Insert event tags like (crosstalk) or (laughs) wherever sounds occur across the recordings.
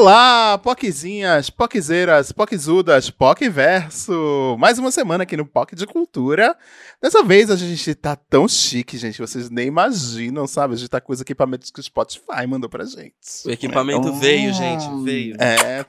Olá, poquezinhas, poquezeiras, poquezudas, poqueverso. Mais uma semana aqui no POC de Cultura. Dessa vez a gente tá tão chique, gente, vocês nem imaginam, sabe? A gente tá com os equipamentos que o Spotify mandou pra gente. O equipamento Então, veio, gente, veio. É,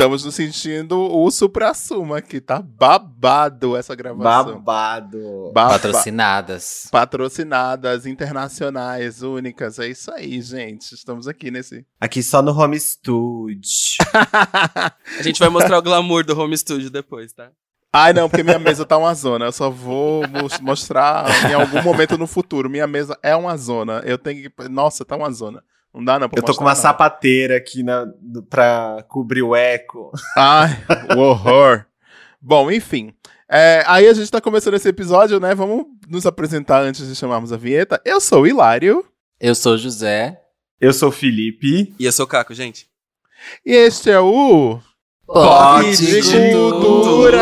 estamos nos sentindo o supra-suma aqui, tá babado essa gravação. Babado. Baba- Patrocinadas. Patrocinadas, internacionais, únicas, é isso aí, gente. Estamos aqui nesse. Aqui só no home studio. (laughs) A gente vai mostrar o glamour do home studio depois, tá? Ai, não, porque minha mesa tá uma zona. Eu só vou mos- mostrar em algum momento no futuro. Minha mesa é uma zona. Eu tenho que. Nossa, tá uma zona. Não dá, não. Pra Eu tô com uma não. sapateira aqui na, pra cobrir o eco. Ai, o horror. Bom, enfim. É, aí a gente tá começando esse episódio, né? Vamos nos apresentar antes de chamarmos a vinheta. Eu sou o Hilário. Eu sou o José. Eu sou o Felipe. E eu sou o Caco, gente. E este é o. Pod de de cultura.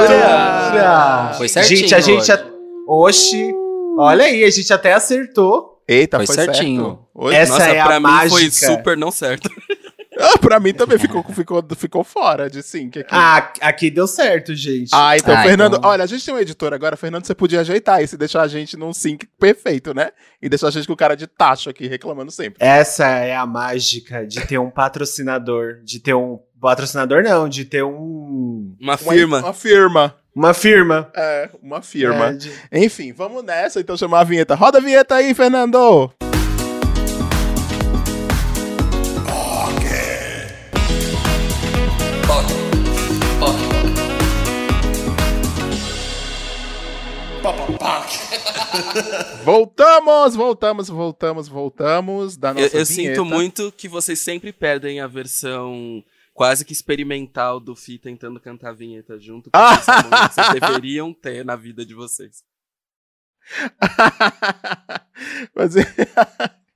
Foi certinho Gente, a gente... hoje. Oxi. Olha aí, a gente até acertou. Eita, Foi foi, certinho. certo. Hoje, Essa Nossa, é a pra mim foi mágica. super não certo. (laughs) Ah, pra mim também ficou, ficou, ficou fora de sync aqui. Ah, aqui deu certo, gente. Ah, então, Ah, Fernando, então- olha, a gente tem um editor agora, Fernando, você podia ajeitar isso e deixar a gente num sync perfeito, né? E deixar a gente com o cara de tacho aqui, reclamando sempre. Essa é a mágica de ter um patrocinador. De ter um... Patrocinador não, de ter um... Uma Uma- firma. Uma firma. Uma firma. É, uma firma. É, de- Enfim, vamos nessa, então chamar a vinheta. Roda a vinheta aí, Fernando! Voltamos, voltamos, voltamos, voltamos da nossa Eu, eu sinto muito que vocês sempre perdem a versão quase que experimental do Fi tentando cantar a vinheta junto. Ah! é que vocês deveriam ter na vida de vocês. (laughs) Mas, (laughs)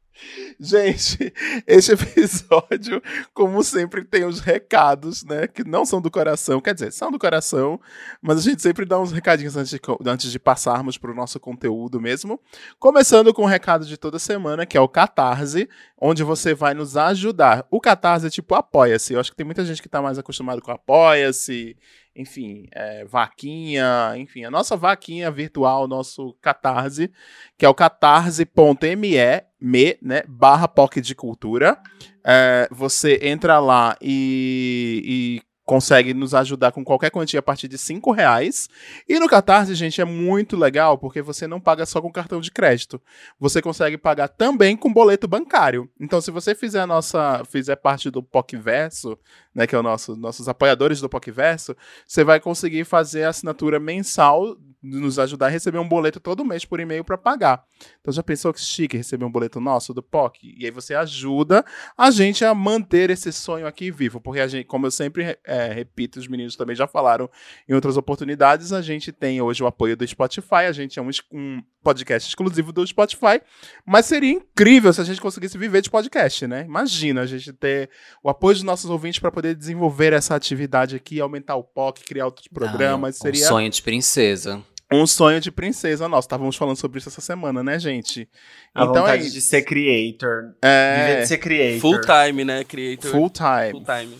gente, este (laughs) episódio, como sempre, tem os recados, né? Que não são do coração, quer dizer, são do coração, mas a gente sempre dá uns recadinhos antes de, antes de passarmos para o nosso conteúdo mesmo. Começando com o recado de toda semana, que é o Catarse, onde você vai nos ajudar. O Catarse é tipo Apoia-se. Eu acho que tem muita gente que está mais acostumado com Apoia-se, enfim, é, vaquinha, enfim, a nossa vaquinha virtual, nosso Catarse, que é o catarse.me, me, né, barra POC de Cultura. É, você entra lá e, e consegue nos ajudar com qualquer quantia a partir de 5 reais. E no Catarse, gente, é muito legal, porque você não paga só com cartão de crédito. Você consegue pagar também com boleto bancário. Então, se você fizer a nossa, fizer parte do POCverso, né, que é o nosso, nossos apoiadores do POCverso, você vai conseguir fazer a assinatura mensal, nos ajudar a receber um boleto todo mês por e-mail para pagar. Então já pensou que chique receber um boleto nosso do POC? E aí você ajuda a gente a manter esse sonho aqui vivo, porque a gente, como eu sempre é, repito, os meninos também já falaram em outras oportunidades, a gente tem hoje o apoio do Spotify, a gente é um, um podcast exclusivo do Spotify, mas seria incrível se a gente conseguisse viver de podcast, né? Imagina a gente ter o apoio dos nossos ouvintes para poder desenvolver essa atividade aqui, aumentar o POC, criar outros programas, Ah, seria Um sonho de princesa. um sonho de princesa nossa. Estávamos falando sobre isso essa semana, né, gente? A vontade é de ser creator. É, Viver de ser creator. Full time, né? Creator. full time. Full time.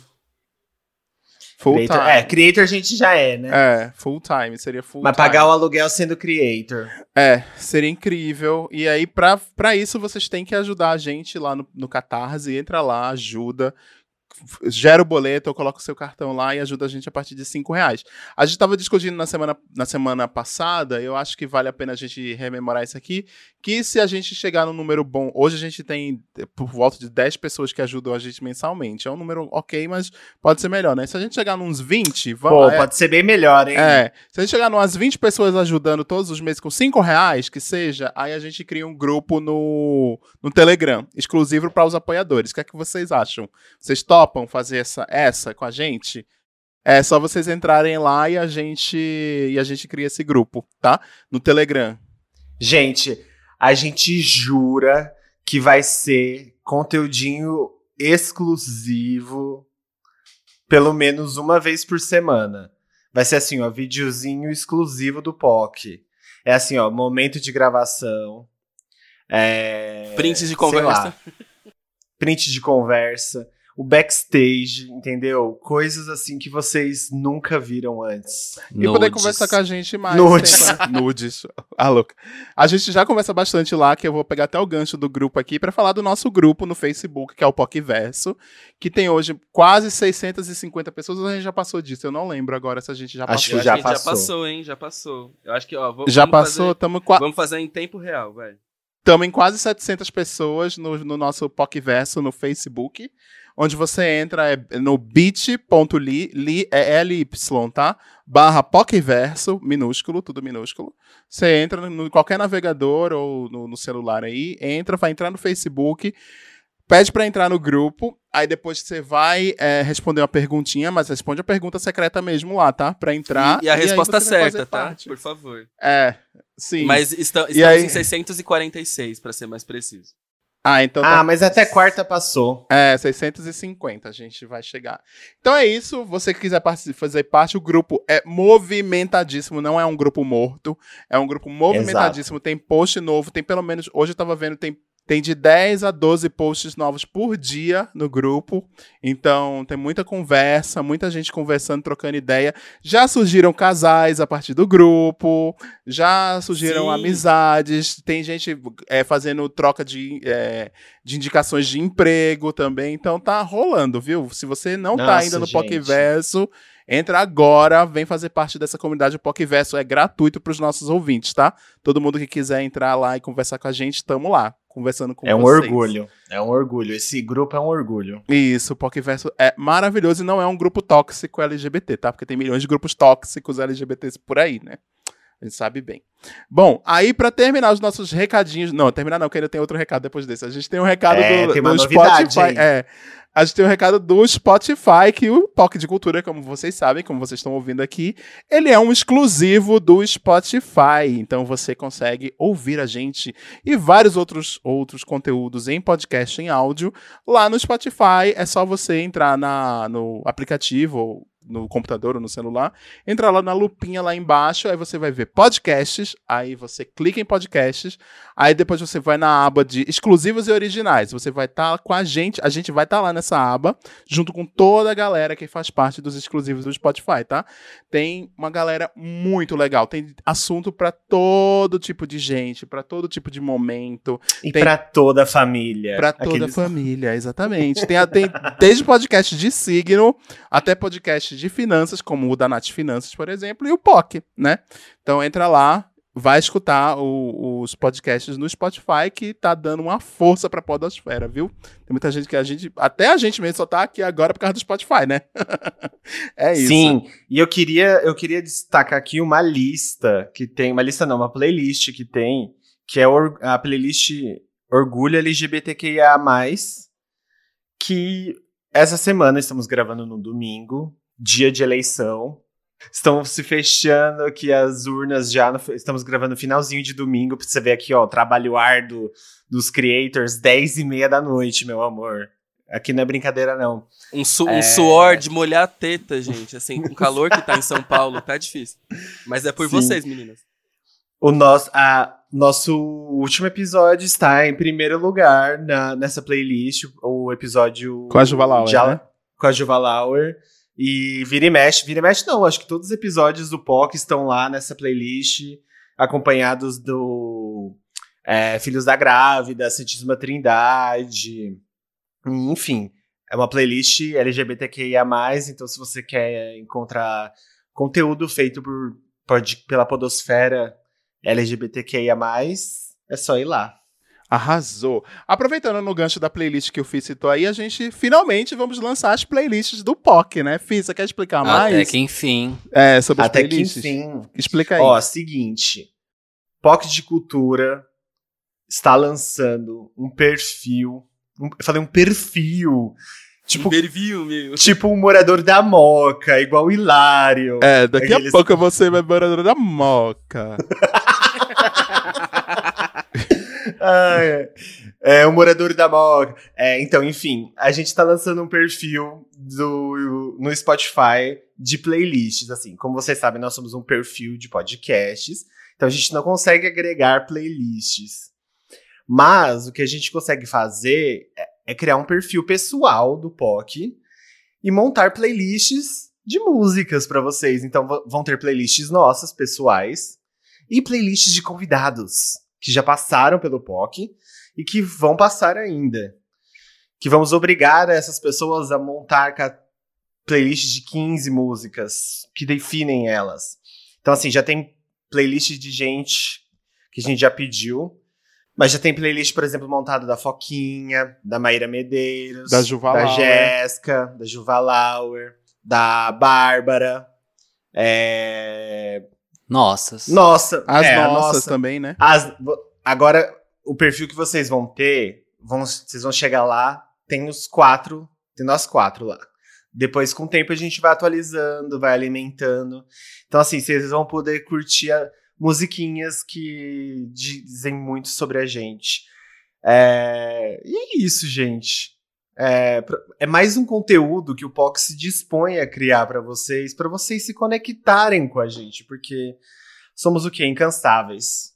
Full Creator- time. É, creator a gente já é, né? É, full time, seria full Mas time. pagar o aluguel sendo creator. É, seria incrível. E aí, pra, pra isso, vocês têm que ajudar a gente lá no, no Catarse. Entra lá, ajuda. Gera o boleto, eu coloco o seu cartão lá e ajuda a gente a partir de 5 reais. A gente estava discutindo na semana, na semana passada, eu acho que vale a pena a gente rememorar isso aqui, que se a gente chegar num número bom, hoje a gente tem eh, por volta de 10 pessoas que ajudam a gente mensalmente. É um número ok, mas pode ser melhor, né? Se a gente chegar nos 20, Pô, vamos... é, pode ser bem melhor, hein? é, se a gente chegar umas 20 pessoas ajudando todos os meses com 5 reais, que seja, aí a gente cria um grupo no, no Telegram, exclusivo para os apoiadores. O que é que vocês acham? Vocês topam fazer essa, essa com a gente? É só vocês entrarem lá e a gente e a gente cria esse grupo, tá? No Telegram. Gente, a gente jura que vai ser conteúdinho exclusivo pelo menos uma vez por semana. Vai ser assim, ó, videozinho exclusivo do POC. É assim, ó, momento de gravação. É, Prints de conversa. lá, print de conversa. O backstage, entendeu? Coisas assim que vocês nunca viram antes. E poder Nudes. conversar com a gente mais. Nudes. (laughs) Nudes. Ah, louca. A gente já conversa bastante lá, que eu vou pegar até o gancho do grupo aqui pra falar do nosso grupo no Facebook, que é o PocVerso, que tem hoje quase 650 pessoas. ou A gente já passou disso, eu não lembro agora se a gente já Acho passou. Eu que já acho que já passou. passou, hein? Já passou. Eu acho que, ó, vou- Já vamos passou, fazer- estamos qua Vamos fazer em tempo real, vai. tamo em quase 700 pessoas no, no nosso PocVerso no Facebook, onde você entra é no bit.ly, li é LY, tá? Barra PocVerso, minúsculo, tudo minúsculo. Você entra no qualquer navegador ou no, no celular aí, entra, vai entrar no Facebook, pede pra entrar no grupo, aí depois você vai é, responder uma perguntinha, mas responde a pergunta secreta mesmo lá, tá? Pra entrar. E, e a aí resposta certa, tá? parte. Por favor. É, sim. Mas esta- E estamos aí- em 646, pra ser mais preciso. Ah, então tá Ah, mas até quarta passou. É, 650 a gente vai chegar. Então é isso. Você que quiser fazer parte, o grupo é movimentadíssimo, não é um grupo morto. É um grupo movimentadíssimo. Tem post novo, tem pelo menos. Hoje eu tava vendo, tem, tem de 10 a 12 posts novos por dia no grupo. Então tem muita conversa, muita gente conversando, trocando ideia. Já surgiram casais a partir do grupo, já surgiram Sim. amizades, tem gente é, fazendo troca de. é, de indicações de emprego também. Então tá rolando, viu? Se você não tá Nossa, ainda no gente. PocVerso, entra agora, vem fazer parte dessa comunidade. O PocVerso é gratuito pros nossos ouvintes, tá? Todo mundo que quiser entrar lá e conversar com a gente, tamo lá, conversando com É um vocês. orgulho. É um orgulho. Esse grupo é um orgulho. Isso, o PocVerso é maravilhoso e não é um grupo tóxico LGBT, tá? Porque tem milhões de grupos tóxicos LGBTs por aí, né? A gente sabe bem. Bom, aí pra terminar os nossos recadinhos. Não, terminar não, que ainda tem outro recado depois desse. A gente tem um recado É, do, tem do Spotify. É. A gente tem um recado do Spotify, que o POC de Cultura, como vocês sabem, como vocês estão ouvindo aqui, ele é um exclusivo do Spotify. Então você consegue ouvir a gente e vários outros, outros conteúdos em podcast em áudio lá no Spotify. É só você entrar na, no aplicativo ou no computador ou no celular, entrar lá na lupinha lá embaixo, aí você vai ver podcasts, aí você clica em podcasts, aí depois você vai na aba de exclusivos e originais. Você vai estar com a gente, a gente vai estar lá nessa aba, junto com toda a galera que faz parte dos exclusivos do Spotify, tá? Tem uma galera muito legal, tem assunto pra todo tipo de gente, pra todo tipo de momento, E Tem- pra toda a família. Pra toda a Aqueles- família, exatamente. Tem, tem desde podcast de signo até podcast de finanças, como o da Nath Finanças, por exemplo, e o POC, né? Então entra lá, vai escutar o- os podcasts no Spotify, que tá dando uma força pra podosfera, viu? Tem muita gente que a gente, até a gente mesmo só tá aqui agora por causa do Spotify, né? (laughs) é isso. Sim, e eu queria, eu queria destacar aqui uma lista que tem, uma lista não, uma playlist que tem, que é a playlist Orgulho LGBTQIA+, que essa semana estamos gravando no domingo, dia de eleição. Estão se fechando aqui as urnas já, no- estamos gravando finalzinho de domingo, pra você ver aqui, ó, o trabalho árduo dos creators, 10 e meia da noite, meu amor. Aqui não é brincadeira, não. Um, su- um É. suor de molhar a teta, gente. Assim, com o calor que tá em São Paulo, tá difícil. Mas é por Sim. vocês, meninas. O nosso, a, nosso último episódio está em primeiro lugar na, nessa playlist, o episódio Com a Juva Lauer, de Ala- né? com a Juva Lauer. E vira e mexe, vira e mexe não, acho que todos os episódios do POC estão lá nessa playlist, acompanhados do é, Filhos da Grávida, Santíssima Trindade, enfim, é uma playlist LGBTQIA+, então se você quer encontrar conteúdo feito por, pod- pela podosfera LGBTQIA+, é só ir lá. Arrasou. Aproveitando no gancho da playlist que o Fih citou aí, a gente finalmente vamos lançar as playlists do POC, né? Fih, você quer explicar mais? Até que enfim. É, sobre as Até que playlists? enfim. Explica aí. Ó, seguinte, POC de Cultura está lançando um perfil, um- eu falei um perfil, tipo, Tipo, Bervil, meu. tipo um morador da Moca, igual o Hilário. É, daqui Aqueles- a pouco você vai morador da Moca. (laughs) Ah, é. É, o morador da Moca. É, então, enfim, a gente tá lançando um perfil do, no Spotify de playlists, assim. Como vocês sabem, nós somos um perfil de podcasts, então a gente não consegue agregar playlists. Mas o que a gente consegue fazer é criar um perfil pessoal do POC e montar playlists de músicas pra vocês. Então vão ter playlists nossas, pessoais, e playlists de convidados que já passaram pelo POC e que vão passar ainda. Que vamos obrigar essas pessoas a montar playlists de 15 músicas que definem elas. Então, assim, já tem playlist de gente que a gente já pediu. Mas já tem playlist, por exemplo, montada da Foquinha, da Maíra Medeiros, Da Juva da. Jéssica, da Juva Lauer, da Bárbara. É... Nossas. Nossa, As é, nossas nossa. também, né? As- agora, o perfil que vocês vão ter, vão, vocês vão chegar lá, tem os quatro, tem nós quatro lá. Depois, com o tempo, a gente vai atualizando, vai alimentando. Então, assim, vocês vão poder curtir a- musiquinhas que dizem muito sobre a gente. É, E é isso, gente. É, é mais um conteúdo que o POC se dispõe a criar para vocês, para vocês se conectarem com a gente, porque somos o quê? Incansáveis.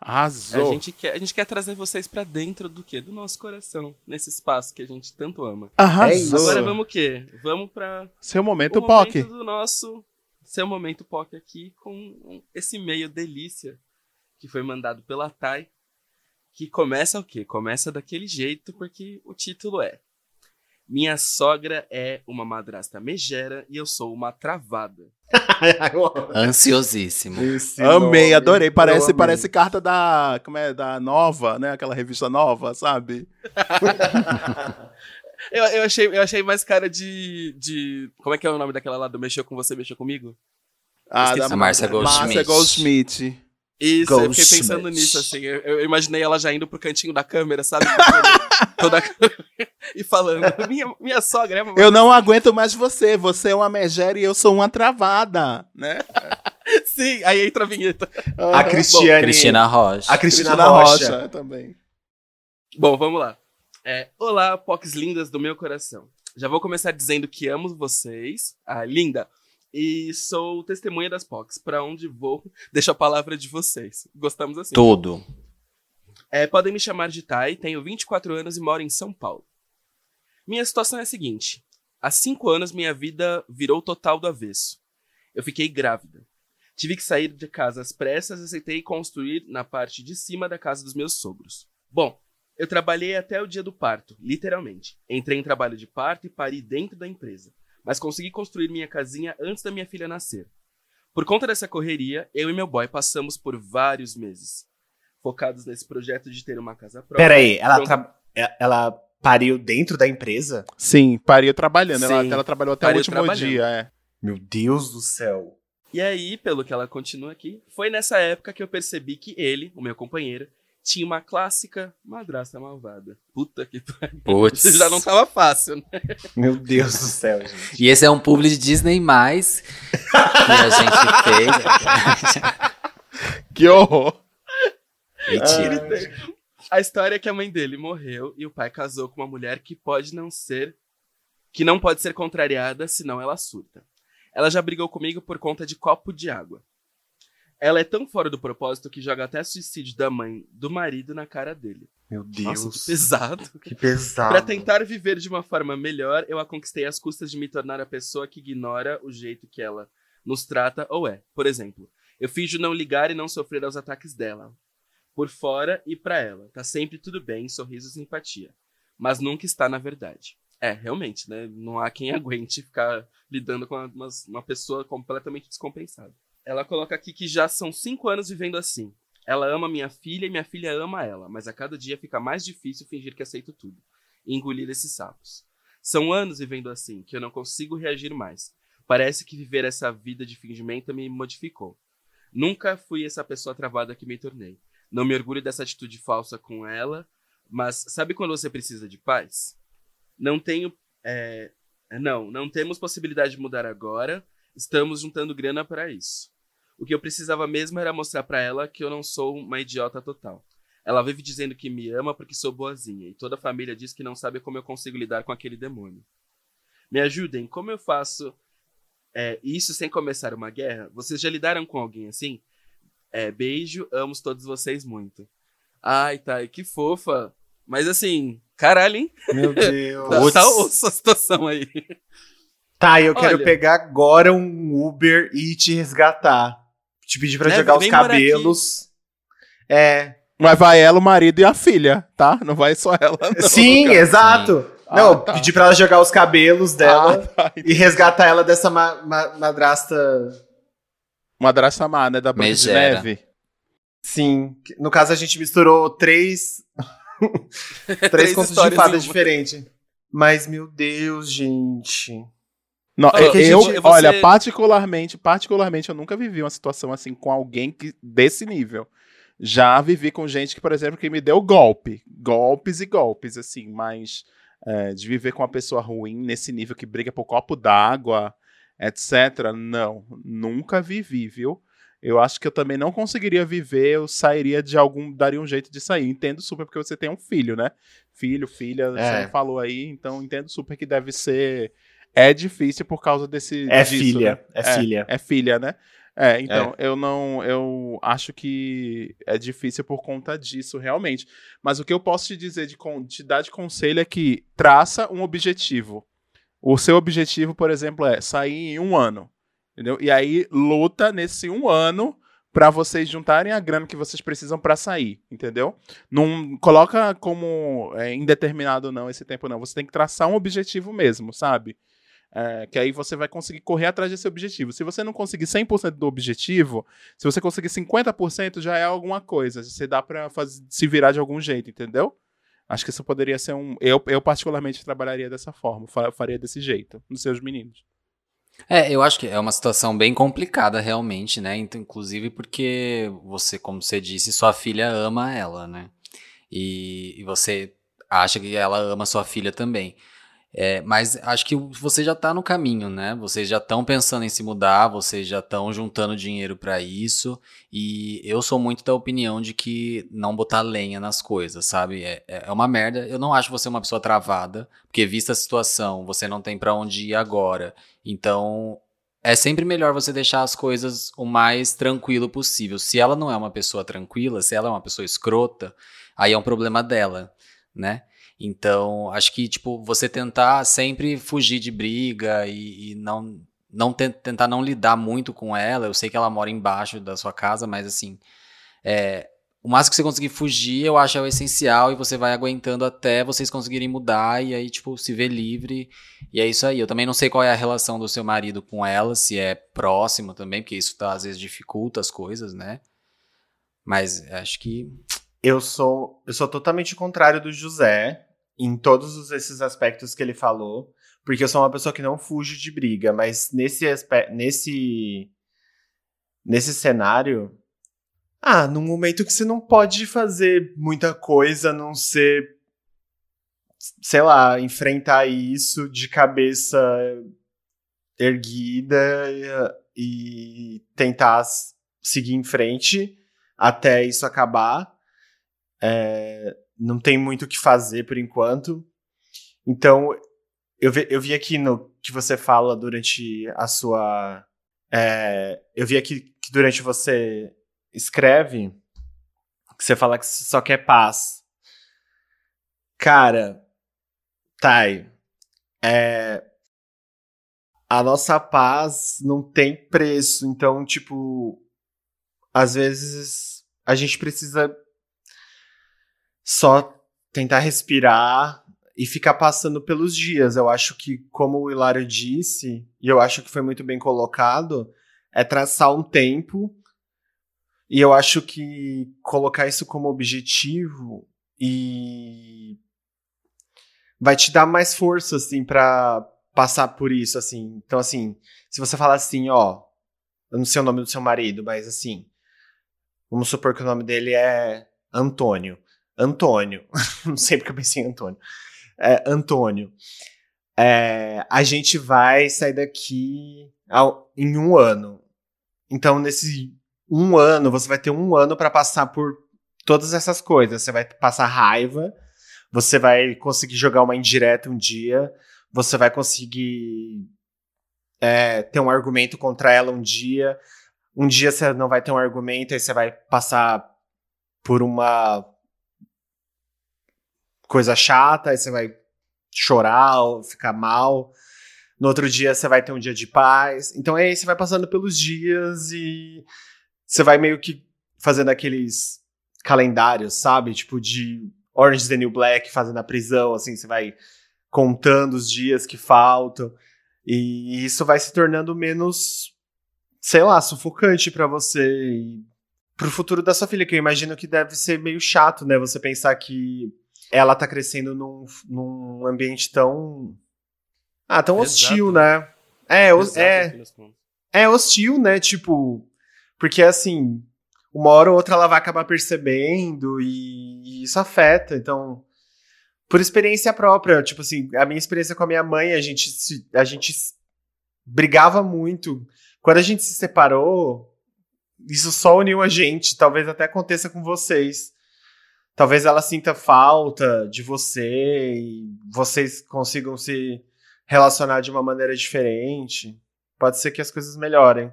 A Arrasou. gente, quer, a gente quer trazer vocês pra dentro do quê? Do nosso coração, nesse espaço que a gente tanto ama. Arrasou. Agora vamos o quê? Vamos pra Seu momento, o POC. momento do nosso seu momento POC aqui com esse e-mail delícia que foi mandado pela Thay, que começa o quê? Começa daquele jeito porque o título é Minha sogra é uma madrasta megera e eu sou uma travada. (laughs) Ansiosíssimo. Esse Amei, nome, adorei. Parece, amei. parece carta da. Como é? Da Nova, né? Aquela revista nova, sabe? (laughs) Eu, eu, achei, eu achei mais cara de, de. Como é que é o nome daquela lá do Mexeu com você, mexeu comigo? Ah, da A Márcia Márcia Goldschmidt. Isso, eu fiquei pensando nisso, assim. Eu, eu imaginei ela já indo pro cantinho da câmera, sabe? Toda, (laughs) e falando, minha, minha sogra é uma. Eu não aguento mais você. Você é uma megera e eu sou uma travada, né? (laughs) Sim, aí entra a vinheta. A Cristiane. Cristina Rocha. A Cristina, Cristina Rocha. Rocha também. Bom, vamos lá. É, Olá, POCs lindas do meu coração. Já vou começar dizendo que amo vocês, a linda, e sou testemunha das POCs. Pra onde vou, (laughs) deixo a palavra de vocês. Gostamos assim. Tudo. É, podem me chamar de Tai, tenho 24 anos e moro em São Paulo. Minha situação é a seguinte: há 5 anos minha vida virou total do avesso. Eu fiquei grávida. Tive que sair de casa às pressas e aceitei construir na parte de cima da casa dos meus sogros. Bom, eu trabalhei até o dia do parto, literalmente. Entrei em trabalho de parto e pari dentro da empresa, mas consegui construir minha casinha antes da minha filha nascer. Por conta dessa correria, eu e meu boy passamos por vários meses focados nesse projeto de ter uma casa própria. Pera aí, ela, tra- é- ela pariu dentro da empresa? Sim, pariu trabalhando. Ela, Sim, ela trabalhou até o último dia, é. Meu Deus do céu. E aí, pelo que ela continua aqui, foi nessa época que eu percebi que ele, o meu companheiro, tinha uma clássica madrasta malvada. Puta que pariu. Isso já não tava fácil, né? Meu Deus do céu, gente. E esse é um publi de Disney mais que a gente fez. Que horror. Mentira. Tem- A história é que a mãe dele morreu e o pai casou com uma mulher que pode não ser. que não pode ser contrariada, senão ela surta. Ela já brigou comigo por conta de copo de água. Ela é tão fora do propósito que joga até suicídio da mãe do marido na cara dele. Meu Deus. Nossa, que pesado. Que pesado. Pra tentar viver de uma forma melhor, eu a conquistei às custas de me tornar a pessoa que ignora o jeito que ela nos trata ou é. Por exemplo, eu finjo não ligar e não sofrer aos ataques dela. Por fora e pra ela, tá sempre tudo bem, sorriso e simpatia. Mas nunca está na verdade. É, realmente, né? Não há quem aguente ficar lidando com uma, uma pessoa completamente descompensada. Ela coloca aqui que já são cinco anos vivendo assim. Ela ama minha filha e minha filha ama ela, mas a cada dia fica mais difícil fingir que aceito tudo e engolir esses sapos. São anos vivendo assim que eu não consigo reagir mais. Parece que viver essa vida de fingimento me modificou. Nunca fui essa pessoa travada que me tornei. Não me orgulho dessa atitude falsa com ela, mas sabe quando você precisa de paz? Não tenho. é, não, não temos possibilidade de mudar agora. Estamos juntando grana para isso. O que eu precisava mesmo era mostrar para ela que eu não sou uma idiota total. Ela vive dizendo que me ama porque sou boazinha, e toda a família diz que não sabe como eu consigo lidar com aquele demônio. Me ajudem, como eu faço é, isso sem começar uma guerra? Vocês já lidaram com alguém assim? É, beijo, amo todos vocês muito. Ai, Thay, que fofa. Mas assim, caralho, hein? Meu (laughs) Deus. Tá, tá osso a situação aí. Tá, eu quero Olha. pegar agora um Uber e te resgatar. Te pedir pra Né, jogar os cabelos. É. Mas vai ela, o marido e a filha, tá? Não vai só ela, não. Sim, exato. Ah, Não, tá. pedir pra ela jogar os cabelos dela Ah, tá. e resgatar ela dessa ma ma- madrasta. Madrasta má, né? Da Branca de. Neve. Sim. No caso, a gente misturou três. (laughs) três, Três contos de fadas diferentes. Mas, meu Deus, gente. Não, a eu, gente- você- olha, particularmente, particularmente, eu nunca vivi uma situação assim com alguém que, desse nível. Já vivi com gente que, por exemplo, que me deu golpe. Golpes e golpes, assim, mas é, de viver com uma pessoa ruim nesse nível que briga por copo d'água, etc. Não, nunca vivi, viu? Eu acho que eu também não conseguiria viver, eu sairia de algum, daria um jeito de sair. Entendo super porque você tem um filho, né? Filho, filha, É. você falou aí, então entendo super que deve ser. É difícil por causa desse. É disso, filha. né? É, filha. É filha, né? É, então, eu não. Eu acho que é difícil por conta disso, realmente. Mas o que eu posso te dizer, de, te dar de conselho é que traça um objetivo. O seu objetivo, por exemplo, é sair em um ano. Entendeu? E aí luta nesse um ano para vocês juntarem a grana que vocês precisam para sair, entendeu? Não coloca como é, indeterminado não esse tempo não. Você tem que traçar um objetivo mesmo, sabe? É, que aí você vai conseguir correr atrás desse objetivo. Se você não conseguir 100% do objetivo, se você conseguir 50% já é alguma coisa. Você dá fazer, se virar de algum jeito, entendeu? Acho que isso poderia ser um. Eu, eu particularmente trabalharia dessa forma, fa- faria desse jeito, nos seus meninos. É, eu acho que é uma situação bem complicada realmente, né? Então, inclusive porque você, como você disse, sua filha ama ela, né? E, e você acha que ela ama sua filha também. É, mas acho que você já tá no caminho, né? Vocês já estão pensando em se mudar, vocês já estão juntando dinheiro para isso. E eu sou muito da opinião de que não botar lenha nas coisas, sabe? É, é uma merda. Eu não acho você uma pessoa travada, porque vista a situação, você não tem para onde ir agora. Então, é sempre melhor você deixar as coisas o mais tranquilo possível. Se ela não é uma pessoa tranquila, se ela é uma pessoa escrota, aí é um problema dela, né? Então, acho que, tipo, você tentar sempre fugir de briga e, e não, não ten- tentar não lidar muito com ela. Eu sei que ela mora embaixo da sua casa, mas assim, é, o máximo que você conseguir fugir, eu acho é o essencial e você vai aguentando até vocês conseguirem mudar e aí, tipo, se ver livre. E é isso aí. Eu também não sei qual é a relação do seu marido com ela, se é próximo também, porque isso tá, às vezes dificulta as coisas, né? Mas acho que. Eu sou, eu sou totalmente contrário do José em todos os- esses aspectos que ele falou, porque eu sou uma pessoa que não fuge de briga, mas nesse nesse nesse cenário, ah, num momento que você não pode fazer muita coisa, a não ser sei lá, enfrentar isso de cabeça erguida e, e tentar seguir em frente até isso acabar. É, não tem muito o que fazer por enquanto. Então, eu vi, eu vi aqui no que você fala durante a sua. é, eu vi aqui que durante você escreve que você fala que só quer paz. Cara, Thay, é, a nossa paz não tem preço. Então, tipo, às vezes a gente precisa só tentar respirar e ficar passando pelos dias. Eu acho que, como o Hilário disse, e eu acho que foi muito bem colocado, é traçar um tempo. E eu acho que colocar isso como objetivo e vai te dar mais força assim para passar por isso assim. Então assim, se você falar assim, ó, eu não sei o nome do seu marido, mas assim, vamos supor que o nome dele é Antônio. Antônio. (laughs) não sei porque eu pensei em Antônio. É, Antônio. É, a gente vai sair daqui ao- em um ano. Então, nesse um ano, você vai ter um ano para passar por todas essas coisas. Você vai passar raiva, você vai conseguir jogar uma indireta um dia, você vai conseguir é, ter um argumento contra ela um dia. Um dia você não vai ter um argumento, aí você vai passar por uma coisa chata, aí você vai chorar ou ficar mal. No outro dia você vai ter um dia de paz. Então aí você vai passando pelos dias e você vai meio que fazendo aqueles calendários, sabe? Tipo de Orange is the New Black fazendo a prisão, assim, você vai contando os dias que faltam. E isso vai se tornando menos, sei lá, sufocante para você e pro futuro da sua filha, que eu imagino que deve ser meio chato, né? Você pensar que ela tá crescendo num, num ambiente tão. Ah, tão Exato. hostil, né? É, Exato, é, contas. é hostil, né? Tipo, porque assim, uma hora ou outra ela vai acabar percebendo e, e isso afeta. Então, por experiência própria, tipo assim, a minha experiência com a minha mãe, a gente se, a gente brigava muito. Quando a gente se separou, isso só uniu a gente. Talvez até aconteça com vocês. Talvez ela sinta falta de você e vocês consigam se relacionar de uma maneira diferente. Pode ser que as coisas melhorem.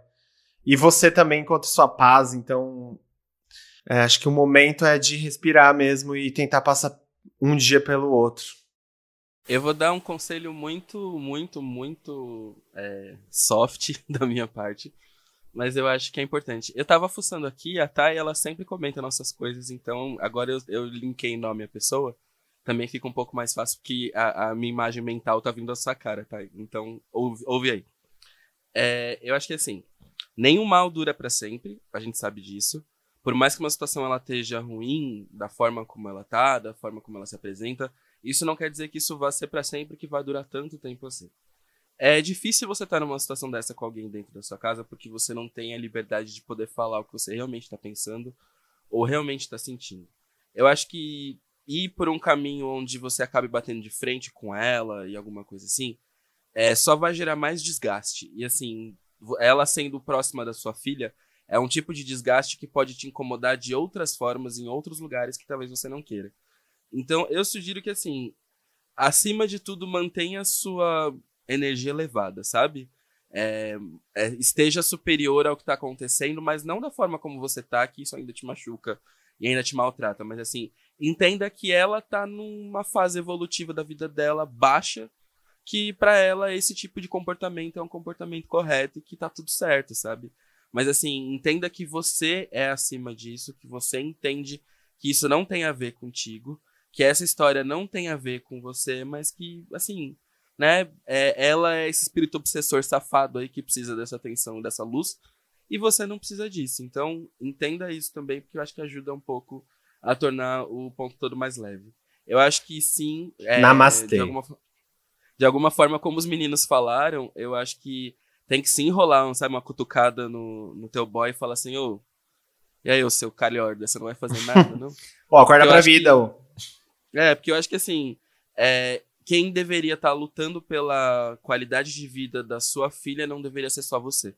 E você também encontra sua paz, então é, acho que o momento é de respirar mesmo e tentar passar um dia pelo outro. Eu vou dar um conselho muito, muito, muito é, soft (laughs) da minha parte, mas eu acho que é importante. Eu tava fuçando aqui, a Thay, ela sempre comenta nossas coisas, então agora eu, eu linkei nome à pessoa, também fica um pouco mais fácil, porque a, a minha imagem mental tá vindo da sua cara, Thay. Então, ouve, ouve aí. É, eu acho que assim, nenhum mal dura pra sempre, a gente sabe disso. Por mais que uma situação ela esteja ruim, da forma como ela tá, da forma como ela se apresenta, isso não quer dizer que isso vá ser pra sempre, que vai durar tanto tempo assim. É difícil você estar numa situação dessa com alguém dentro da sua casa porque você não tem a liberdade de poder falar o que você realmente está pensando ou realmente está sentindo. Eu acho que ir por um caminho onde você acabe batendo de frente com ela e alguma coisa assim, é, só vai gerar mais desgaste. E assim, ela sendo próxima da sua filha, é um tipo de desgaste que pode te incomodar de outras formas em outros lugares que talvez você não queira. Então, eu sugiro que, assim, acima de tudo, mantenha sua energia elevada, sabe? É, é, esteja superior ao que tá acontecendo, mas não da forma como você tá, que isso ainda te machuca e ainda te maltrata, mas assim, entenda que ela tá numa fase evolutiva da vida dela baixa, que pra ela esse tipo de comportamento é um comportamento correto e que tá tudo certo, sabe? Mas assim, entenda que você é acima disso, que você entende que isso não tem a ver contigo, que essa história não tem a ver com você, mas que, assim, né, é, ela é esse espírito obsessor safado aí que precisa dessa atenção, dessa luz, e você não precisa disso. Então, entenda isso também, porque eu acho que ajuda um pouco a tornar o ponto todo mais leve. Eu acho que sim. é, Namastê. De alguma, de alguma forma, como os meninos falaram, eu acho que tem que sim rolar, um, sabe, uma cutucada no, no teu boy e falar assim, ô. e aí, ô seu calhorda, você não vai fazer nada, não? (laughs) Ó, acorda pra vida, que- ô. É, porque eu acho que assim, é, quem deveria estar lutando pela qualidade de vida da sua filha não deveria ser só você.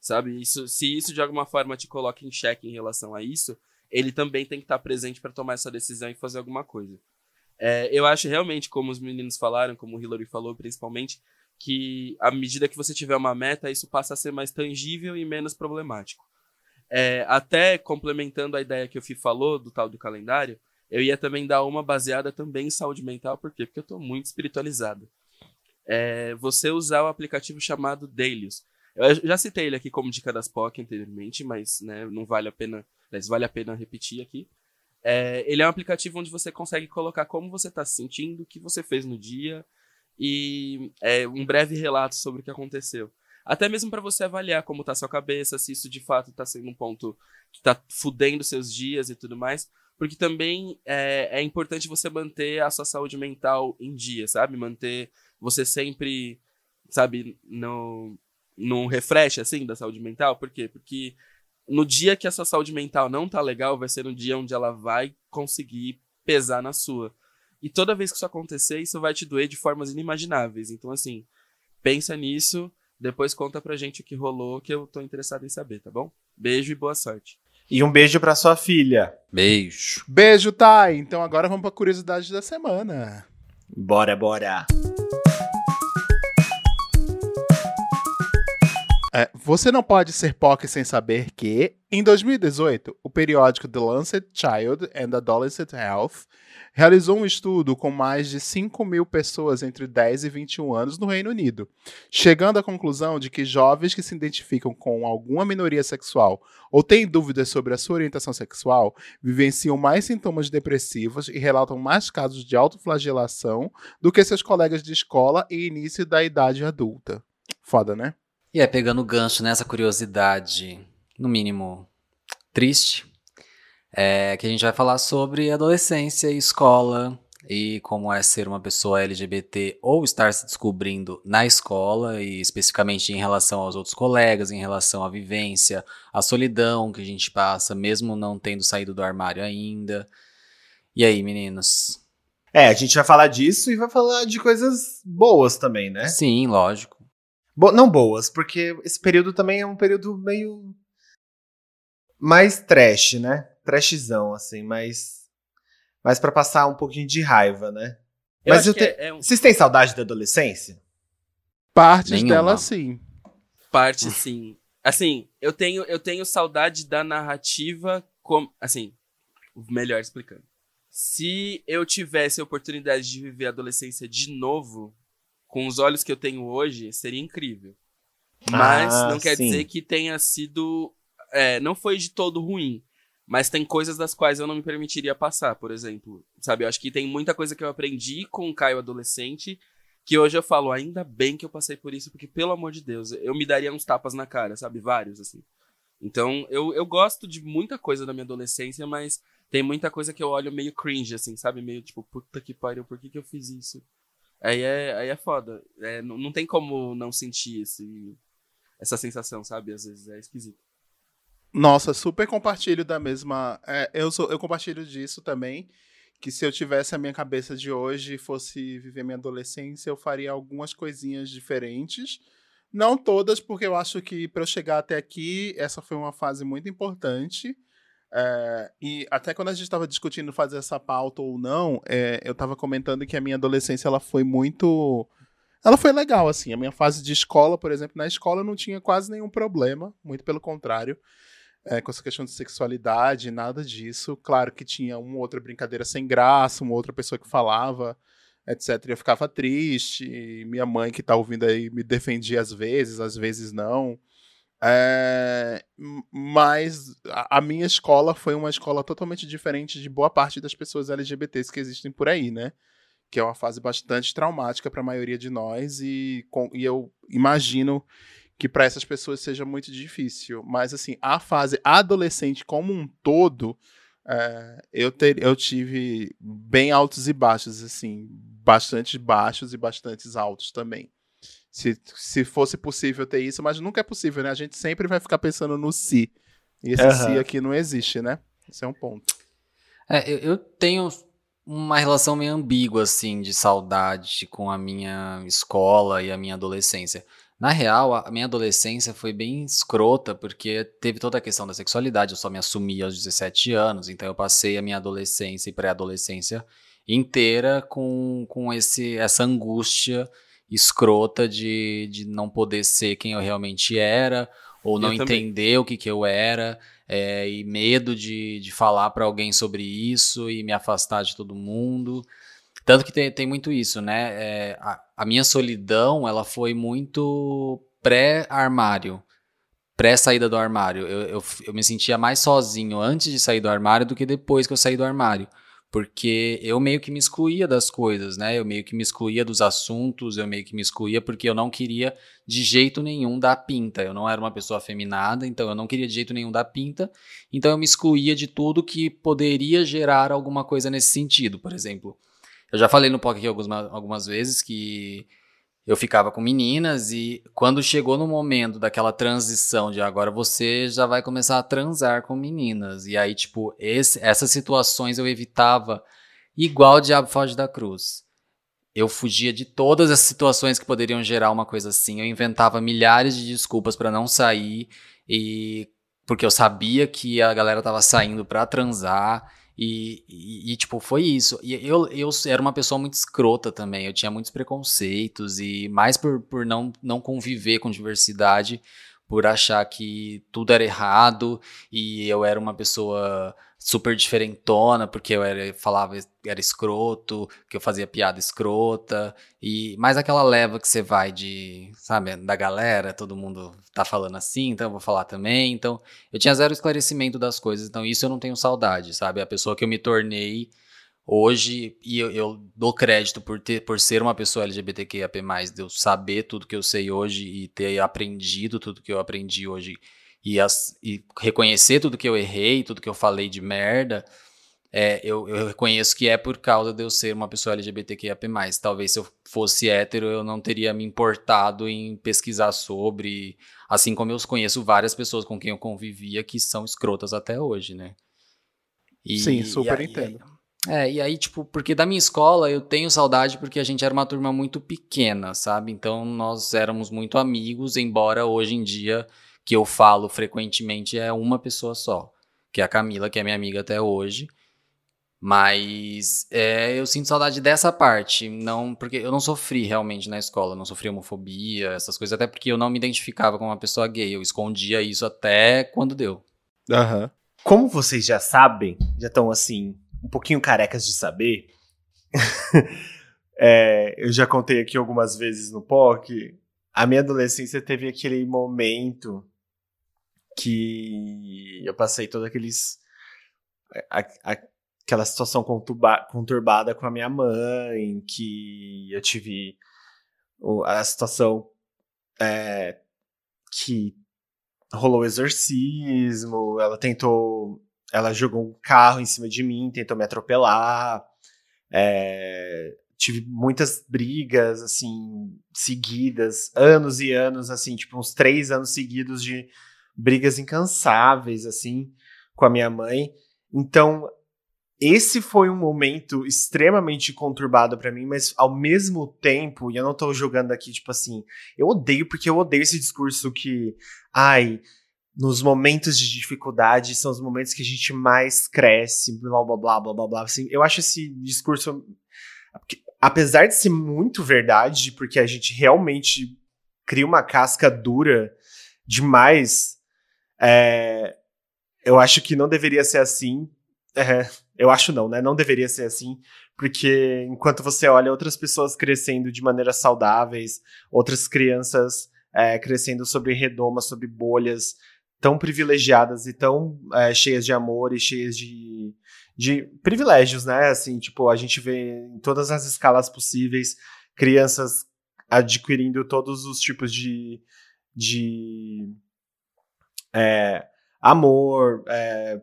Sabe? Isso, se isso de alguma forma te coloca em xeque em relação a isso, ele também tem que estar presente para tomar essa decisão e fazer alguma coisa. É, eu acho realmente, como os meninos falaram, como o Hillary falou principalmente, que à medida que você tiver uma meta, isso passa a ser mais tangível e menos problemático. É, até complementando a ideia que o Fih falou do tal do calendário, eu ia também dar uma baseada também em saúde mental, por quê? Porque eu tô muito espiritualizado. É, você usar o aplicativo chamado Dailies. Eu já citei ele aqui como dica das POC anteriormente, mas né, não vale a pena, aliás, vale a pena repetir aqui. É, ele é um aplicativo onde você consegue colocar como você está se sentindo, o que você fez no dia e é, um breve relato sobre o que aconteceu. Até mesmo para você avaliar como tá a sua cabeça, se isso de fato está sendo um ponto que está fudendo seus dias e tudo mais porque também é, é importante você manter a sua saúde mental em dia, sabe? Manter você sempre, sabe, no, num refresh, assim, da saúde mental. Por quê? Porque no dia que a sua saúde mental não tá legal, vai ser no dia onde ela vai conseguir pesar na sua. E toda vez que isso acontecer, isso vai te doer de formas inimagináveis. Então, assim, pensa nisso, depois conta pra gente o que rolou, que eu tô interessado em saber, tá bom? Beijo e boa sorte. E um beijo pra sua filha. Beijo. Beijo, Thay. Então agora vamos pra curiosidade da semana. Bora, bora. É, você não pode ser POC sem saber que, em 2018, o periódico The Lancet Child and Adolescent Health realizou um estudo com mais de 5 mil pessoas entre 10 e 21 anos no Reino Unido, chegando à conclusão de que jovens que se identificam com alguma minoria sexual ou têm dúvidas sobre a sua orientação sexual vivenciam mais sintomas depressivos e relatam mais casos de autoflagelação do que seus colegas de escola e início da idade adulta. Foda, né? E é pegando gancho nessa curiosidade, no mínimo triste, é, que a gente vai falar sobre adolescência e escola e como é ser uma pessoa LGBT ou estar se descobrindo na escola e especificamente em relação aos outros colegas, em relação à vivência, à solidão que a gente passa, mesmo não tendo saído do armário ainda. E aí, meninos? É, a gente vai falar disso e vai falar de coisas boas também, né? Sim, lógico. Bo não boas, porque esse período também é um período meio mais trash, né? Trashzão, assim, mas. Mas para passar um pouquinho de raiva, né? Eu mas eu te... é, é um- Vocês têm saudade da adolescência? Partes Nenhuma. dela, sim. parte, sim. Assim, eu tenho, eu tenho saudade da narrativa como. Assim, melhor explicando. Se eu tivesse a oportunidade de viver a adolescência de novo, com os olhos que eu tenho hoje, seria incrível. Mas Ah, não quer sim. dizer que tenha sido. é, não foi de todo ruim. Mas tem coisas das quais eu não me permitiria passar, por exemplo. Sabe, eu acho que tem muita coisa que eu aprendi com o Caio adolescente que hoje eu falo, ainda bem que eu passei por isso, porque, pelo amor de Deus, eu me daria uns tapas na cara, sabe? Vários, assim. Então, eu, eu gosto de muita coisa da minha adolescência, mas tem muita coisa que eu olho meio cringe, assim, sabe? Meio tipo, puta que pariu, por que, que eu fiz isso? Aí é, aí é foda. É, não, não tem como não sentir esse, essa sensação, sabe? Às vezes é esquisito. Nossa, super compartilho da mesma. é, eu, sou, eu compartilho disso também. Que se eu tivesse a minha cabeça de hoje e fosse viver minha adolescência, eu faria algumas coisinhas diferentes. Não todas, porque eu acho que para eu chegar até aqui, essa foi uma fase muito importante. É, e até quando a gente estava discutindo fazer essa pauta ou não, é, eu estava comentando que a minha adolescência ela foi muito. Ela foi legal, assim. A minha fase de escola, por exemplo, na escola eu não tinha quase nenhum problema, muito pelo contrário é, com essa questão de sexualidade, nada disso. Claro que tinha uma outra brincadeira sem graça, uma outra pessoa que falava, etc. E eu ficava triste. minha mãe, que tá ouvindo aí, me defendia às vezes, às vezes não. É, mas a, a minha escola foi uma escola totalmente diferente de boa parte das pessoas LGBTs que existem por aí, né? Que é uma fase bastante traumática para a maioria de nós e, com- e eu imagino que para essas pessoas seja muito difícil. Mas, assim, a fase adolescente como um todo, é, eu, ter, eu tive bem altos e baixos, assim, bastante baixos e bastantes altos também. Se, se fosse possível ter isso, mas nunca é possível, né? A gente sempre vai ficar pensando no si. E esse Aham. si aqui não existe, né? Esse é um ponto. É, eu, eu tenho uma relação meio ambígua, assim, de saudade com a minha escola e a minha adolescência. Na real, a minha adolescência foi bem escrota, porque teve toda a questão da sexualidade, eu só me assumi aos 17 anos, então eu passei a minha adolescência e pré-adolescência inteira com, com esse, essa angústia escrota de, de não poder ser quem eu realmente era, ou não Eu também. entender o que, que eu era, é, e medo de, de falar pra alguém sobre isso e me afastar de todo mundo. Tanto que tem, tem muito isso, né? É, a, a minha solidão, ela foi muito pré-armário, pré-saída do armário. Eu, eu, eu me sentia mais sozinho antes de sair do armário do que depois que eu saí do armário. Porque eu meio que me excluía das coisas, né? Eu meio que me excluía dos assuntos, eu meio que me excluía porque eu não queria de jeito nenhum dar pinta. Eu não era uma pessoa afeminada, então eu não queria de jeito nenhum dar pinta. Então eu me excluía de tudo que poderia gerar alguma coisa nesse sentido. Por exemplo, eu já falei no POC aqui algumas, algumas vezes que eu ficava com meninas e quando chegou no momento daquela transição de agora você já vai começar a transar com meninas. E aí, tipo, esse- essas situações eu evitava igual o Diabo Foge da Cruz. Eu fugia de todas as situações que poderiam gerar uma coisa assim. Eu inventava milhares de desculpas pra não sair e porque eu sabia que a galera tava saindo pra transar e, e, e, tipo foi isso. E eu, eu era uma pessoa muito escrota também. Eu tinha muitos preconceitos e mais por, por não não conviver com diversidade, por achar que tudo era errado e eu era uma pessoa super diferentona, porque eu era, falava, era escroto, que eu fazia piada escrota, e mais aquela leva que você vai de, sabe, da galera, todo mundo tá falando assim, então eu vou falar também, então eu tinha zero esclarecimento das coisas, então isso eu não tenho saudade, sabe, a pessoa que eu me tornei hoje, e eu, eu dou crédito por, ter, por ser uma pessoa LGBTQIAP+, de eu saber tudo que eu sei hoje e ter aprendido tudo que eu aprendi hoje, e, as, e reconhecer tudo que eu errei, tudo que eu falei de merda, é, eu, eu reconheço que é por causa de eu ser uma pessoa LGBTQIA+. Talvez se eu fosse hétero, eu não teria me importado em pesquisar sobre, assim como eu conheço várias pessoas com quem eu convivia que são escrotas até hoje, né? E, Sim, super e entendo. É, e aí, tipo, porque da minha escola eu tenho saudade porque a gente era uma turma muito pequena, sabe? Então nós éramos muito amigos, embora hoje em dia que eu falo frequentemente é uma pessoa só, que é a Camila, que é minha amiga até hoje. Mas é, eu sinto saudade dessa parte, não porque eu não sofri realmente na escola, não sofri homofobia, essas coisas, até porque eu não me identificava como uma pessoa gay, eu escondia isso até quando deu. Uhum. Como vocês já sabem, já estão assim, um pouquinho carecas de saber, (laughs) é, eu já contei aqui algumas vezes no POC, a minha adolescência teve aquele momento que eu passei todos aqueles. A, a, aquela situação conturba, conturbada com a minha mãe, que eu tive a situação é, que rolou exorcismo, ela tentou. Ela jogou um carro em cima de mim, tentou me atropelar. É, tive muitas brigas, assim, seguidas, anos e anos, assim, tipo, uns três anos seguidos de brigas incansáveis, assim, com a minha mãe. Então, esse foi um momento extremamente conturbado para mim, mas ao mesmo tempo, e eu não tô jogando aqui, tipo assim, eu odeio, porque eu odeio esse discurso que, ai, nos momentos de dificuldade são os momentos que a gente mais cresce, blá blá blá blá blá blá. Assim, eu acho esse discurso, apesar de ser muito verdade, porque a gente realmente cria uma casca dura demais é, eu acho que não deveria ser assim. É, eu acho não, né? Não deveria ser assim, porque enquanto você olha outras pessoas crescendo de maneiras saudáveis, outras crianças é, crescendo sobre redomas, sobre bolhas tão privilegiadas e tão é, cheias de amor e cheias de, de privilégios, né? Assim, tipo, a gente vê em todas as escalas possíveis crianças adquirindo todos os tipos de, de é, amor, é,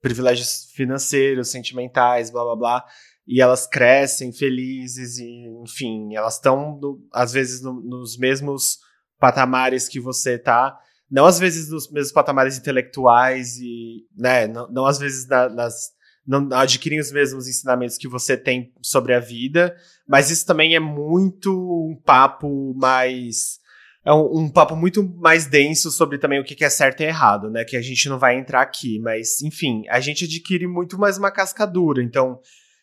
privilégios financeiros, sentimentais, blá blá blá. E elas crescem felizes, e, enfim, elas estão, às vezes, no, nos mesmos patamares que você tá. Não às vezes nos mesmos patamares intelectuais e, né, não, não às vezes na, nas, não adquirem os mesmos ensinamentos que você tem sobre a vida, mas isso também é muito um papo mais é um, um, papo muito mais denso sobre também o que é certo e errado, né? Que a gente não vai entrar aqui, mas enfim, a gente adquire muito mais uma cascadura. Então,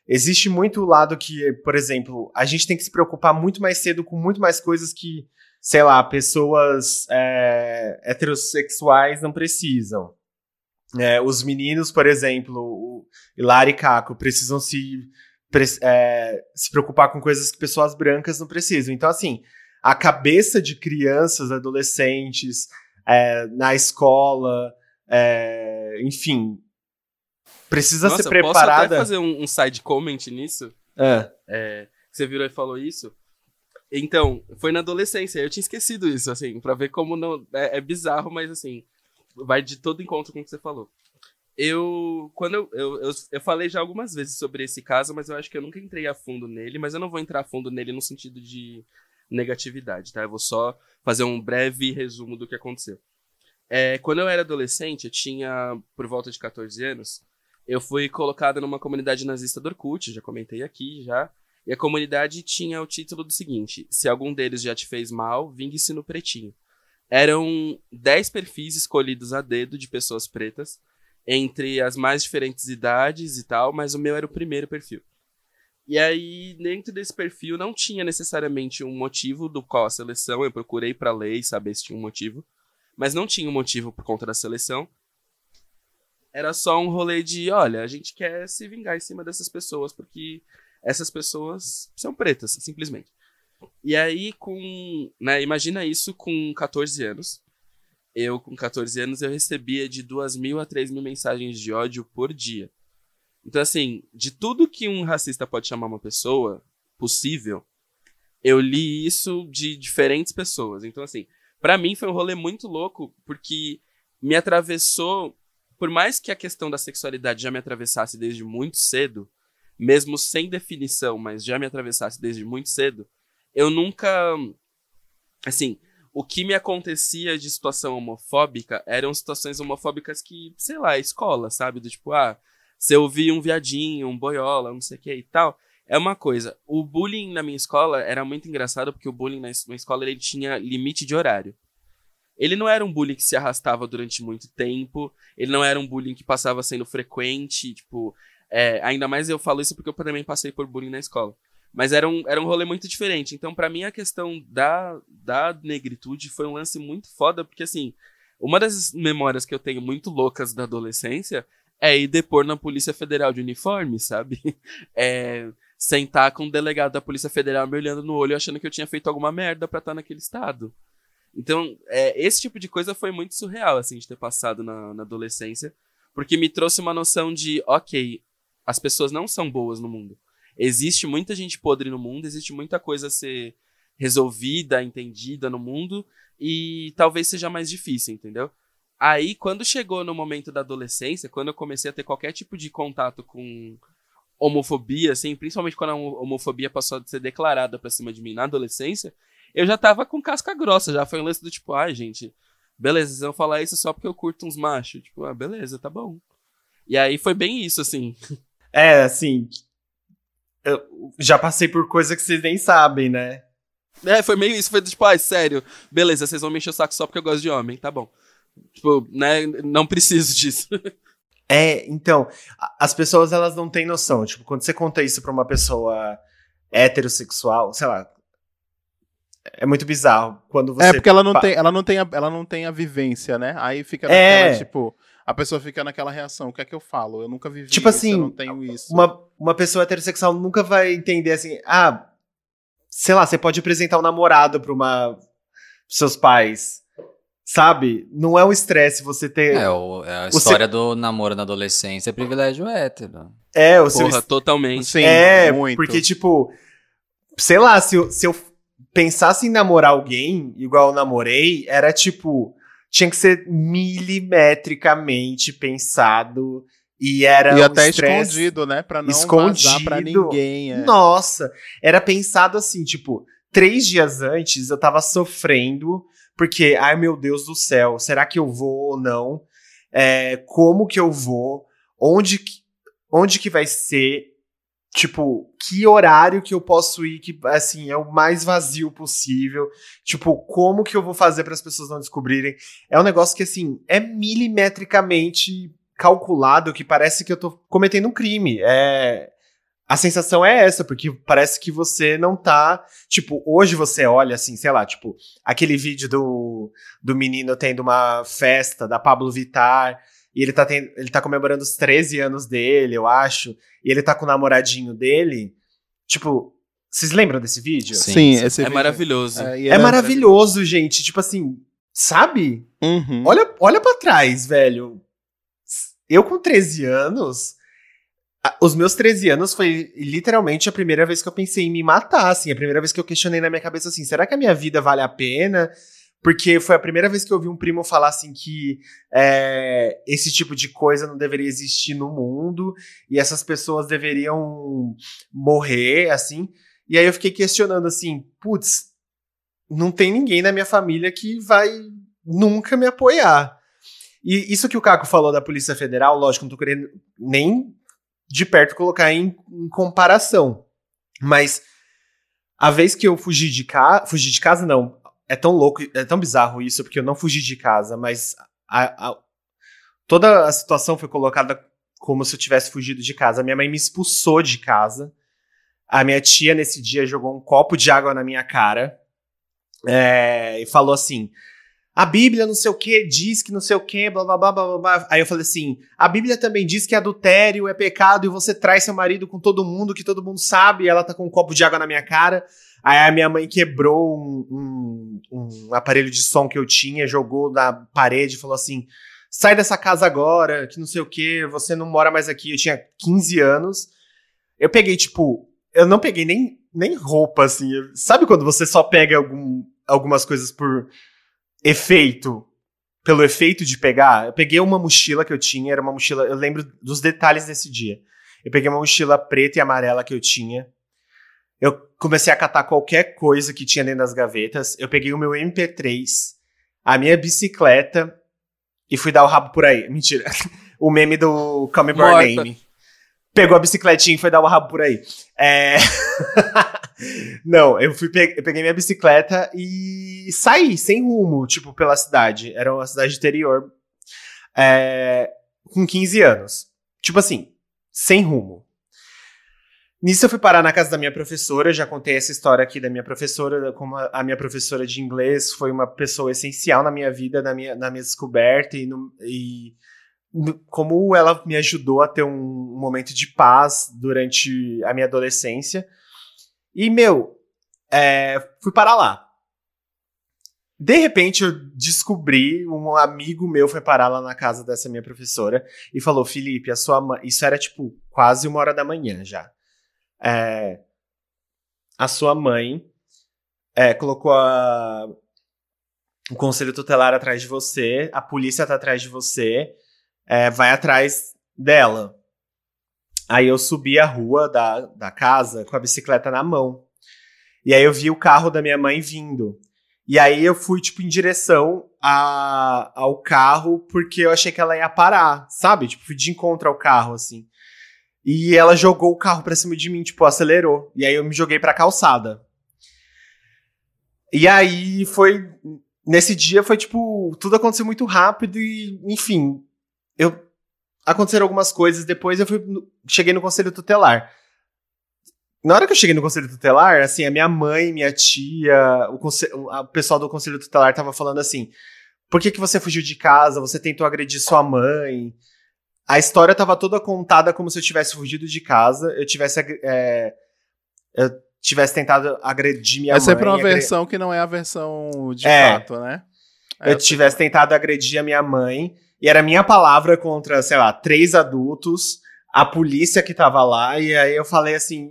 existe muito o lado que, por exemplo, a gente tem que se preocupar muito mais cedo com muito mais coisas que, sei lá, pessoas é, heterossexuais não precisam. É, os meninos, por exemplo, o Hilari e Caco, precisam se, é, se preocupar com coisas que pessoas brancas não precisam. Então, assim a cabeça de crianças, adolescentes, é, na escola, é, enfim, precisa Nossa, ser preparada. Posso até fazer um, um side comment nisso? É. é. Você virou e falou isso? Então, foi na adolescência, eu tinha esquecido isso, assim, pra ver como não. É, é bizarro, mas assim, vai de todo encontro com o que você falou. Eu, quando eu, eu, eu, eu, falei já algumas vezes sobre esse caso, mas eu acho que eu nunca entrei a fundo nele, mas eu não vou entrar a fundo nele no sentido de negatividade, tá? Eu vou só fazer um breve resumo do que aconteceu. É, quando eu era adolescente, eu tinha por volta de 14 anos, eu fui colocada numa comunidade nazista do Orkut, já comentei aqui já. E a comunidade tinha o título do seguinte: Se algum deles já te fez mal, vingue-se no pretinho. Eram 10 perfis escolhidos a dedo de pessoas pretas, entre as mais diferentes idades e tal, mas o meu era o primeiro perfil. E aí, dentro desse perfil, não tinha necessariamente um motivo do qual a seleção, eu procurei para ler e saber se tinha um motivo. mas não tinha um motivo por conta da seleção. Era só um rolê de, olha, a gente quer se vingar em cima dessas pessoas, porque essas pessoas são pretas, simplesmente. E aí, com. Né, imagina isso com 14 anos. Eu, com 14 anos, eu recebia de 2 mil a 3 mil mensagens de ódio por dia. Então, assim, de tudo que um racista pode chamar uma pessoa possível, eu li isso de diferentes pessoas. Então, assim, para mim foi um rolê muito louco, porque me atravessou. Por mais que a questão da sexualidade já me atravessasse desde muito cedo, mesmo sem definição, mas já me atravessasse desde muito cedo, eu nunca. Assim, o que me acontecia de situação homofóbica eram situações homofóbicas que, sei lá, escola, sabe? Do tipo, ah, se eu vi um viadinho, um boiola, não sei o que e tal. É uma coisa. O bullying na minha escola era muito engraçado porque o bullying na escola ele tinha limite de horário. Ele não era um bullying que se arrastava durante muito tempo. Ele não era um bullying que passava sendo frequente. Tipo, é, ainda mais eu falo isso porque eu também passei por bullying na escola. Mas era um, era um rolê muito diferente. Então, para mim, a questão da, da negritude foi um lance muito foda, porque, assim, uma das memórias que eu tenho muito loucas da adolescência é ir depor na Polícia Federal de uniforme, sabe? (laughs) É sentar com um delegado da Polícia Federal me olhando no olho achando que eu tinha feito alguma merda pra estar naquele estado. Então, é, esse tipo de coisa foi muito surreal, assim, de ter passado na, na adolescência, porque me trouxe uma noção de, ok, as pessoas não são boas no mundo. Existe muita gente podre no mundo, existe muita coisa a ser resolvida, entendida no mundo, e talvez seja mais difícil, entendeu? Aí, quando chegou no momento da adolescência, quando eu comecei a ter qualquer tipo de contato com homofobia, assim, principalmente quando a homofobia passou a ser declarada pra cima de mim na adolescência, eu já tava com casca grossa, já foi um lance do tipo, ai, ah, gente, beleza, vocês vão falar isso só porque eu curto uns machos. Tipo, ah, beleza, tá bom. E aí foi bem isso, assim. (laughs) É, assim. Eu já passei por coisa que vocês nem sabem, né? É, foi meio isso, foi tipo, ai, ah, sério, beleza, vocês vão me encher o saco só porque eu gosto de homem, tá bom. Tipo, né, não preciso disso. É, então, as pessoas elas não têm noção. Tipo, quando você conta isso pra uma pessoa heterossexual, sei lá. É muito bizarro. Quando você. É, porque ela não, tem, ela, não tem a, ela não tem a vivência, né? Aí fica naquela, é. tipo. A pessoa fica naquela reação. O que é que eu falo? Eu nunca vivi tipo isso, assim, eu não tenho isso. Uma, uma pessoa heterossexual nunca vai entender assim. Ah, sei lá, você pode apresentar um namorado pra uma. seus pais. Sabe? Não é um estresse você ter. É, o, é a história do namoro na adolescência é privilégio hétero. É, o Porra, seu. totalmente. Sim, é, muito. porque, tipo, sei lá, se eu, se eu pensasse em namorar alguém igual eu namorei, era tipo. Tinha que ser milimetricamente pensado. E era e um até escondido, né? Pra não escondido. vazar pra ninguém. É. Nossa, era pensado assim, tipo, três dias antes eu tava sofrendo porque, ai meu Deus do céu, será que eu vou ou não? É, como que eu vou? Onde que, onde que vai ser? Tipo, que horário que eu posso ir que, assim, é o mais vazio possível? Tipo, como que eu vou fazer para as pessoas não descobrirem? É um negócio que, assim, é milimetricamente calculado que parece que eu tô cometendo um crime. É, a sensação é essa, porque parece que você não tá. Tipo, hoje você olha assim, sei lá, tipo, aquele vídeo do, do menino tendo uma festa da Pablo Vittar. E ele tá, tendo, ele tá comemorando os 13 anos dele, eu acho. E ele tá com o namoradinho dele. Tipo, vocês lembram desse vídeo? Sim, Sim esse é vídeo. maravilhoso. É, é maravilhoso, gente. Tipo assim, sabe? Uhum. Olha, olha pra trás, velho. Eu com 13 anos os meus 13 anos foi literalmente a primeira vez que eu pensei em me matar, assim, a primeira vez que eu questionei na minha cabeça assim, será que a minha vida vale a pena? Porque foi a primeira vez que eu vi um primo falar assim que é, esse tipo de coisa não deveria existir no mundo e essas pessoas deveriam morrer, assim. E aí eu fiquei questionando assim, putz, não tem ninguém na minha família que vai nunca me apoiar. E isso que o Caco falou da Polícia Federal, lógico, não tô querendo nem de perto colocar em, em comparação. Mas a vez que eu fugi de casa. Fugi de casa, não. É tão louco, é tão bizarro isso, porque eu não fugi de casa, mas a, a, toda a situação foi colocada como se eu tivesse fugido de casa. Minha mãe me expulsou de casa. A minha tia, nesse dia, jogou um copo de água na minha cara é, e falou assim: a Bíblia não sei o que diz que não sei o que, blá, blá blá blá blá. Aí eu falei assim: a Bíblia também diz que adultério é pecado e você traz seu marido com todo mundo, que todo mundo sabe, e ela tá com um copo de água na minha cara. Aí a minha mãe quebrou um, um, um aparelho de som que eu tinha, jogou na parede e falou assim: sai dessa casa agora, que não sei o que, você não mora mais aqui. Eu tinha 15 anos. Eu peguei, tipo, eu não peguei nem, nem roupa, assim. Sabe quando você só pega algum, algumas coisas por efeito, pelo efeito de pegar, eu peguei uma mochila que eu tinha, era uma mochila, eu lembro dos detalhes desse dia. Eu peguei uma mochila preta e amarela que eu tinha. Eu comecei a catar qualquer coisa que tinha dentro das gavetas. Eu peguei o meu MP3, a minha bicicleta e fui dar o rabo por aí. Mentira. (laughs) O meme do Come By Name. Pegou a bicicletinha e foi dar o rabo por aí. É... (laughs) Não, eu fui pe... eu peguei minha bicicleta e saí sem rumo, tipo, pela cidade. Era uma cidade interior. É... Com 15 anos. Tipo assim, sem rumo. Nisso eu fui parar na casa da minha professora, já contei essa história aqui da minha professora, como a minha professora de inglês foi uma pessoa essencial na minha vida, na minha, na minha descoberta e, no, e como ela me ajudou a ter um, momento de paz durante a minha adolescência. E, meu, é, fui parar lá. De repente, eu descobri, um amigo meu foi parar lá na casa dessa minha professora e falou: Felipe, a sua mãe. Isso era tipo quase uma hora da manhã já. É, a sua mãe é, colocou a, o conselho tutelar atrás de você, a polícia tá atrás de você, é, vai atrás dela. Aí eu subi a rua da, da casa com a bicicleta na mão. E aí eu vi o carro da minha mãe vindo. E aí eu fui, tipo, em direção a, ao carro, porque eu achei que ela ia parar, sabe? Tipo, fui de encontro ao carro, assim. E ela jogou o carro pra cima de mim, tipo, acelerou. E aí eu me joguei pra calçada. E aí foi. Nesse dia foi, tipo, tudo aconteceu muito rápido e, enfim. Eu aconteceram algumas coisas. Depois eu fui, cheguei no conselho tutelar. Na hora que eu cheguei no conselho tutelar, assim, a minha mãe, minha tia, o, o pessoal do conselho tutelar tava falando assim: por que, que você fugiu de casa? Você tentou agredir sua mãe? A história tava toda contada como se eu tivesse fugido de casa, eu tivesse. É, eu tivesse tentado agredir minha é mãe. É sempre uma agre... versão que não é a versão de é, fato, né? Eu tivesse tentado agredir a minha mãe e era minha palavra contra, sei lá, três adultos, a polícia que tava lá, e aí eu falei assim.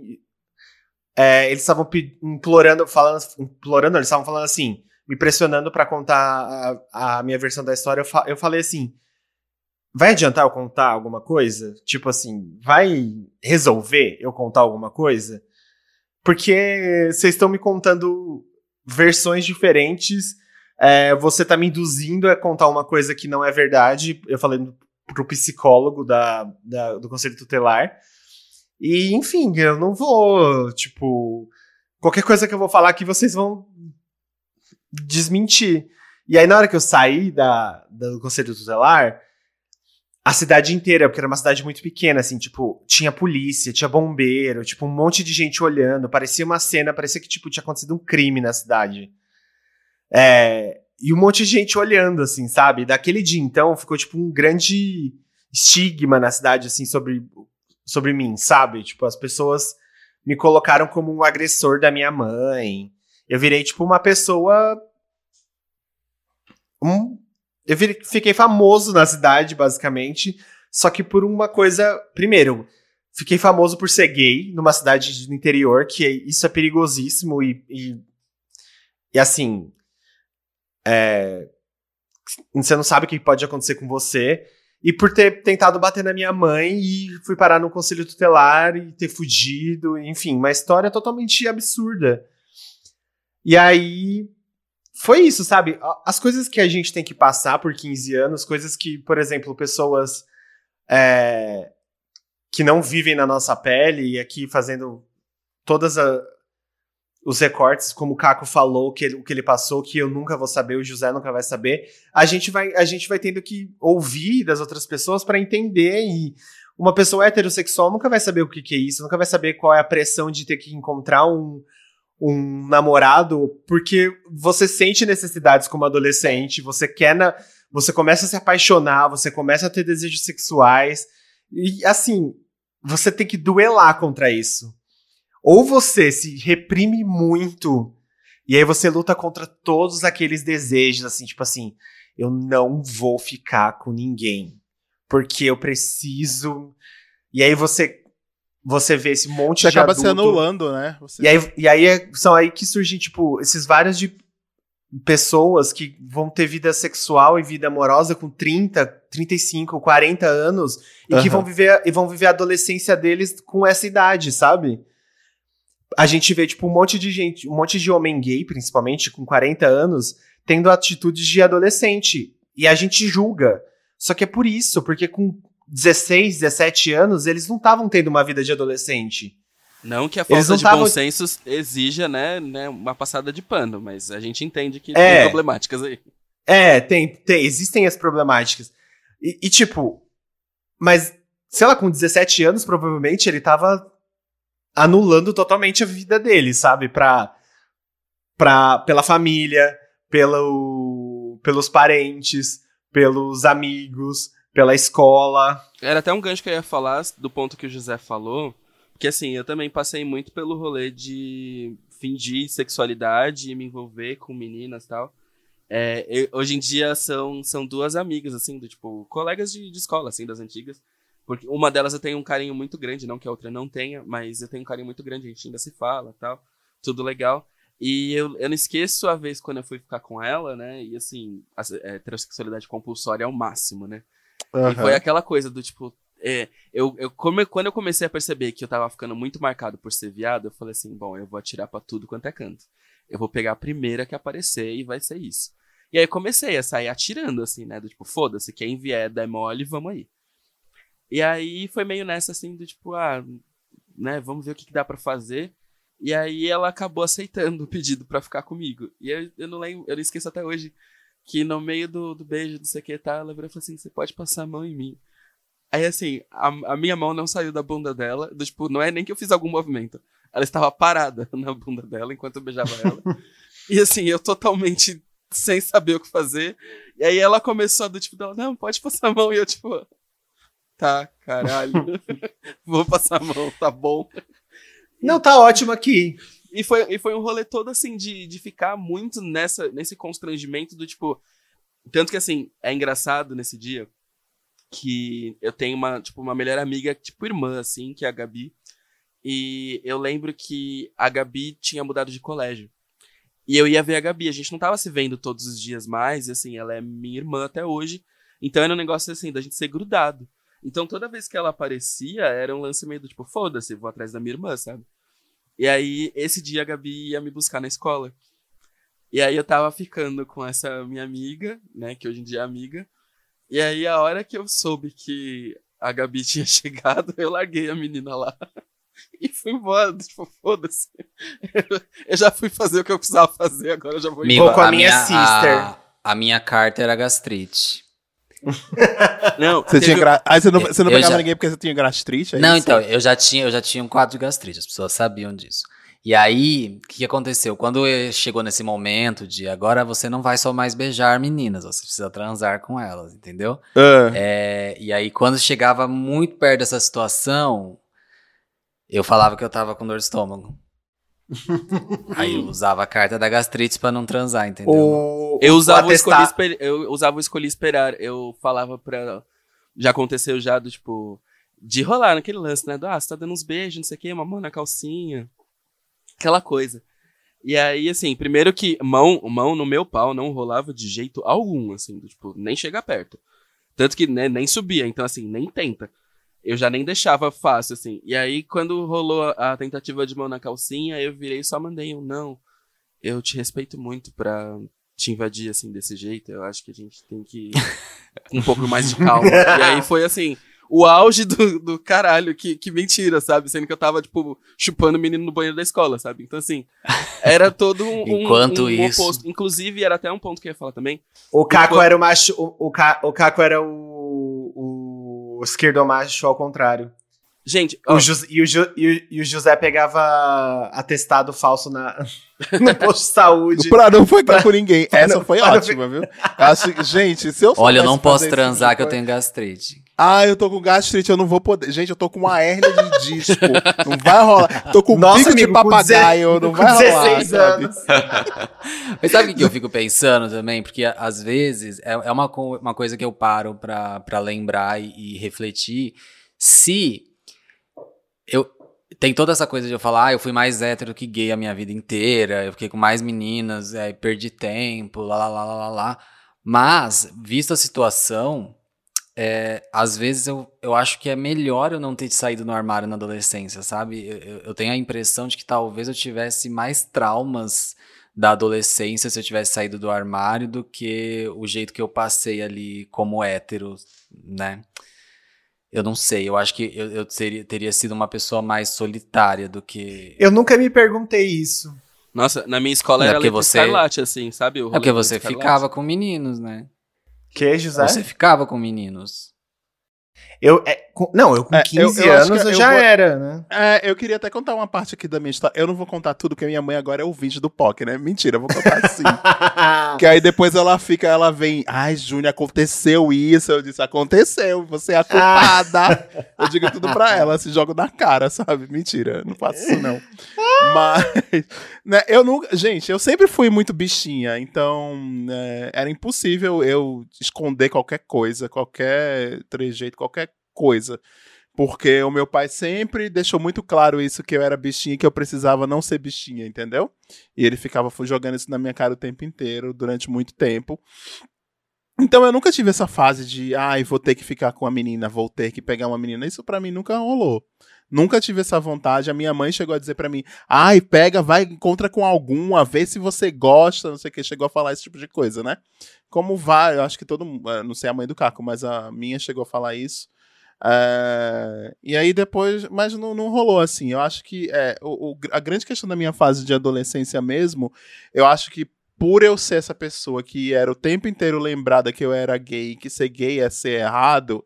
É, eles estavam implorando, falando, implorando, eles estavam falando assim, me pressionando para contar a, a, minha versão da história. Eu, fa eu falei assim: vai adiantar eu contar alguma coisa? Tipo assim, vai resolver eu contar alguma coisa? Porque vocês estão me contando versões diferentes é, você tá me induzindo a contar uma coisa que não é verdade. Eu falei pro psicólogo da, da, do conselho tutelar. E, enfim, eu não vou, tipo, qualquer coisa que eu vou falar aqui vocês vão desmentir. E aí, na hora que eu saí da, do conselho tutelar, a cidade inteira, porque era uma cidade muito pequena, assim, tipo, tinha polícia, tinha bombeiro, tipo, um monte de gente olhando, parecia uma cena, parecia que, tipo, tinha acontecido um crime na cidade. É, e um monte de gente olhando, assim, sabe? Daquele dia, então, ficou, tipo, um grande estigma na cidade, assim, sobre, sobre mim, sabe? Tipo, as pessoas me colocaram como um agressor da minha mãe. Eu virei, tipo, uma pessoa. Um, eu fiquei famoso na cidade, basicamente. Só que por uma coisa. Primeiro, fiquei famoso por ser gay numa cidade do interior, que isso é perigosíssimo e, e, e assim, é, você não sabe o que pode acontecer com você. E por ter tentado bater na minha mãe e fui parar no conselho tutelar e ter fugido, enfim, uma história totalmente absurda. E aí foi isso, sabe? As coisas que a gente tem que passar por 15 anos, coisas que, por exemplo, pessoas é, que não vivem na nossa pele e aqui fazendo todas a, os recortes, como o Caco falou, que ele, o que ele passou, que eu nunca vou saber, o José nunca vai saber. A gente vai, a gente vai tendo que ouvir das outras pessoas para entender e uma pessoa heterossexual nunca vai saber o que, que, é isso, nunca vai saber qual é a pressão de ter que encontrar um, um namorado porque você sente necessidades como adolescente, você quer na, você começa a se apaixonar, você começa a ter desejos sexuais e assim, você tem que duelar contra isso. Ou você se reprime muito e aí você luta contra todos aqueles desejos assim, tipo assim, eu não vou ficar com ninguém, porque eu preciso. E aí você você vê esse monte Você de acaba adulto, se anulando, né? Você- e aí, e aí é- são aí que surgem, tipo, esses vários de pessoas que vão ter vida sexual e vida amorosa com 30, 35, 40 anos e que Aham. vão viver e vão viver a adolescência deles com essa idade, sabe? A gente vê, tipo, um monte de gente, um monte de homem gay, principalmente, com 40 anos, tendo atitudes de adolescente. E a gente julga. Só que é por isso, porque com 16, 17 anos, eles não estavam tendo uma vida de adolescente. Não que a falta de tavam- bom senso exija, né, né, uma passada de pano, mas a gente entende que É. tem problemáticas aí. É, tem, tem, existem as problemáticas. E, e, tipo, mas, sei lá, com 17 anos, provavelmente ele tava anulando totalmente a vida dele, sabe? Pra, pra, pela família, pelo, pelos parentes, pelos amigos, pela escola. Era até um gancho que eu ia falar do ponto que o José falou, que assim, eu também passei muito pelo rolê de fingir sexualidade e me envolver com meninas e tal. É, eu- hoje em dia são, são duas amigas, assim, do tipo, colegas de, de escola, assim, das antigas. Porque uma delas eu tenho um carinho muito grande, não que a outra não tenha, mas eu tenho um carinho muito grande, a gente ainda se fala tal, tudo legal. E eu, eu não esqueço a vez quando eu fui ficar com ela, né? E assim, a é, heterossexualidade compulsória é o máximo, né? E Aham. foi aquela coisa do tipo. é, eu, eu, come- quando eu comecei a perceber que eu tava ficando muito marcado por ser viado, eu falei assim: bom, eu vou atirar pra tudo quanto é canto. Eu vou pegar a primeira que aparecer e vai ser isso. E aí comecei a sair atirando, assim, né? Do tipo, foda-se, quem vier der mole, vamos aí. E aí foi meio nessa, assim, do tipo, ah, né, vamos ver o que, que dá pra fazer. E aí ela acabou aceitando (laughs) o pedido pra ficar comigo. E eu, eu não lembro, eu não esqueço até hoje que no meio do, do beijo, não sei o que, tá, ela virou e falou assim, você pode passar a mão em mim. Aí assim, a, a minha mão não saiu da bunda dela, do, tipo, não é nem que eu fiz algum movimento. Ela estava parada (laughs) na bunda dela enquanto eu beijava ela. (laughs) e assim, eu totalmente sem saber o que fazer. E aí ela começou a do tipo dela, não, pode passar a mão. E eu tipo, tá, caralho. (laughs) Vou passar a mão, tá bom. Não, tá ótimo aqui. E foi, e foi um rolê todo assim de, de ficar muito nessa, nesse constrangimento do tipo. Tanto que assim, é engraçado nesse dia que eu tenho uma, tipo, uma melhor amiga, tipo irmã, assim, que é a Gabi. E eu lembro que a Gabi tinha mudado de colégio. E eu ia ver a Gabi, a gente não tava se vendo todos os dias mais, e assim, ela é minha irmã até hoje. Então era um negócio assim, da gente ser grudado. Então toda vez que ela aparecia, era um lance meio do tipo, foda-se, vou atrás da minha irmã, sabe? E aí, esse dia a Gabi ia me buscar na escola. E aí eu tava ficando com essa minha amiga, né, que hoje em dia é amiga. E aí a hora que eu soube que a Gabi (laughs) tinha chegado, eu larguei a menina lá. (laughs) E fui embora, tipo, foda-se. (laughs) Eu já fui fazer o que eu precisava fazer, agora eu já vou Amigo, Vou com a a minha sister. A, a minha carta era gastrite. (laughs) Não, Você tinha gra... Aí você não, você não pegava já- ninguém porque você tinha gastrite? é não, isso? então, eu já tinha, eu já tinha um quadro de gastrite, as pessoas sabiam disso. E aí, o que, aconteceu? Quando eh, chegou nesse momento de agora você não vai só mais beijar meninas, você precisa transar com elas, entendeu? Ah, É, e aí, quando chegava muito perto dessa situação, eu falava que eu tava com dor de estômago. Aí eu usava a carta da gastrite pra não transar, entendeu? O, Eu usava, o atestar- escolhi esper- eu usava o escolhi esperar. Eu falava pra. Já aconteceu já do tipo. De rolar naquele lance, né? Do, ah, você tá dando uns beijos, não sei o quê, uma mão na calcinha. Aquela coisa. E aí, assim, primeiro que mão, mão no meu pau não rolava de jeito algum, assim, do, tipo, nem chegar perto. Tanto que né, nem subia, então assim, nem tenta. Eu já nem deixava fácil, assim. E aí, quando rolou a, tentativa de mão na calcinha, eu virei e só mandei um não. Eu te respeito muito pra te invadir assim desse jeito. Eu acho que a gente tem que (laughs) um pouco mais de calma. e aí foi assim, o auge do, do caralho, que, que mentira, sabe? Sendo que eu tava, tipo, chupando o menino no banheiro da escola, sabe? Então, assim, era todo um, um- Enquanto um isso- oposto. Inclusive, era até um ponto que eu ia falar também. O Caco Enquanto- era o macho. O, o, Ca- o Caco era o, o esquerdomacho ao contrário. Gente, O e, o Ju- e o- e o José pegava atestado falso na, (laughs) no posto de saúde. Pra não ficar com ninguém. pra Essa não- foi pra ótima, viu? Acho, gente, se eu Olha, eu não posso transar que eu tenho gastrite. Ah, eu tô com gastrite, eu não vou poder. Gente, eu tô com uma hérnia de (laughs) disco. não vai rolar. Tô com Nossa, bico amigo, de com papagaio, não vai rolar. 16 sabe? anos. (laughs) Mas sabe o que eu fico pensando também? Porque a- às vezes é, é uma, uma coisa que eu paro pra, pra lembrar e, e refletir. Se eu. Tem toda essa coisa de eu falar, ah, eu fui mais hétero que gay a minha vida inteira, eu fiquei com mais meninas, é, perdi tempo, lá, lá, lá, lá, lá. Mas, vista a situação, é, às vezes eu, eu acho que é melhor eu não ter saído no armário na adolescência, sabe? Eu- eu tenho a impressão de que talvez eu tivesse mais traumas da adolescência se eu tivesse saído do armário do que o jeito que eu passei ali como hétero, né? Eu não sei, eu acho que eu, eu teria, teria sido uma pessoa mais solitária do que. Eu nunca me perguntei isso. nossa, na minha escola era porque você- escarlate, assim, sabe? O É porque você ficava com meninos, né? Que, José? Você ficava com meninos. Eu, é, com- não, eu com É, 15 eu- eu acho anos eu, eu já vou- era, né? É, eu queria até contar uma parte aqui da minha história. Eu não vou contar tudo, porque minha mãe agora é ouvinte do POC, né? Mentira, eu vou contar sim. (laughs) que aí depois ela fica, ela vem, ai, Júnior, aconteceu isso. Eu disse, aconteceu, você é a culpada. eu digo tudo pra ela, se jogo na cara, sabe? Mentira, não faço isso não. Mas, né, eu nunca. Gente, eu sempre fui muito bichinha, então é, era impossível eu esconder qualquer coisa, qualquer trejeito, qualquer coisa. Porque o meu pai sempre deixou muito claro isso, que eu era bichinha e que eu precisava não ser bichinha, entendeu? E ele ficava jogando isso na minha cara o tempo inteiro, durante muito tempo. Então eu nunca tive essa fase de, ai, vou ter que ficar com a menina, vou ter que pegar uma menina. Isso pra mim nunca rolou. Nunca tive essa vontade. A minha mãe chegou a dizer pra mim, ai, pega, vai, encontra com alguma, vê se você gosta, não sei o que. Chegou a falar esse tipo de coisa, né? Como vai, eu acho que todo mundo, eh, não sei a mãe do Caco, mas a minha chegou a falar isso. É, e aí depois, mas não, não rolou assim. Eu acho que é, o, o- a grande questão da minha fase de adolescência mesmo, eu acho que por eu ser essa pessoa que era o tempo inteiro lembrada que eu era gay, que ser gay é ser errado,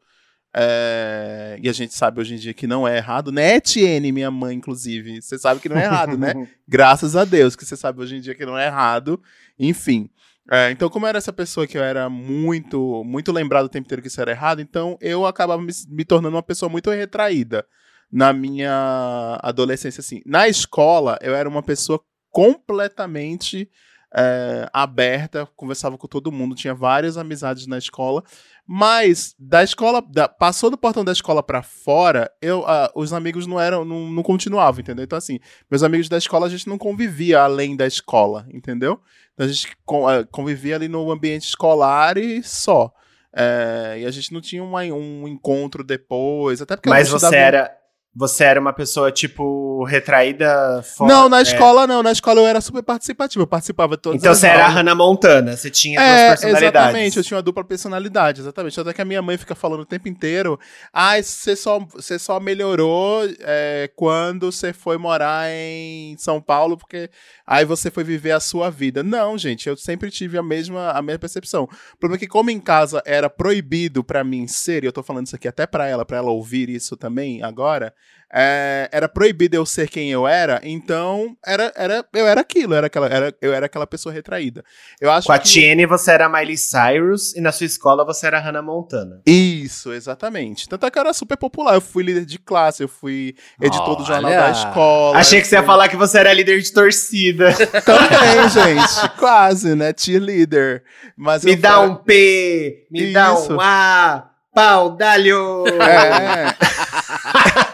é, e a gente sabe hoje em dia que não é errado, né, Etienne, minha mãe, inclusive? Você sabe que não é errado, né? (laughs) Graças a Deus que você sabe hoje em dia que não é errado. Enfim. É, então, como eu era essa pessoa que eu era muito, muito lembrado o tempo inteiro que isso era errado, então eu acabava me, me tornando uma pessoa muito retraída na minha adolescência, assim. Na escola, eu era uma pessoa completamente é, aberta, conversava com todo mundo, tinha várias amizades na escola, mas da escola, da- passou do portão da escola pra fora, eu, ah, os amigos não eram, não, não continuavam, entendeu? Então, assim, meus amigos da escola a gente não convivia além da escola, entendeu? Então a gente eh, convivia ali no ambiente escolar e só. É, e a gente não tinha uma- um encontro depois, até porque Mas você era, você era uma pessoa, tipo, retraída fora. Não, na é. escola não. Na escola eu era super participativo. Eu participava de todas Então você era a aulas. Hannah Montana, você tinha É, duas personalidades. exatamente, eu tinha uma dupla personalidade, exatamente. Até que a minha mãe fica falando o tempo inteiro, ah, você só, você só melhorou é, quando você foi morar em São Paulo, porque aí você foi viver a sua vida. Não, gente, eu sempre tive a mesma, a mesma percepção. O problema é que como em casa era proibido pra mim ser, e eu tô falando isso aqui até pra ela, pra ela ouvir isso também agora, é, era proibido eu ser quem eu era, então era, era, eu era aquilo, era aquela, era, eu era aquela pessoa retraída. Eu acho Com a que... Tiene você era a Miley Cyrus e na sua escola você era a Hannah Montana. Isso, exatamente. Tanto é que eu era super popular. Eu fui líder de classe, eu fui editor do jornal Olha. da escola. Achei que você ia fui- falar que você era líder de torcida. (laughs) Também, gente. Quase, né? Cheerleader. Mas me dá fui- um P, me dá Isso. um A, pau, dalho. É.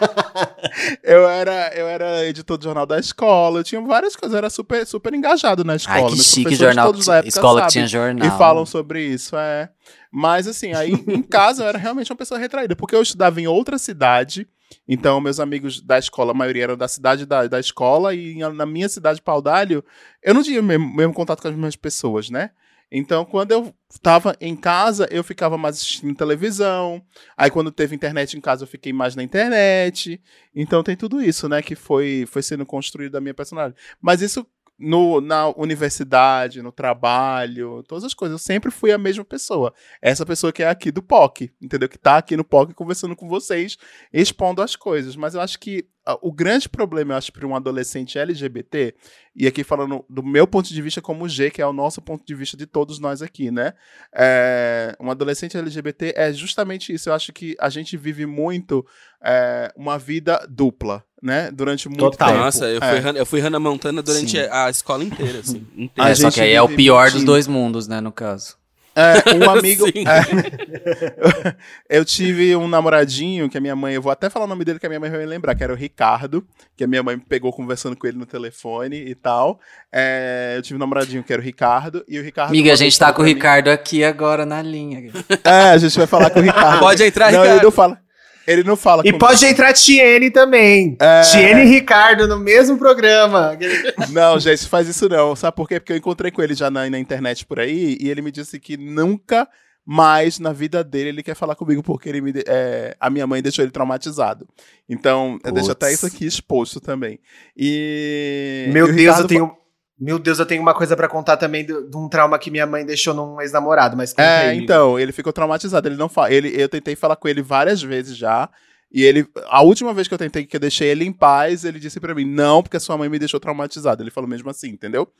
(laughs) eu, era, eu era editor do jornal da escola, eu tinha várias coisas, eu era super, super engajado na escola. Ai, que Meus chique jornal. todos da época Escola que tinha jornal. E falam sobre isso, é. Mas assim, aí em (laughs) casa eu era realmente uma pessoa retraída, porque eu estudava em outra cidade, então meus amigos da escola, a maioria eram da cidade da, da escola, e na minha cidade, Paudalho, eu não tinha o mesmo, mesmo contato com as mesmas pessoas, né? Então, quando eu tava em casa, eu ficava mais assistindo televisão. Aí, quando teve internet em casa, eu fiquei mais na internet. Então, tem tudo isso, né? Que foi, foi sendo construído da minha personalidade. Mas isso no, na universidade, no trabalho, todas as coisas. Eu sempre fui a mesma pessoa. Essa pessoa que é aqui do POC, entendeu? Que tá aqui no POC conversando com vocês, expondo as coisas. Mas eu acho que o grande problema, eu acho, para um adolescente LGBT, e aqui falando do meu ponto de vista como G, que é o nosso ponto de vista de todos nós aqui, né? É, um adolescente LGBT é justamente isso. Eu acho que a gente vive muito é, uma vida dupla, né? Durante muito Total. tempo. Nossa, eu fui, É. Hannah- eu fui Hannah Montana durante Sim. a escola inteira, assim. (laughs) Inteira. É, só que aí é o pior dos dois mundos, né, no caso. É, um (laughs) amigo. É, (laughs) eu tive um namoradinho que a minha mãe, eu vou até falar o nome dele que a minha mãe vai me lembrar, que era o Ricardo, que a minha mãe me pegou conversando com ele no telefone e tal. É, eu tive um namoradinho que era o Ricardo, e o Ricardo. Amiga, a gente tá com o mim- Ricardo aqui agora na linha. É, a gente vai falar com o Ricardo. Pode entrar, não, Ricardo. Ele não fala. Ele não fala E pode entrar Tiene também. É. Tiene e Ricardo no mesmo programa. (laughs) Não, gente, faz isso não. Sabe por quê? Porque eu encontrei com ele já na, na internet por aí e ele me disse que nunca mais na vida dele ele quer falar comigo porque ele me é, a minha mãe deixou ele traumatizado. Então, eu deixo Putz. até isso aqui exposto também. E. Meu e Deus, Ricardo eu tenho. Meu Deus, eu tenho uma coisa pra contar também de, de um trauma que minha mãe deixou num ex-namorado, mas É, então, ele ficou traumatizado. Ele não fala. Ele, eu tentei falar com ele várias vezes já. E ele. A última vez que eu tentei, que eu deixei ele em paz, ele disse pra mim, não, porque a sua mãe me deixou traumatizado. Ele falou mesmo assim, entendeu?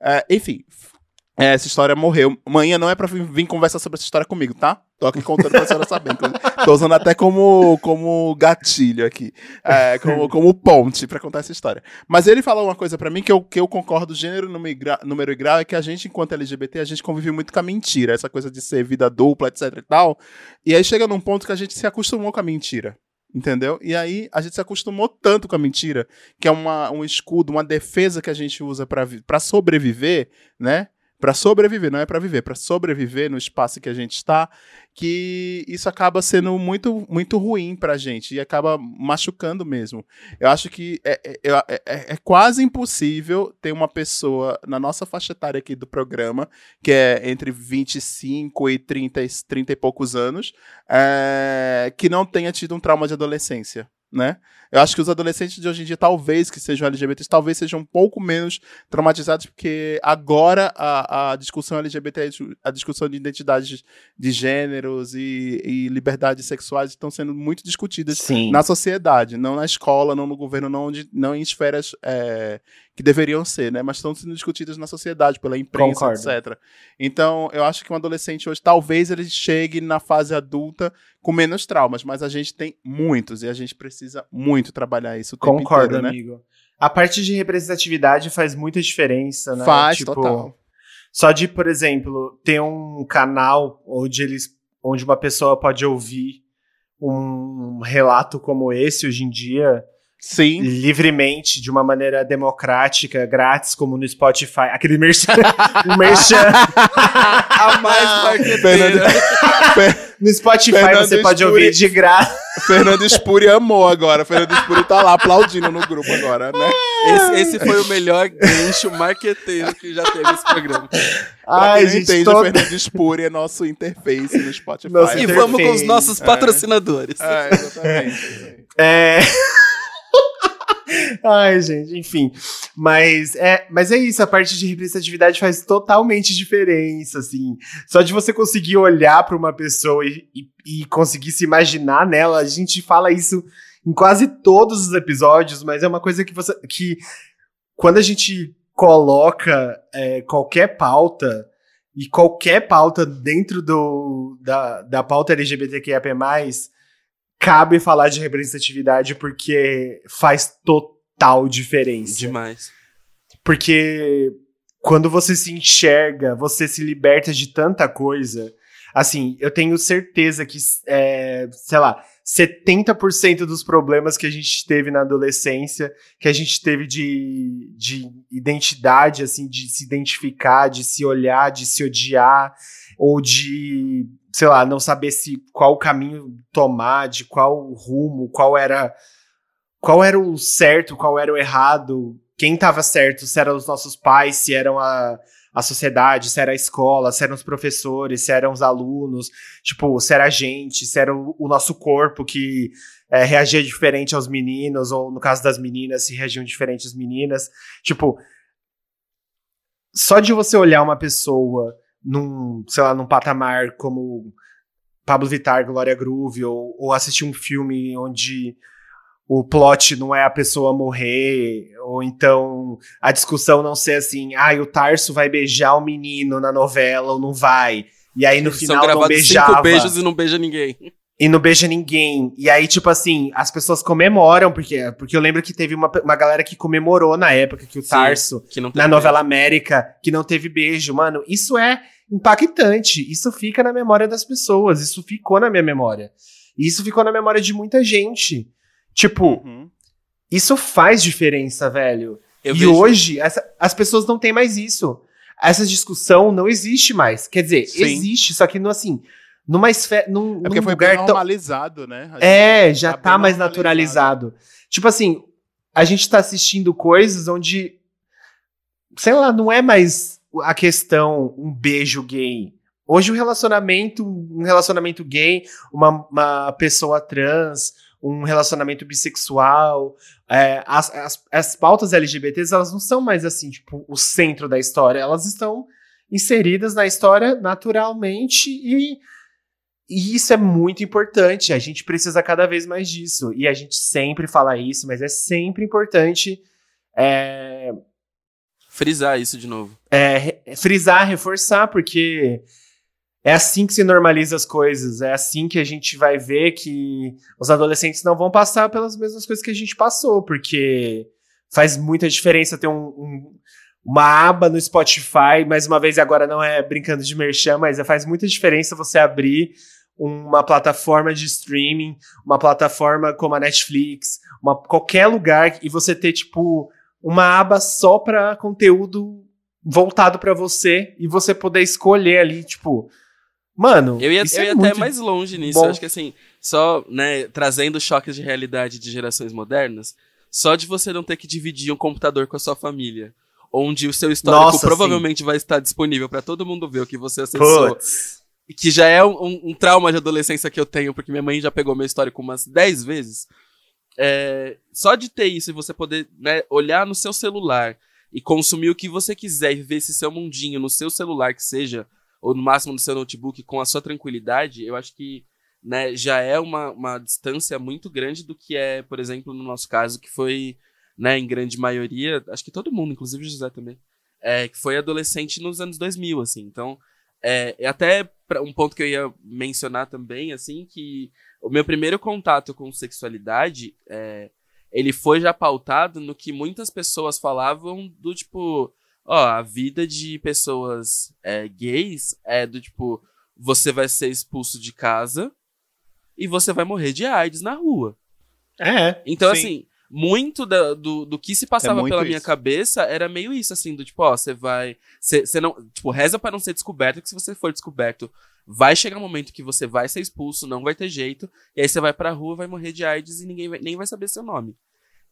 É, enfim. É, essa história morreu. Amanhã não é pra vir, conversar sobre essa história comigo, tá? Tô aqui contando pra senhora saber. Tô usando até como, como gatilho aqui. É, como, como ponte pra contar essa história. Mas ele falou uma coisa pra mim que eu, que eu concordo, gênero, número e grau- é que a gente, enquanto LGBT, a gente convive muito com a mentira, essa coisa de ser vida dupla, etc e tal. E aí chega num ponto que a gente se acostumou com a mentira. Entendeu? E aí a gente se acostumou tanto com a mentira, que é uma, um escudo, uma defesa que a gente usa pra sobreviver, né? Pra sobreviver, não é pra viver, pra sobreviver no espaço que a gente está, que isso acaba sendo muito muito ruim pra gente e acaba machucando mesmo. Eu acho que é, é, é- é- é quase impossível ter uma pessoa na nossa faixa etária aqui do programa, que é entre 25 e 30, e 30 e poucos anos, é, que não tenha tido um trauma de adolescência. Né? Eu acho que os adolescentes de hoje em dia, talvez que sejam LGBTs, talvez sejam um pouco menos traumatizados, porque agora a, a discussão LGBT, a discussão de identidades de gêneros e, e liberdades sexuais estão sendo muito discutidas Sim. na sociedade, não na escola, não no governo, não, onde, não em esferas é, que deveriam ser, né? Mas estão sendo discutidas na sociedade, pela imprensa, Concordo. etc. Então, eu acho que um adolescente hoje, talvez ele chegue na fase adulta com menos traumas, mas a gente tem muitos e a gente precisa muito trabalhar isso o Concordo, inteiro, né? amigo. A parte de representatividade faz muita diferença, né? Faz, Tipo, total. Só de, por exemplo, ter um canal onde eles, onde uma pessoa pode ouvir um relato como esse hoje em dia Sim. livremente, de uma maneira democrática, grátis, como no Spotify. Aquele merchan. (laughs) um merchan. A mais marqueteira. No Spotify Fernando você pode Spuri. ouvir de graça. Fernando Spuri amou agora. Fernando Spuri tá lá aplaudindo no grupo agora, né? Esse, esse foi o melhor gancho marqueteiro que já teve esse programa. Pra Ai, quem não gente, entende, todo- o Fernando Spuri é nosso interface no Spotify. Nosso E Interface. vamos com os nossos patrocinadores. É, exatamente. É. Ai, gente, enfim. Mas é, mas é isso, a parte de representatividade faz totalmente diferença, assim. Só de você conseguir olhar pra uma pessoa e, e, e conseguir se imaginar nela, a gente fala isso em quase todos os episódios, mas é uma coisa que você. que quando a gente coloca é, qualquer pauta, e qualquer pauta dentro do, da, da pauta LGBTQIAP+, cabe falar de representatividade porque faz total diferença. Demais. Porque quando você se enxerga, você se liberta de tanta coisa. Assim, eu tenho certeza que, é, sei lá, 70% dos problemas que a gente teve na adolescência, que a gente teve de, de identidade, assim, de se identificar, de se olhar, de se odiar, ou de, sei lá, não saber se qual caminho tomar, de qual rumo, qual era qual era o certo, qual era o errado, quem estava certo, se eram os nossos pais, se eram a, a sociedade, se era a escola, se eram os professores, se eram os alunos, tipo, se era a gente, se era o, o nosso corpo que é, reagia diferente aos meninos, ou no caso das meninas, se reagiam diferente às meninas. Tipo, só de você olhar uma pessoa num, sei lá, num patamar como Pablo Vittar, Glória Groove, ou, ou assistir um filme onde o plot não é a pessoa morrer, ou então a discussão não ser assim, ah, o Tarso vai beijar o menino na novela ou não vai. E aí no São final não beijava. cinco beijos e não beija ninguém. E não beija ninguém. E aí, tipo assim, as pessoas comemoram, porque, porque eu lembro que teve uma, uma galera que comemorou na época que o Sim, Tarso, Que na novela América, que não teve beijo. Mano, isso é impactante. Isso fica na memória das pessoas. Isso ficou na minha memória. E isso ficou na memória de muita gente. Tipo, Uhum. isso faz diferença, velho. Eu e vejo- hoje, essa- as pessoas não têm mais isso. Essa discussão não existe mais. Quer dizer, Sim. existe, só que no, assim, numa esfera. Num, É porque num foi bem lugar tão. normalizado, né? A É, já bem tá mais normalizado. naturalizado. Tipo assim, a gente tá assistindo coisas onde. Sei lá, não é mais a questão um beijo gay. Hoje o relacionamento, um relacionamento gay, uma, uma pessoa trans, um relacionamento bissexual, é, as, as, as pautas LGBTs, elas não são mais assim, tipo, o centro da história. Elas estão inseridas na história naturalmente e, e isso é muito importante. A gente precisa cada vez mais disso. E a gente sempre fala isso, mas é sempre importante é, Frisar isso de novo. é, frisar, reforçar, porque é assim que se normaliza as coisas, é assim que a gente vai ver que os adolescentes não vão passar pelas mesmas coisas que a gente passou, porque faz muita diferença ter um- um- uma aba no Spotify, mais uma vez agora não é brincando de merchan, mas é- faz muita diferença você abrir uma plataforma de streaming, uma plataforma como a Netflix, uma, qualquer lugar e você ter tipo uma aba só para conteúdo voltado pra você e você poder escolher ali, tipo, mano, Eu ia, eu é ia até mais longe nisso. bom. Eu acho que assim, só, né, trazendo choques de realidade de gerações modernas, só de você não ter que dividir um computador com a sua família, onde o seu histórico Nossa, provavelmente vai estar disponível pra todo mundo ver o que você acessou. Putz. E que já é um, um- um trauma de adolescência que eu tenho, porque minha mãe já pegou meu histórico umas 10 vezes. É, só de ter isso e você poder né, olhar no seu celular e consumir o que você quiser e viver esse seu mundinho no seu celular, que seja, ou no máximo no seu notebook, com a sua tranquilidade, eu acho que né, já é uma, uma distância muito grande do que é, por exemplo, no nosso caso, que foi, né, em grande maioria, acho que todo mundo, inclusive o José também, é, que foi adolescente nos anos 2000, assim. Então, é, é até um ponto que eu ia mencionar também, assim, que o meu primeiro contato com sexualidade, é, ele foi já pautado no que muitas pessoas falavam do tipo, ó, a vida de pessoas é, gays é do tipo, você vai ser expulso de casa e você vai morrer de AIDS na rua. É. Então, Sim. assim, muito da- do, do que se passava É pela minha isso. cabeça era meio isso, assim, do tipo, ó, você vai. Você não. Tipo, reza pra não ser descoberto, que se você for descoberto, vai chegar um momento que você vai ser expulso, não vai ter jeito, e aí você vai pra rua, vai morrer de AIDS e ninguém vai- nem vai saber seu nome.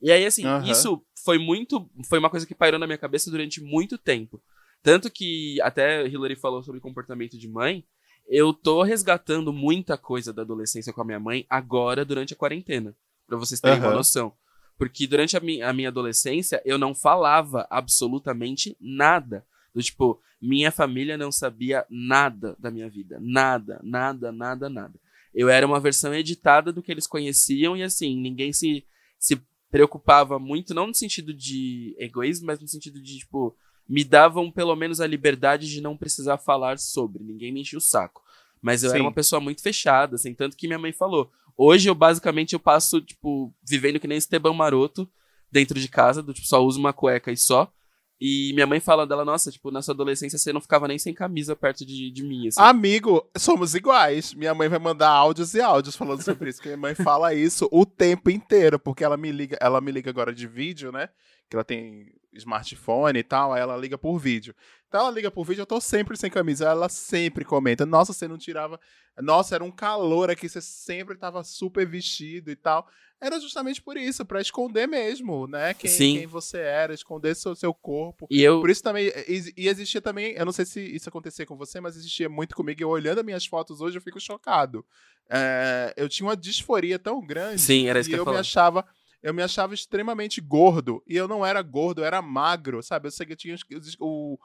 E aí, assim, Aham. isso foi muito. Foi uma coisa que pairou na minha cabeça durante muito tempo. Tanto que até Hillary falou sobre comportamento de mãe. Eu tô resgatando muita coisa da adolescência com a minha mãe agora, durante a quarentena. Pra vocês terem uma Aham. noção. Porque durante a, mi a minha adolescência, eu não falava absolutamente nada. Do tipo, minha família não sabia nada da minha vida. Nada, nada, nada, nada. Eu era uma versão editada do que eles conheciam e assim, ninguém se, se preocupava muito, não no sentido de egoísmo, mas no sentido de, tipo, me davam pelo menos a liberdade de não precisar falar sobre. Ninguém me enchia o saco. Mas eu era Sim. uma pessoa muito fechada, assim, tanto que minha mãe falou. Hoje eu basicamente eu passo, tipo, vivendo que nem Esteban Maroto dentro de casa, do tipo, só uso uma cueca e só. E minha mãe fala dela, nossa, tipo, na sua adolescência você não ficava nem sem camisa perto de, de mim, assim. Amigo, somos iguais. Minha mãe vai mandar áudios e áudios falando sobre isso, que minha mãe fala isso o tempo inteiro, porque ela me liga, ela me liga agora de vídeo, né? Que ela tem smartphone e tal, aí ela liga por vídeo. Então ela liga por vídeo, eu tô sempre sem camisa, ela sempre comenta: "Nossa, você não tirava, nossa, era um calor aqui, você sempre tava super vestido e tal". Era justamente por isso, pra esconder mesmo, né? Quem, Sim. quem você era, esconder seu, seu corpo. E eu. Por isso também, e e existia também, eu não sei se isso acontecia com você, mas existia muito comigo, eu olhando as minhas fotos hoje, eu fico chocado. É, eu tinha uma disforia tão grande Sim, era isso que eu eu me achava, eu me achava extremamente gordo. E eu não era gordo, eu era magro, sabe? Eu sei que eu tinha os, o,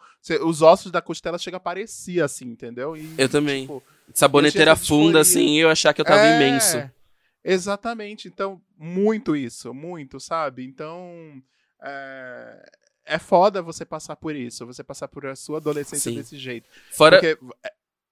os ossos da costela chega a parecer assim, entendeu? E, eu também. Tipo, Saboneteira funda, assim, eu achar que eu tava é, imenso. Exatamente. Então, muito isso, muito, sabe? Então. É, é foda você passar por isso, você passar por a sua adolescência Sim. desse jeito. Fora. Porque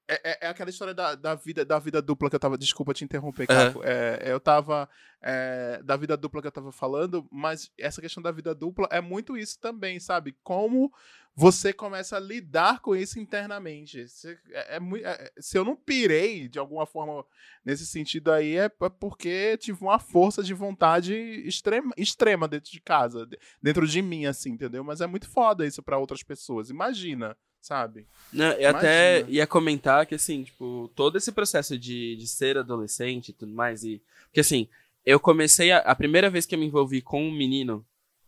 é, é, é, aquela história da, da, vida, da vida dupla que eu tava. Desculpa te interromper, Caco. Uhum. É, eu tava. É, da vida dupla que eu tava falando, mas essa questão da vida dupla é muito isso também, sabe? Como você começa a lidar com isso internamente. Se, é, é, é, se eu não pirei de alguma forma nesse sentido aí, é porque tive uma força de vontade extrema, extrema dentro de casa, dentro de mim, assim, entendeu? Mas é muito foda isso para outras pessoas. Imagina sabe? Não, eu até ia comentar que, assim, tipo, todo esse processo de, de ser adolescente e tudo mais, e. Porque, assim, eu comecei a, a primeira vez que eu me envolvi com um menino,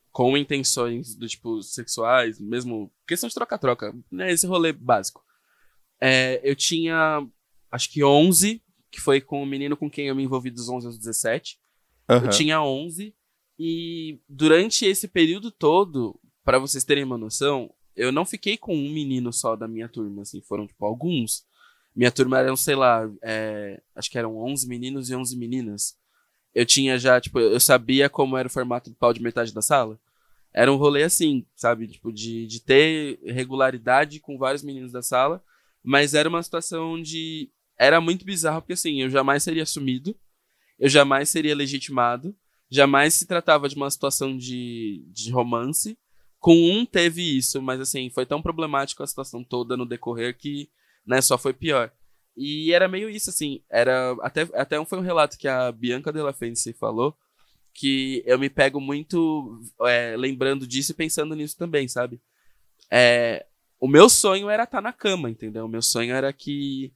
com intenções do tipo sexuais, mesmo questão de troca-troca, né? Esse rolê básico. É, eu tinha, acho que 11, que foi com o menino com quem eu me envolvi dos 11 aos 17. Uhum. Eu tinha 11, e durante esse período todo, para vocês terem uma noção, eu não fiquei com um menino só da minha turma, assim, foram, tipo, alguns. Minha turma eram, sei lá, é, acho que eram 11 meninos e 11 meninas. Eu tinha já, tipo, eu sabia como era o formato do pau de metade da sala. Era um rolê assim, sabe? Tipo, de, de ter regularidade com vários meninos da sala. Mas era uma situação onde era muito bizarro, porque assim, eu jamais seria assumido, eu jamais seria legitimado, jamais se tratava de uma situação de, de romance. Com um teve isso, mas assim, foi tão problemático a situação toda no decorrer que, né, só foi pior. E era meio isso, assim, era. Até, até foi um relato que a Bianca Della Fence falou, que eu me pego muito é, lembrando disso e pensando nisso também, sabe? É, o meu sonho era estar tá na cama, entendeu? O meu sonho era que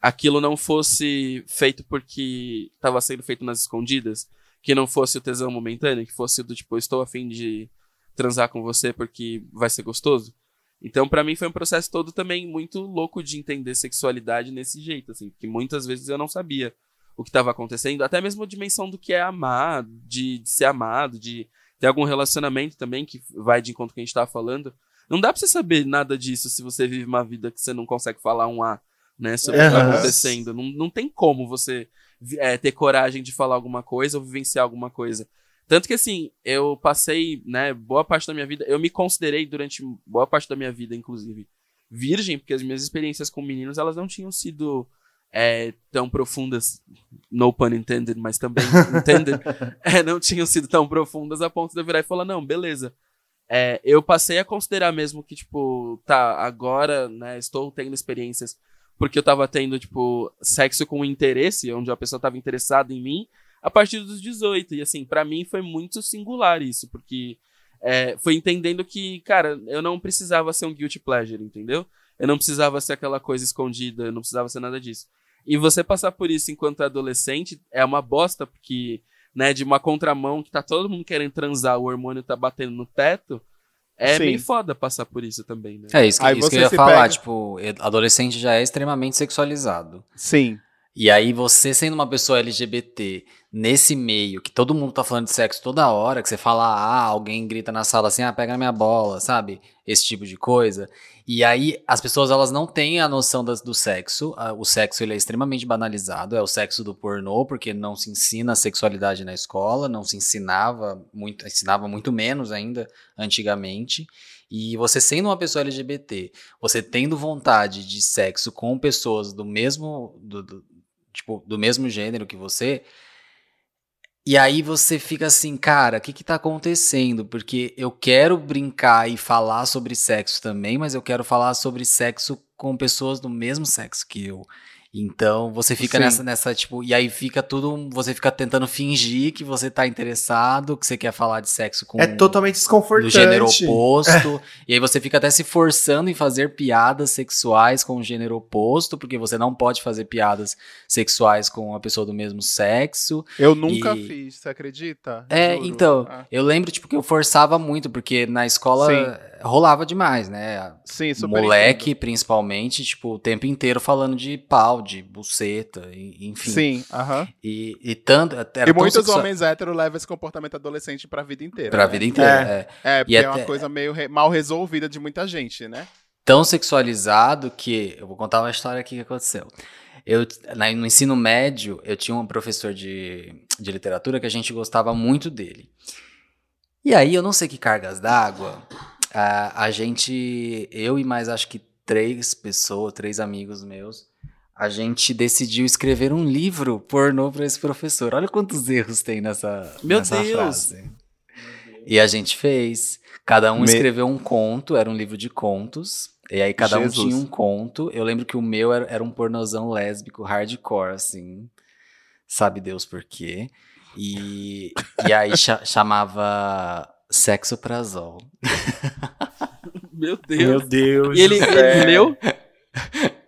aquilo não fosse feito porque estava sendo feito nas escondidas, que não fosse o tesão momentâneo, que fosse do tipo, estou afim de transar com você porque vai ser gostoso. Então, para mim, foi um processo todo também muito louco de entender sexualidade nesse jeito, assim, porque muitas vezes eu não sabia o que estava acontecendo, até mesmo a dimensão do que é amar, de, de, ser amado, de ter algum relacionamento também, que vai de encontro com que a gente tava falando. Não dá pra você saber nada disso se você vive uma vida que você não consegue falar um A, né, sobre o que tá acontecendo. Não, não tem como você é, ter coragem de falar alguma coisa ou vivenciar alguma coisa. Tanto que, assim, eu passei, né, boa parte da minha vida, eu me considerei durante boa parte da minha vida, inclusive, virgem, porque as minhas experiências com meninos, elas não tinham sido é, tão profundas, no pun intended, mas também (laughs) intended, é, não tinham sido tão profundas a ponto de eu virar e falar, não, beleza. É, eu passei a considerar mesmo que, tipo, tá, agora, né, estou tendo experiências porque eu tava tendo, tipo, sexo com interesse, onde a pessoa tava interessada em mim, a partir dos 18. E assim, para mim foi muito singular isso, porque é, foi entendendo que, cara, eu não precisava ser um guilty pleasure, entendeu? Eu não precisava ser aquela coisa escondida, eu não precisava ser nada disso. E você passar por isso enquanto adolescente é uma bosta, porque, né, de uma contramão que tá todo mundo querendo transar, o hormônio tá batendo no teto. É Sim. bem foda passar por isso também, né? É isso que, isso que eu ia falar, pega... tipo, adolescente já é extremamente sexualizado. Sim. E aí você sendo uma pessoa LGBT nesse meio, que todo mundo tá falando de sexo toda hora, que você fala, ah, alguém grita na sala assim, ah, pega na minha bola, sabe? Esse tipo de coisa. E aí as pessoas elas não têm a noção das, do sexo. O sexo ele é extremamente banalizado, é o sexo do pornô, porque não se ensina a sexualidade na escola, não se ensinava muito, ensinava muito menos ainda antigamente. E você sendo uma pessoa LGBT, você tendo vontade de sexo com pessoas do mesmo do, do tipo, do mesmo gênero que você. E aí você fica assim, cara, o que que tá acontecendo? Porque eu quero brincar e falar sobre sexo também, mas eu quero falar sobre sexo com pessoas do mesmo sexo que eu. Então você fica nessa, nessa, tipo, e aí fica tudo. Você fica tentando fingir que você tá interessado, que você quer falar de sexo com. É totalmente desconfortante. Do gênero oposto. (laughs) e aí você fica até se forçando em fazer piadas sexuais com o gênero oposto, porque você não pode fazer piadas sexuais com uma pessoa do mesmo sexo. Eu nunca e... fiz, você acredita? É, Juro. então. Ah. Eu lembro, tipo, que eu forçava muito, porque na escola. Sim rolava demais, né? Sim, super Moleque, entendo. principalmente, tipo, o tempo inteiro falando de pau, sexual, de buceta, enfim. Sim, aham. E, e tanto. Era E muitos sexua- homens héteros levam esse comportamento adolescente pra vida inteira. Pra né? vida inteira. é. É, porque é, uma até- coisa meio re- mal resolvida de muita gente, né? tão sexualizado que. Eu vou contar uma história aqui que aconteceu. Eu, na- no ensino médio, eu tinha um professor de, de literatura que a gente gostava muito dele. E aí, eu não sei que cargas d'água, a, a gente, eu e mais acho que três pessoas, três amigos meus, a gente decidiu escrever um livro pornô para esse professor. Olha quantos erros tem nessa, Meu nessa Deus! frase. E a gente fez. Cada um Me- escreveu um conto, era um livro de contos. E aí cada Jesus. um tinha um conto. Eu lembro que o meu era, era um pornozão lésbico, hardcore, assim. Sabe Deus por quê. E, e aí cha- chamava Sexo Prazol. Meu (laughs) Meu Deus. Deus. E ele, ele céu. leu?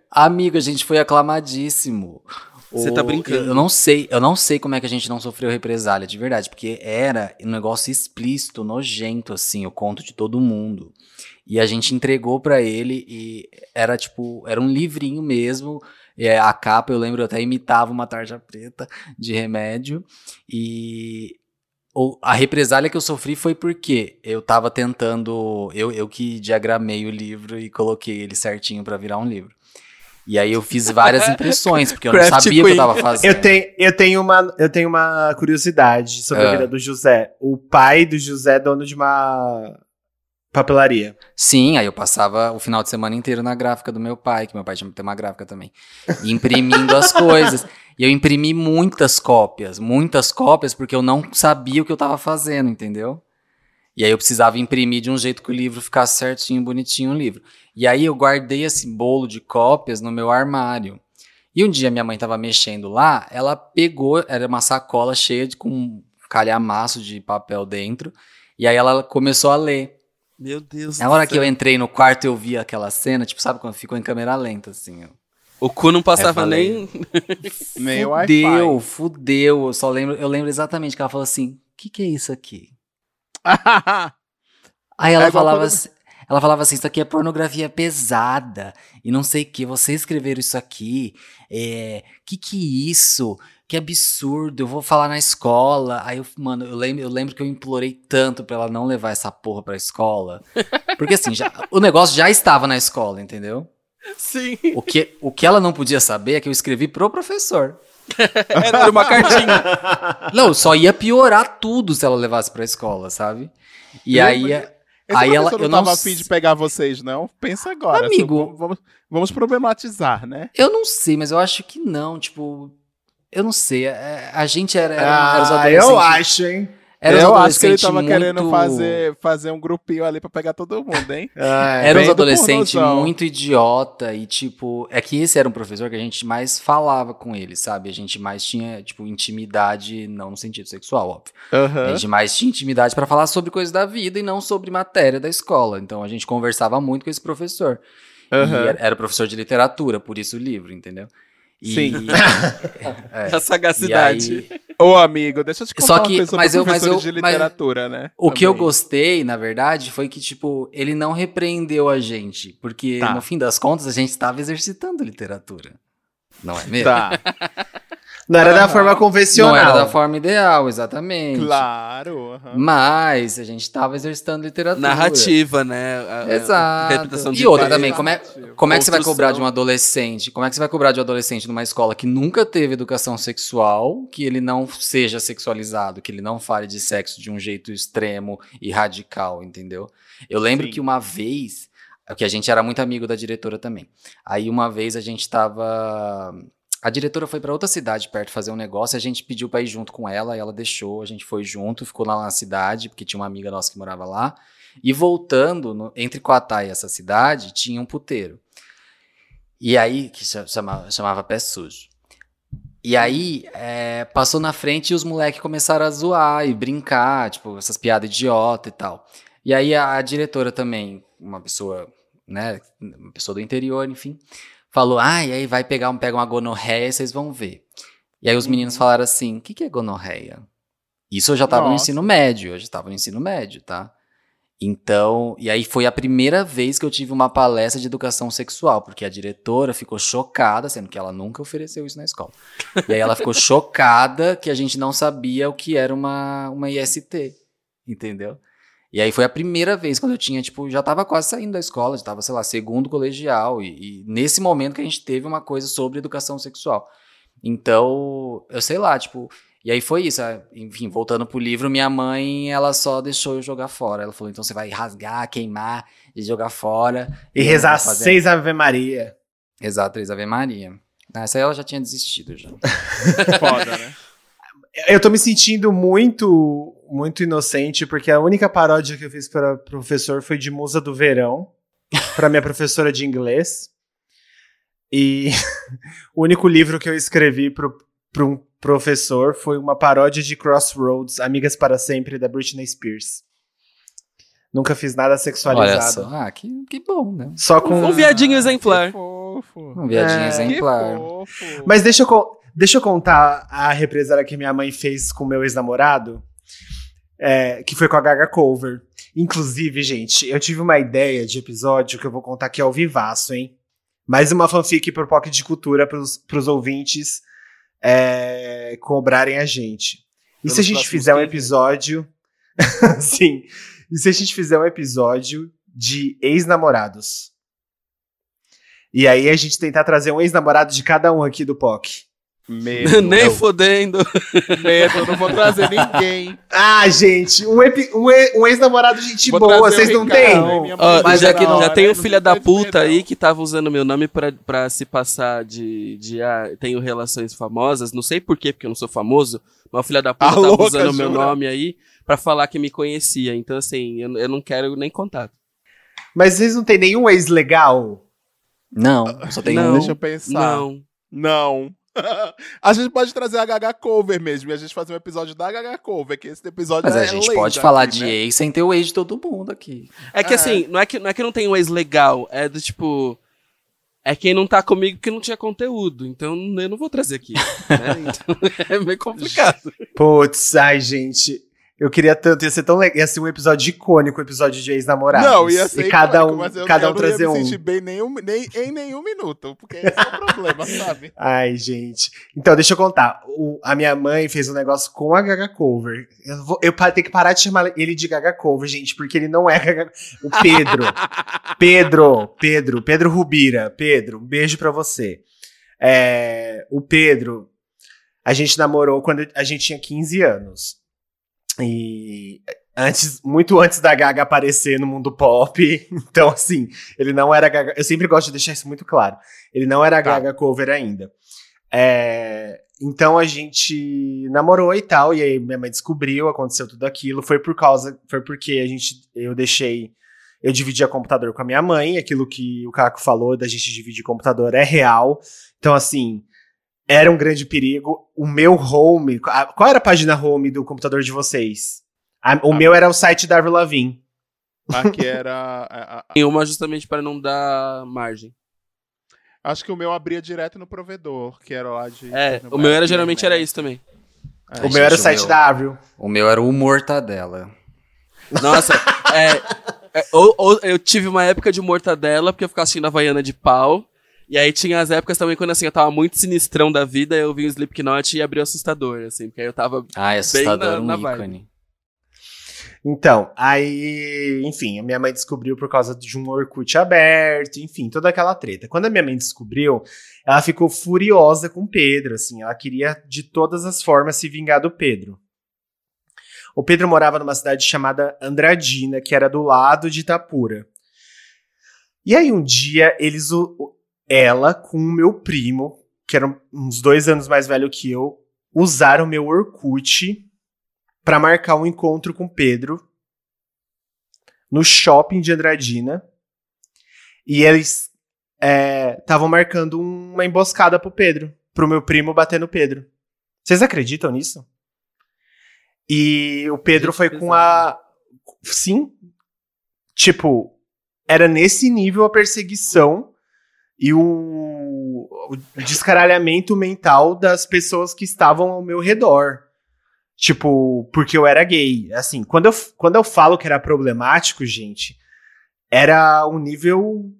Amigo, a gente foi aclamadíssimo. Você tá brincando. Eu, não sei, eu não sei como é que a gente não sofreu represália, de verdade, porque era um negócio explícito, nojento, assim, o conto de todo mundo. E a gente entregou pra ele e era tipo, era um livrinho mesmo. É, a capa, eu lembro, eu até imitava uma tarja preta de remédio. E o- a represália que eu sofri foi porque eu tava tentando. Eu, eu que diagramei o livro e coloquei ele certinho pra virar um livro. E aí eu fiz várias impressões, porque eu não sabia o que eu tava fazendo. Eu tenho, eu, tenho uma, eu tenho uma curiosidade sobre Ah. a vida do José. O pai do José é dono de uma papelaria. Sim, aí eu passava o final de semana inteiro na gráfica do meu pai, que meu pai tinha uma gráfica também, imprimindo as (laughs) coisas. E eu imprimi muitas cópias, muitas cópias, porque eu não sabia o que eu tava fazendo, entendeu? E aí eu precisava imprimir de um jeito que o livro ficasse certinho, bonitinho o livro. E aí eu guardei esse bolo de cópias no meu armário. E um dia minha mãe tava mexendo lá, ela pegou, era uma sacola cheia de com um calhamaço de papel dentro, e aí ela começou a ler. Meu Deus Na hora que eu entrei no quarto, eu vi aquela cena, tipo, sabe quando ficou em câmera lenta, assim. O cu não passava Eu nem. (laughs) Nem o Fudeu, Wi-Fi. fudeu. Eu só lembro, eu lembro exatamente que ela falou assim: o que, que é isso aqui? (laughs) Aí ela É falava quando- assim. Ela falava assim, isso aqui é pornografia pesada e não sei o que, você escreveram isso aqui, é, que que é isso? Que absurdo, eu vou falar na escola. Aí eu, mano, eu lembro, eu lembro que eu implorei tanto pra ela não levar essa porra pra escola. Porque assim, já, o negócio já estava na escola, entendeu? Sim. O que, o que ela não podia saber é que eu escrevi pro professor. (laughs) Era uma cartinha. Não, só ia piorar tudo se ela levasse pra escola, sabe? E Eu- aí, Esse aí ela, eu não não tava afim s- de pegar vocês, não? Pensa agora. Amigo. Vamos, vamos, vamos problematizar, né? eu não sei, mas eu acho que não, tipo, eu não sei, é, a gente era, era, era os Ah, adolescentes. eu acho, hein? Era os eu acho que ele adolescentes tava querendo muito- fazer, fazer um grupinho ali pra pegar todo mundo, hein? (laughs) É, Era uns adolescentes pornozão. muito idiota e, tipo, é que esse era um professor que a gente mais falava com ele, sabe? A gente mais tinha, tipo, intimidade, não no sentido sexual, óbvio. A Aham. gente mais tinha intimidade pra falar sobre coisas da vida e não sobre matéria da escola. Então a gente conversava muito com esse professor. E era, era professor de literatura, por isso o livro, entendeu? E, Sim. (laughs) é, A sagacidade. aí, Ô, amigo, deixa eu te contar Só uma que- coisa sobre mas eu- mas eu- de mas- literatura, né? o que eu Também. gostei, na verdade, foi que, tipo, ele não repreendeu a gente. Porque, Tá. no fim das contas, a gente estava exercitando literatura. Não é mesmo? Tá, (laughs) Não era da Aham. forma convencional. Não era da forma ideal, exatamente. claro. aham. Mas a gente estava exercitando literatura. Narrativa, né? A- a- Exato. Interpretação de E outra também, como é, como é que você vai cobrar de um adolescente? Como é que você vai cobrar de um adolescente numa escola que nunca teve educação sexual, que ele não seja sexualizado, que ele não fale de sexo de um jeito extremo e radical, entendeu? Eu lembro Sim. que uma vez, que a gente era muito amigo da diretora também. Aí uma vez a gente tava a diretora foi pra outra cidade perto fazer um negócio, a gente pediu pra ir junto com ela, ela deixou, a gente foi junto, ficou lá na cidade, porque tinha uma amiga nossa que morava lá. E voltando, no- entre Coatá e essa cidade, tinha um puteiro. E aí, que cha- chamava, chamava Pé Sujo. E aí, é, passou na frente e os moleques começaram a zoar e brincar, tipo, essas piadas idiota e tal. E aí a, a diretora também, uma pessoa, né, uma pessoa do interior, enfim, falou, ah, e aí vai pegar um, pega uma gonorreia, vocês vão ver. E aí os meninos falaram assim, o que, que é gonorreia? Isso eu já tava no ensino médio, eu já tava no ensino médio, tá? Então, e aí foi a primeira vez que eu tive uma palestra de educação sexual, porque a diretora ficou chocada, sendo que ela nunca ofereceu isso na escola. E aí ela ficou (laughs) chocada que a gente não sabia o que era uma, uma IST, entendeu? E aí foi a primeira vez quando eu tinha, tipo, já tava quase saindo da escola, já tava, sei lá, segundo colegial, e, e nesse momento que a gente teve uma coisa sobre educação sexual. Então, eu sei lá, tipo, e aí foi isso. Enfim, voltando pro livro, minha mãe, ela só deixou eu jogar fora. Ela falou: então você vai rasgar, queimar e jogar fora. E não rezar seis Ave Maria. Exato, três Ave Maria. Ah, Essa aí ela já tinha desistido já. (laughs) Foda, né? Eu tô me sentindo muito, muito inocente, porque a única paródia que eu fiz para professor foi de Musa do Verão, para minha professora de inglês. E (laughs) o único livro que eu escrevi para um professor foi uma paródia de Crossroads, Amigas para Sempre, da Britney Spears. Nunca fiz nada Olha sexualizado. só. Ah, que, que bom, né? Só com. Um viadinho exemplar. Um viadinho É, exemplar. Mas deixa eu, deixa eu contar a represada que minha mãe fez com meu ex-namorado, é, que foi com a Gaga Cover. Inclusive, gente, eu tive uma ideia de episódio que eu vou contar aqui ao vivaço, hein? Mais uma fanfic pro POC de Cultura pros, pros ouvintes é, cobrarem a gente. E Pelos se a gente fizer um 15 episódio... (laughs) Sim. E se a gente fizer um episódio de ex-namorados? E aí a gente tentar trazer um ex-namorado de cada um aqui do POC. Medo. (laughs) Nem fodendo. Medo, eu não vou trazer ninguém. (laughs) Ah, gente, um, epi- um um ex-namorado gente Vou boa, vocês não têm? Mas já, é que, da já hora, tem o filho da puta aí que tava usando meu nome pra, pra se passar de, de ah, tenho relações famosas. Não sei por quê, porque eu não sou famoso. Mas o filho da puta Ah, tava louca, usando meu jura? nome aí pra falar que me conhecia. Então, assim, eu, eu não quero nem contato. Mas vocês não têm nenhum ex legal? Não, só tem Não. um. Deixa eu pensar. Não. Não. (laughs) a gente pode trazer a Gaga Cover mesmo, e a gente fazer um episódio da Gaga Cover, que esse episódio Mas é a gente pode falar aqui, de né? ex sem ter o ex de todo mundo aqui. É que É. assim, não é que, não é que não tem um ex legal, é do tipo. É quem não tá comigo porque não tinha conteúdo. Então eu não vou trazer aqui. né? (laughs) Então (laughs) é meio complicado. Putz, ai, gente. Eu queria tanto, ia ser tão legal. Ia ser um episódio icônico, um episódio de ex-namorados. Não, ia ser E cada icônico, um, mas eu, cada eu um não ia trazer me um. sentir bem nenhum, nem, em nenhum minuto, porque esse é o problema, (laughs) sabe? Ai, gente. Então, deixa eu contar. O- a minha mãe fez um negócio com a Gaga Cover. Eu, vou, eu tenho que parar de chamar ele de Gaga Cover, gente, porque ele não é Gaga O Pedro. (laughs) Pedro, Pedro, Pedro Rubira. Pedro, um beijo pra você. É, o Pedro, a gente namorou quando a gente tinha 15 anos. E antes, muito antes da Gaga aparecer no mundo pop. (laughs) Então, assim, ele não era Gaga. Eu sempre gosto de deixar isso muito claro. Ele não era Tá. Gaga cover ainda. É, então a gente namorou e tal, e aí minha mãe descobriu, aconteceu tudo aquilo. Foi por causa, foi porque a gente, eu deixei, eu dividia computador com a minha mãe. Aquilo que o Caco falou da gente dividir computador é real. Então assim, era um grande perigo. O meu home, a- qual era a página home do computador de vocês? A- o Ah. meu era o site da Avril Lavigne. Aqui era. a- a- Tem uma justamente para não dar margem. acho que o meu abria direto no provedor, que era lá de. É, o meu era geralmente né? era isso também. É. o Ai, meu era o gente, o site meu- da Avril. O meu era o Mortadela. Nossa, é, é, ou, ou eu tive uma época de mortadela, porque eu ficava assistindo a Havaiana de pau. E aí tinha as épocas também quando assim, eu tava muito sinistrão da vida, eu vi o Slipknot e abri o assustador, assim, porque aí eu tava. Ai, assustador, na- um na vibe. ícone. Então, aí, enfim, a minha mãe descobriu por causa de um Orkut aberto, enfim, toda aquela treta. Quando a minha mãe descobriu, ela ficou furiosa com o Pedro, assim, ela queria de todas as formas se vingar do Pedro. O Pedro morava numa cidade chamada Andradina, que era do lado de Itapura. E aí um dia eles, o- ela com o meu primo, que era uns dois anos mais velho que eu, usaram meu Orkut para marcar um encontro com o Pedro no shopping de Andradina. E eles estavam marcando uma emboscada pro Pedro, pro meu primo bater no Pedro. Vocês acreditam nisso? E o Pedro Gente, foi com a. Sim. Tipo, era nesse nível a perseguição e o, o descaralhamento mental das pessoas que estavam ao meu redor. Tipo, porque eu era gay. Assim, quando eu, quando eu falo que era problemático, gente, era um nível,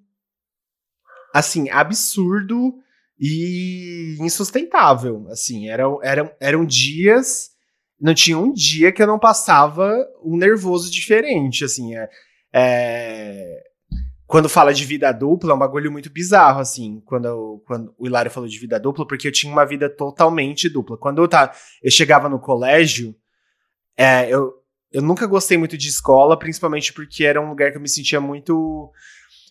assim, absurdo e insustentável. Assim, eram, eram, eram dias. Não tinha um dia que eu não passava um nervoso diferente. Assim, é, é quando fala de vida dupla, é um bagulho muito bizarro, assim, quando, eu, quando o Hilário falou de vida dupla, porque eu tinha uma vida totalmente dupla. Quando eu, tá, eu chegava no colégio, é, eu, eu nunca gostei muito de escola, principalmente porque era um lugar que eu me sentia muito.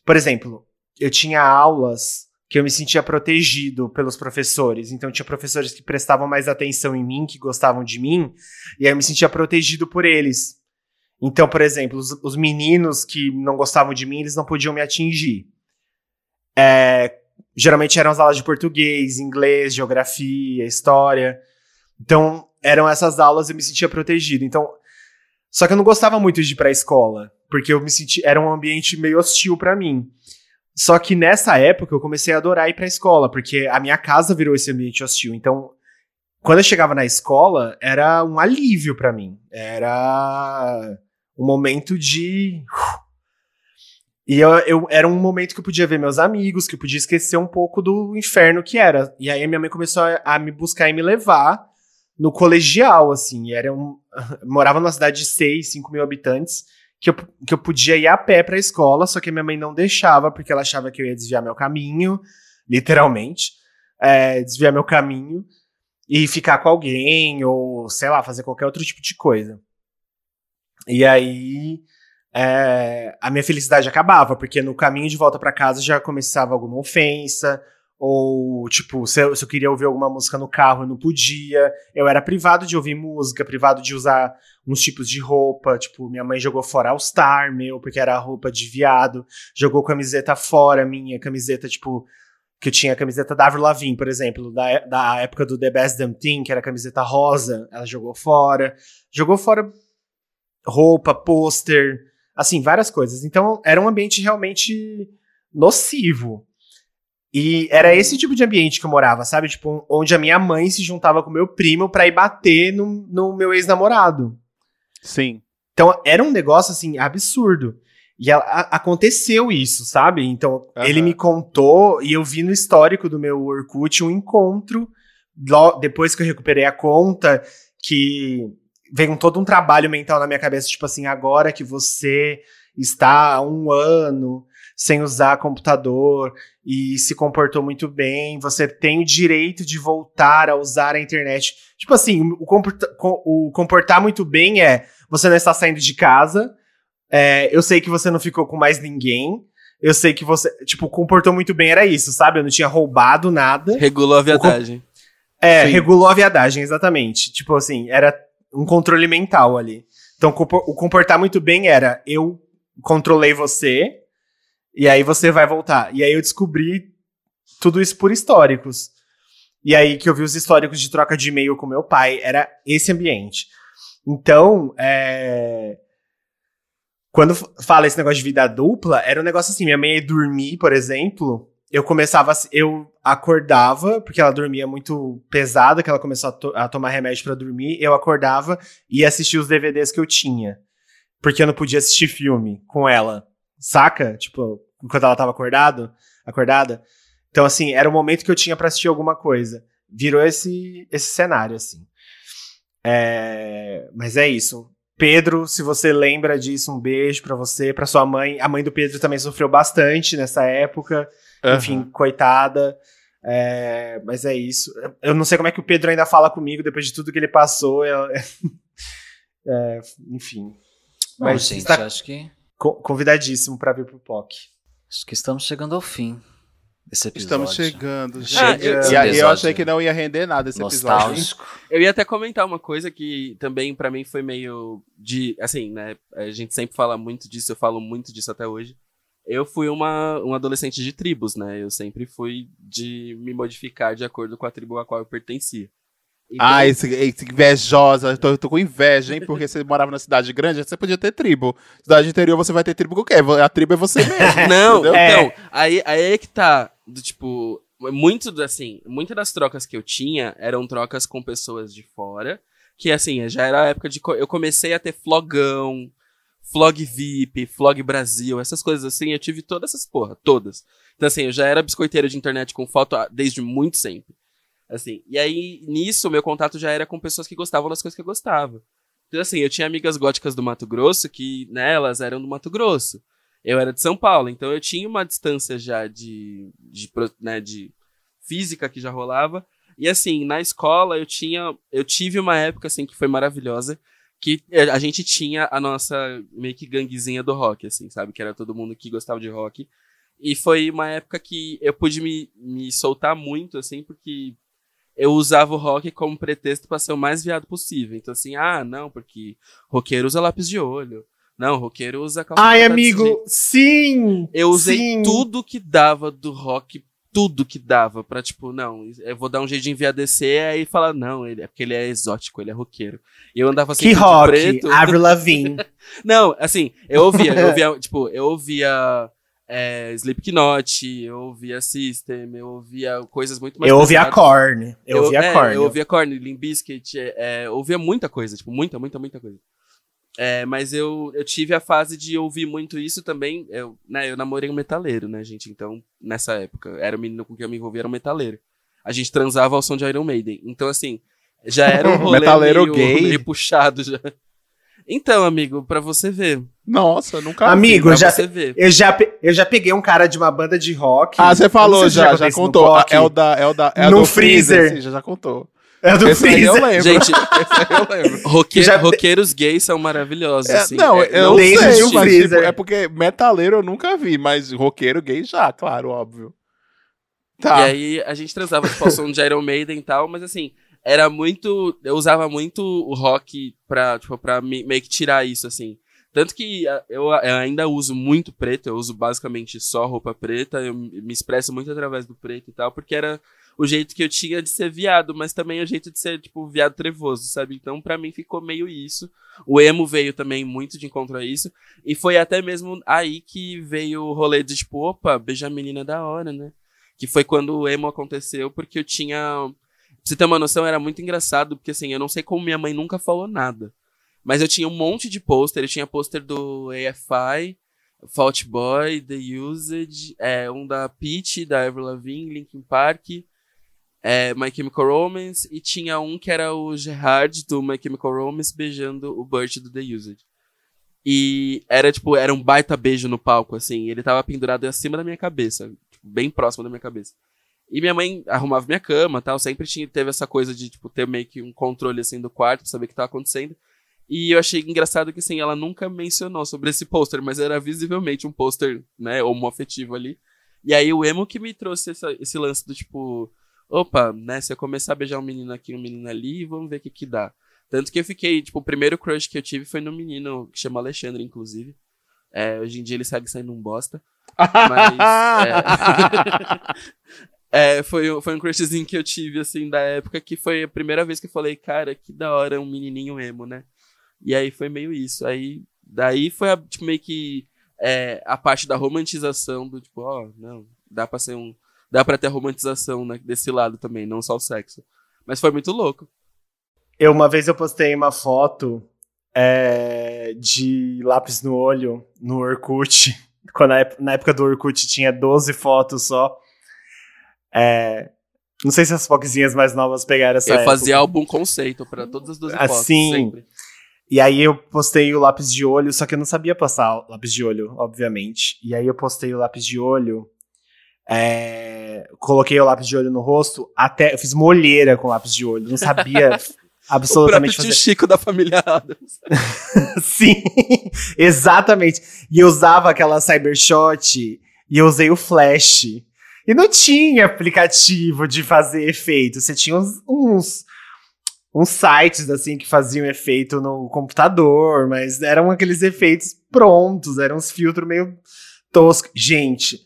Por exemplo, eu tinha aulas que eu me sentia protegido pelos professores. Então, tinha professores que prestavam mais atenção em mim, que gostavam de mim, e aí eu me sentia protegido por eles. Então, por exemplo, os, os, meninos que não gostavam de mim, eles não podiam me atingir. É, geralmente eram as aulas de português, inglês, geografia, história. Então, eram essas aulas e eu me sentia protegido. Então, só que eu não gostava muito de ir pra escola, porque eu me sentia, era um ambiente meio hostil para mim. Só que nessa época eu comecei a adorar ir pra escola, porque a minha casa virou esse ambiente hostil. Então, quando eu chegava na escola, era um alívio para mim. Era um momento de. E eu, eu, era um momento que eu podia ver meus amigos, que eu podia esquecer um pouco do inferno que era. E aí minha mãe começou a, a me buscar e me levar no colegial, assim. Era um, (laughs) morava numa cidade de 6, 5 mil habitantes, que eu, que eu podia ir a pé pra escola, só que minha mãe não deixava, porque ela achava que eu ia desviar meu caminho, literalmente. É, desviar meu caminho e ficar com alguém, ou sei lá, fazer qualquer outro tipo de coisa. E aí é, a minha felicidade acabava, porque no caminho de volta para casa já começava alguma ofensa, ou tipo, se eu, se eu, queria ouvir alguma música no carro, eu não podia. Eu era privado de ouvir música, privado de usar uns tipos de roupa. Tipo, minha mãe jogou fora All Star, meu, porque era roupa de viado. Jogou camiseta fora, minha camiseta, tipo, que eu tinha a camiseta da Avril Lavigne, por exemplo, da, da época do The Best Damn Thing, que era camiseta rosa, ela jogou fora. Jogou fora roupa, pôster, assim, várias coisas. Então, era um ambiente realmente nocivo. E era esse tipo de ambiente que eu morava, sabe? Tipo, onde a minha mãe se juntava com meu primo pra ir bater no, no meu ex-namorado. Sim. Então, era um negócio, assim, absurdo. E a, a, aconteceu isso, sabe? Então, uhum. ele me contou e eu vi no histórico do meu Orkut um encontro, depois que eu recuperei a conta, que veio todo um trabalho mental na minha cabeça, tipo assim, agora que você está há um ano sem usar computador e se comportou muito bem, você tem o direito de voltar a usar a internet. Tipo assim, o, comporta o comportar muito bem é você não está saindo de casa, é, eu sei que você não ficou com mais ninguém, eu sei que você, tipo, comportou muito bem, era isso, sabe? Eu não tinha roubado nada. Regulou a viadagem. É, Sim. regulou a viadagem, exatamente. Tipo assim, era um controle mental ali. Então, o comportar muito bem era eu controlei você e aí você vai voltar. E aí eu descobri tudo isso por históricos. E aí que eu vi os históricos de troca de e-mail com meu pai, era esse ambiente. Então, é... quando fala esse negócio de vida dupla, era um negócio assim, minha mãe ia dormir, por exemplo, eu começava, eu acordava, porque ela dormia muito pesada, que ela começou a, to a tomar remédio para dormir, eu acordava e assistia os DVDs que eu tinha. Porque eu não podia assistir filme com ela, saca? Tipo, enquanto ela tava acordado, acordada. Então, assim, era o momento que eu tinha para assistir alguma coisa. Virou esse, esse cenário, assim. É... Mas é isso. Pedro, se você lembra disso, um beijo para você, para sua mãe. A mãe do Pedro também sofreu bastante nessa época. Uhum. Enfim, coitada. É, mas é isso. Eu não sei como é que o Pedro ainda fala comigo depois de tudo que ele passou. Eu, (laughs) é, enfim. Bom, mas gente, está acho que. Convidadíssimo para vir pro POC. Acho que estamos chegando ao fim desse episódio. Estamos chegando. Ah, eu, eu, eu, achei que não ia render nada esse nostálgico. episódio. (laughs) Eu ia até comentar uma coisa que também para mim foi meio de. Assim, né? A gente sempre fala muito disso, eu falo muito disso até hoje eu fui uma, um adolescente de tribos, né? Eu sempre fui de me modificar de acordo com a tribo a qual eu pertencia. Então... Ah, esse, esse invejosa, eu tô, eu tô, com inveja, hein? Porque você morava na cidade grande, você podia ter tribo. Cidade interior você vai ter tribo com o quê? A tribo é você mesmo. (laughs) Não, entendeu? então, aí, aí é que tá, do, tipo, muito assim, muitas das trocas que eu tinha eram trocas com pessoas de fora, Que assim, já era a época de. Eu comecei a ter flogão, flog VIP, flog Brasil, essas coisas assim. Eu tive todas essas porra, todas. Então, assim, eu já era biscoiteiro de internet com foto desde muito sempre. Assim, e aí, nisso, meu contato já era com pessoas que gostavam das coisas que eu gostava. Então, assim, eu tinha amigas góticas do Mato Grosso que, né, elas eram do Mato Grosso. Eu era de São Paulo, então eu tinha uma distância já de, de, né, de física que já rolava. E assim, na escola eu tinha, eu tive uma época assim que foi maravilhosa, que a gente tinha a nossa meio que ganguezinha do rock, assim, sabe? Que era todo mundo que gostava de rock. E foi uma época que eu pude me, me soltar muito, assim, porque eu usava o rock como pretexto pra ser o mais viado possível. Então, assim, ah, não, porque roqueiro usa lápis de olho. Não, roqueiro usa calça Ai, amigo, sim! Eu usei sim. tudo que dava do rock, tudo que dava pra, tipo, não, eu vou dar um jeito de enviadecer aí falar, não, ele, é porque ele é exótico, ele é roqueiro. E eu andava sempre Que rock, preto. Avril (laughs) Lavigne. Não, assim, eu ouvia, eu ouvia, (laughs) tipo, eu ouvia é, Slipknot, eu ouvia System, eu ouvia coisas muito mais eu ouvi a pesadas. Korn. Eu, ouvi a é, Korn. Eu ouvia Korn, Limp Bizkit, é, é, eu ouvia muita coisa, tipo, muita, muita, muita coisa. É, mas eu, eu tive a fase de ouvir muito isso também. Eu, né, eu namorei um metaleiro, né, gente? Então, nessa época, era o menino com quem eu me envolvia, era um metaleiro. A gente transava ao som de Iron Maiden. Então, assim, já era um (laughs) rolê Metaleiro meio, gay? meio puxado já. Então, amigo, pra você ver. Nossa, nunca Amigo, Pra já, você ver. eu, já, eu já peguei um cara de uma banda de rock. Ah, você falou já, já no contou. POC. É o da, é o da, é No do freezer. Sim, já, já contou. É do Esse aí eu Freezer. lembro. Gente, (laughs) aí eu lembro. roque- Já- roqueiros gays são maravilhosos, É, assim. não, É, eu desde sei, o mas, freezer. tipo, é porque metaleiro eu nunca vi, mas roqueiro gay já, claro, óbvio. Tá. E aí a gente transava tipo, ao som de Iron Maiden e tal, mas assim, era muito. Eu usava muito o rock pra, tipo, pra me- meio que tirar isso, assim. Tanto que eu, eu ainda uso muito preto, eu uso basicamente só roupa preta, eu me me expresso muito através do preto e tal, porque era o jeito que eu tinha de ser viado, mas também o jeito de ser, tipo, viado trevoso, sabe? Então, pra mim, ficou meio isso. O emo veio também muito de encontro a isso. E foi até mesmo aí que veio o rolê de, tipo, opa, beijar menina da hora, né? Que foi quando o emo aconteceu, porque eu tinha. Pra você ter uma noção, era muito engraçado, porque assim, eu não sei como minha mãe nunca falou nada. Mas eu tinha um monte de pôster, eu tinha pôster do AFI, Fault Boy, The Usage, é, um da Peach, da Avril Lavigne, Linkin Park, é, My Chemical Romance, e tinha um que era o Gerard do My Chemical Romance beijando o Burt do The Usage. E era tipo, era um baita beijo no palco, assim, ele tava pendurado acima da minha cabeça, tipo, bem próximo da minha cabeça. E minha mãe arrumava minha cama tal, sempre tinha, teve essa coisa de, tipo, ter meio que um controle, assim, do quarto, pra saber o que tava acontecendo. E eu achei engraçado que, assim, ela nunca mencionou sobre esse pôster, mas era visivelmente um pôster, né, homoafetivo ali. E aí o emo que me trouxe essa- esse lance do, tipo, opa, né, se eu começar a beijar um menino aqui, um menino ali, vamos ver o que que dá. Tanto que eu fiquei, tipo, o primeiro crush que eu tive foi no menino, que chama Alexandre, inclusive. É, hoje em dia ele segue sendo um bosta. Mas. é, (laughs) é, foi, foi um crushzinho que eu tive, assim, da época, que foi a primeira vez que eu falei, cara, que da hora um menininho emo, né? E aí foi meio isso. Aí, daí foi a, tipo, meio que é, a parte da romantização do tipo, ó, não, dá pra ser um. Dá pra ter a romantização né, desse lado também, não só o sexo. Mas foi muito louco. Eu, uma vez eu postei uma foto é, de lápis no olho no Orkut. (laughs) Quando na, ép- na época do Orkut tinha 12 fotos só. É, não sei se as foquezinhas mais novas pegaram essa eu época. fazia álbum conceito pra todas as 12 fotos. Assim. E aí eu postei o lápis de olho, só que eu não sabia passar o lápis de olho, obviamente. E aí eu postei o lápis de olho, é, coloquei o lápis de olho no rosto, até eu fiz uma olheira com lápis de olho, não sabia (laughs) O absolutamente tio fazer. Chico da família Adams. (laughs) Sim, exatamente. E eu usava aquela Cybershot e eu usei o Flash. E não tinha aplicativo de fazer efeito. Você tinha uns, uns, uns sites assim que faziam efeito no computador, mas eram aqueles efeitos prontos, eram uns filtros meio toscos. Gente,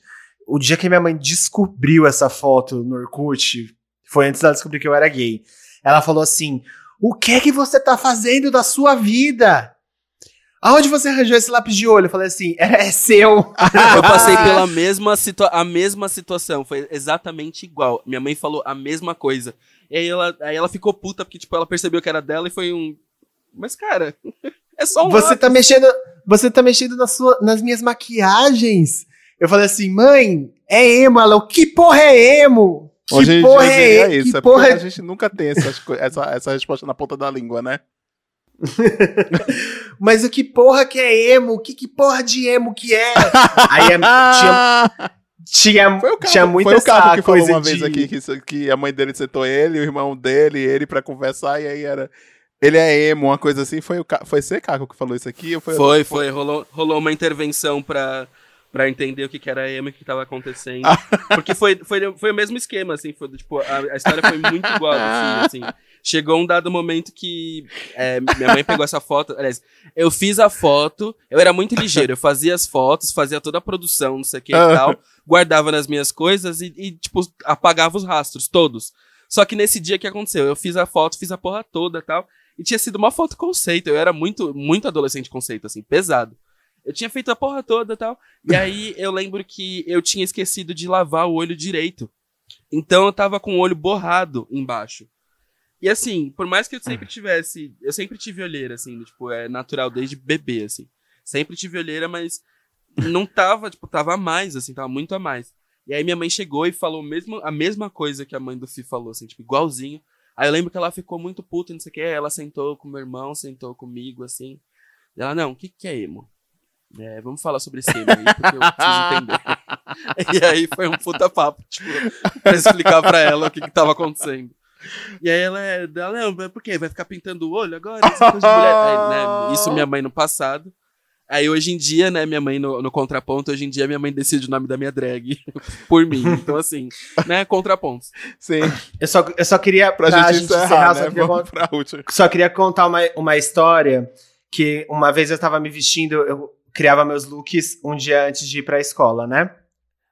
o dia que minha mãe descobriu essa foto no Orkut, foi antes dela descobrir que eu era gay. Ela falou assim: O que é que você tá fazendo da sua vida? Aonde você arranjou esse lápis de olho? Eu falei assim: É, seu. (laughs) Eu passei (laughs) pela mesma, situa a mesma situação. Foi exatamente igual. Minha mãe falou a mesma coisa. E aí ela, aí ela ficou puta porque, tipo, ela percebeu que era dela e foi um. Mas, cara, (laughs) é só um. Você lápis. tá mexendo, você tá mexendo na sua, nas minhas maquiagens. Eu falei assim, mãe, é emo. Ela, o que porra é emo? Que Hoje porra é emo? isso, Que é porra a é... gente nunca tem essas essa, essa resposta na ponta da língua, né? (laughs) Mas o que porra que é emo? Que, que porra de emo que é? Aí é- tinha, tinha, Foi o tinha muita foi o essa que falou uma vez de- aqui que, que a mãe dele sentou ele, o irmão dele, ele pra conversar, e aí era. Ele é emo, uma coisa assim. Foi, o foi você, Caco, que falou isso aqui? Foi, Foi, foi. Rolou, rolou uma intervenção pra, pra entender o que, que era emo e o que tava acontecendo. Porque foi, foi, foi o mesmo esquema, assim. Foi, tipo, a, a história foi muito igual, assim, assim. Chegou um dado momento que é, minha mãe pegou essa foto. Aliás, eu fiz a foto, eu era muito ligeiro. Eu fazia as fotos, fazia toda a produção, não sei o que e Ah. tal. Guardava nas minhas coisas e, e, tipo, apagava os rastros, todos. Só que nesse dia que aconteceu, eu fiz a foto, fiz a porra toda e tal. E tinha sido uma foto conceito. Eu era muito, muito adolescente conceito, assim, pesado. Eu tinha feito a porra toda e tal. E aí eu lembro que eu tinha esquecido de lavar o olho direito. Então eu tava com o olho borrado embaixo. E assim, por mais que eu sempre tivesse. Eu sempre tive olheira, assim, tipo, é natural desde bebê, assim. Sempre tive olheira, mas não tava, tipo, tava a mais, assim, tava muito a mais. E aí minha mãe chegou e falou mesmo, a mesma coisa que a mãe do Fi falou, assim, tipo, igualzinho. Aí eu lembro que ela ficou muito puta, não sei o que. Ela sentou com meu irmão, sentou comigo, assim. E ela, não, o que, que é emo? É, vamos falar sobre esse emo aí, porque eu preciso entender. (laughs) e aí foi um puta papo, tipo, pra explicar pra ela o que, que tava acontecendo. E aí ela, é- ela não, mas por quê? Vai ficar pintando o olho agora? Essa coisa de mulher. Aí, né, isso minha mãe no passado. Aí hoje em dia, né, minha mãe no, no contraponto, hoje em dia minha mãe decide o nome da minha drag (laughs) por mim. Então, assim, né, contrapontos. Sim, Eu só, eu só queria, pra, gente encerrar, só né? queria Vamos pra última. Só queria contar uma, uma história que uma vez eu tava me vestindo, eu criava meus looks um dia antes de ir pra escola, né?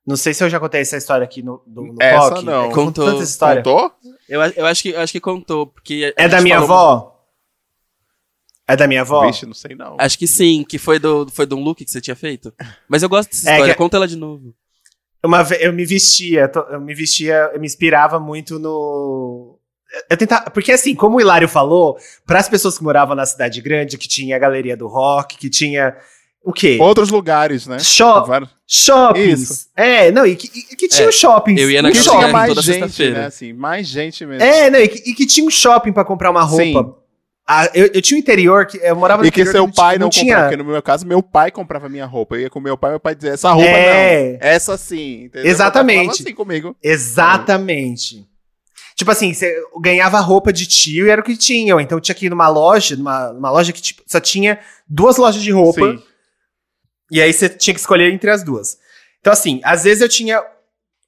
Não sei se eu já contei essa história aqui no, do, no Essa POC. não. É Contou. tanta história. Contou? Eu, eu, acho, que, eu acho que contou, porque. É da minha falou- avó? É da minha avó? Vixe, não sei não. Acho que sim, que foi do, foi de um look que você tinha feito. Mas eu gosto dessa É história, que- conta ela de novo. Uma vez eu me vestia, eu me vestia, eu me inspirava muito no. Eu tentava, porque assim, como o Hilário falou, para as pessoas que moravam na cidade grande, que tinha a galeria do rock, que tinha o quê? Outros lugares, né? Shop, Vários- shoppings. Isso. É, não, e que, e que tinha É, os shoppings. eu ia um na Que Shopping tinha shopping. mais toda gente, sexta-feira. né? Assim, mais gente mesmo. É, não, e que, e que tinha um shopping pra comprar uma roupa. Sim. Ah, eu, eu tinha um interior que eu morava no E que seu pai tinha- não, não comprava, tinha. porque no meu caso, meu pai comprava minha roupa. Eu ia com meu pai, meu pai dizia, essa roupa É. não, essa sim. Entendeu? Exatamente. Assim comigo. Exatamente. Tipo assim, você ganhava roupa de tio e era o que tinham. Então tinha que ir numa loja, numa, numa loja que tipo, só tinha duas lojas de roupa. Sim. E aí você tinha que escolher entre as duas. Então, assim, às vezes eu tinha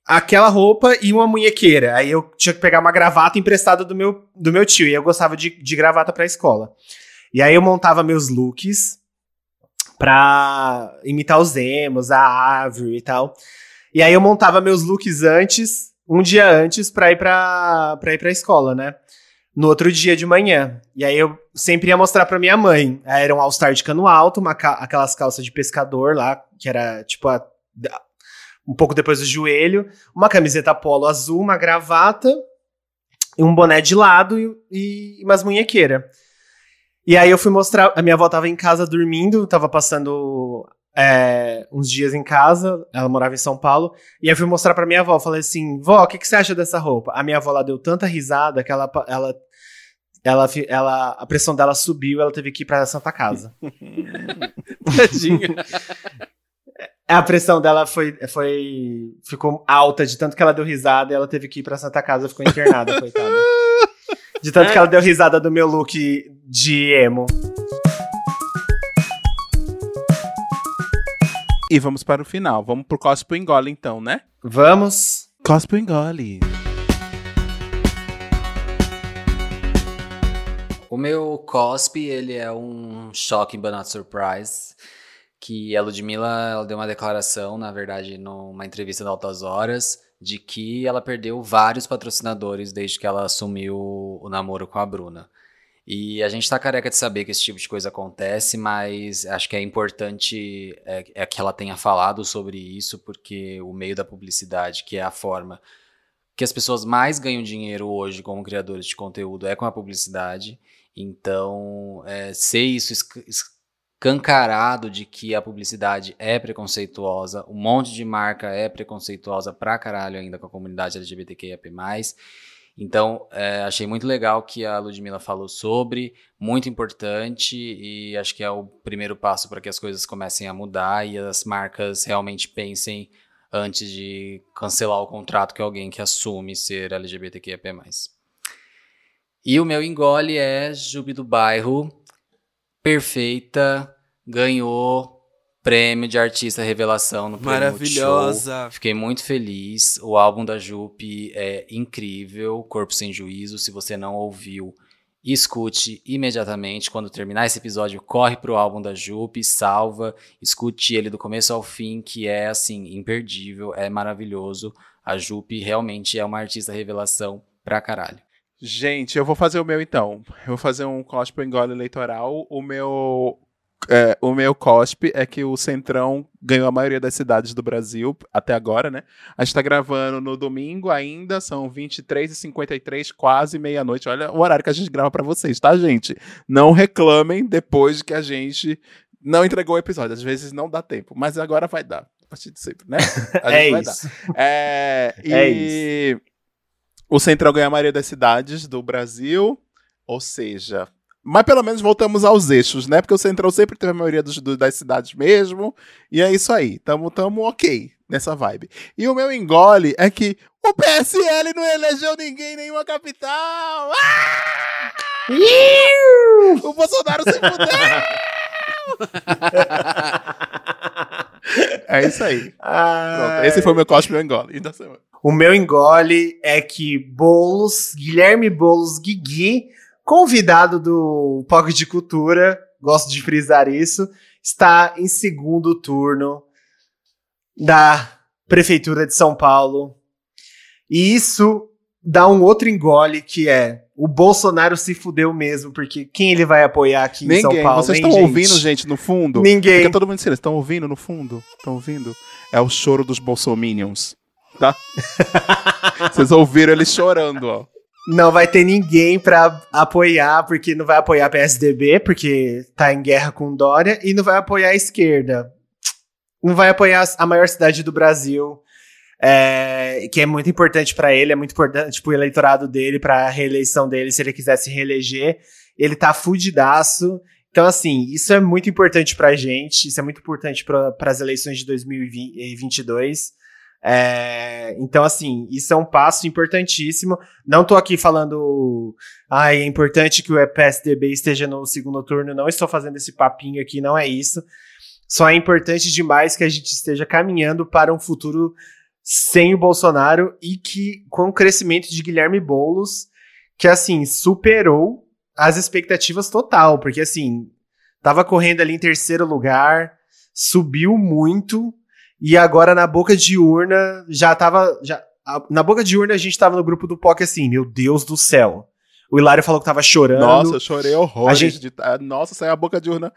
aquela roupa e uma munhequeira. Aí eu tinha que pegar uma gravata emprestada do meu, do meu tio. E eu gostava de, de gravata pra escola. E aí eu montava meus looks pra imitar os emos, a árvore e tal. E aí eu montava meus looks antes, um dia antes, pra ir pra, pra ir pra escola, né? No outro dia de manhã. E aí eu sempre ia mostrar pra minha mãe. Era um All-Star de cano alto, uma ca- aquelas calças de pescador lá, que era tipo a- um pouco depois do joelho, uma camiseta polo azul, uma gravata, e um boné de lado e, e umas munhequeiras. E aí eu fui mostrar. A minha avó tava em casa dormindo, tava passando é, uns dias em casa, ela morava em São Paulo, e aí eu fui mostrar pra minha avó. Falei assim: vó, o que, que você acha dessa roupa? A minha avó lá deu tanta risada que ela, ela, ela, ela, a pressão dela subiu ela teve que ir pra Santa Casa. (laughs) Tadinha. A pressão dela foi, foi. ficou alta de tanto que ela deu risada e ela teve que ir pra Santa Casa, ficou internada, coitada. De tanto que ela deu risada do meu look de emo. E vamos para o final. Vamos pro Cospo Engole, então, né? Vamos. Cospo Engole. O meu cospe, ele é um shocking but not surprise, que a Ludmilla ela deu uma declaração, na verdade, numa entrevista da Altas Horas, de que ela perdeu vários patrocinadores desde que ela assumiu o namoro com a Bruna. E a gente tá careca de saber que esse tipo de coisa acontece, mas acho que é importante é, é que ela tenha falado sobre isso, porque o meio da publicidade, que é a forma que as pessoas mais ganham dinheiro hoje como criadores de conteúdo é com a publicidade. Então, é, ser isso escancarado de que a publicidade é preconceituosa, um monte de marca é preconceituosa pra caralho ainda com a comunidade LGBTQIAP+. Então, é, achei muito legal que a Ludmilla falou sobre, muito importante, e acho que é o primeiro passo para que as coisas comecem a mudar e as marcas realmente pensem antes de cancelar o contrato com alguém que assume ser LGBTQIA+. E o meu engole é Jubi do Bairro, perfeita, ganhou prêmio de artista revelação no prêmio Maravilhosa. Show. Fiquei muito feliz. O álbum da Jupe é incrível, Corpo Sem Juízo. Se você não ouviu, escute imediatamente. Quando terminar esse episódio, corre pro álbum da Jupe, salva, escute ele do começo ao fim, que é assim, imperdível, é maravilhoso. A Jupe realmente é uma artista revelação pra caralho. Gente, eu vou fazer o meu então. Eu vou fazer um cosplay engole eleitoral. O meu é, o meu cospe é que o Centrão ganhou a maioria das cidades do Brasil até agora, né? A gente tá gravando no domingo ainda, são 23h53, quase meia-noite. Olha o horário que a gente grava para vocês, tá, gente? Não reclamem depois que a gente não entregou o episódio. Às vezes não dá tempo, mas agora vai dar. A partir de sempre, né? (laughs) A gente é vai isso. dar. É, e é isso. o Centrão ganhou a maioria das cidades do Brasil, ou seja, mas pelo menos voltamos aos eixos, né? Porque o Centrão sempre teve a maioria dos, do, das cidades mesmo. E é isso aí. Tamo, tamo ok nessa vibe. E o meu engole é que o PSL não elegeu ninguém em nenhuma capital. Ah! o Bolsonaro se fudeu! (laughs) é isso aí. Pronto, esse foi o meu cosplay engole da semana. O meu engole é que Bolos, Guilherme Bolos Guigui convidado do POC de Cultura, gosto de frisar isso, está em segundo turno da Prefeitura de São Paulo. E isso dá um outro engole que é o Bolsonaro se fudeu mesmo, porque quem ele vai apoiar aqui Ninguém. em São Paulo? Vocês estão ouvindo, gente, no fundo? Ninguém. Fica todo mundo silêncio. Estão ouvindo no fundo? Estão ouvindo? É o choro dos bolsominions, tá? (laughs) Vocês ouviram ele chorando, ó não vai ter ninguém para apoiar, porque não vai apoiar PSDB, porque tá em guerra com Dória, e não vai apoiar a esquerda. Não vai apoiar a maior cidade do Brasil, é, que é muito importante para ele, é muito importante pro eleitorado dele, para a reeleição dele, se ele quiser se reeleger. Ele tá fudidaço. Então, assim, isso é muito importante pra gente, isso é muito importante para as eleições de 2022. É, então, assim, isso é um passo importantíssimo. Não estou aqui falando, ah, é importante que o PSDB esteja no segundo turno. Não estou fazendo esse papinho aqui, não é isso. Só é importante demais que a gente esteja caminhando para um futuro sem o Bolsonaro e que com o crescimento de Guilherme Boulos, que assim, superou as expectativas total, porque assim, tava correndo ali em terceiro lugar, subiu muito, e agora na boca de urna já tava. Já, a, na boca de urna a gente tava no grupo do POC assim, meu Deus do céu. O Hilário falou que tava chorando. Nossa, eu chorei horror. A gente... De, nossa, saiu a boca de urna.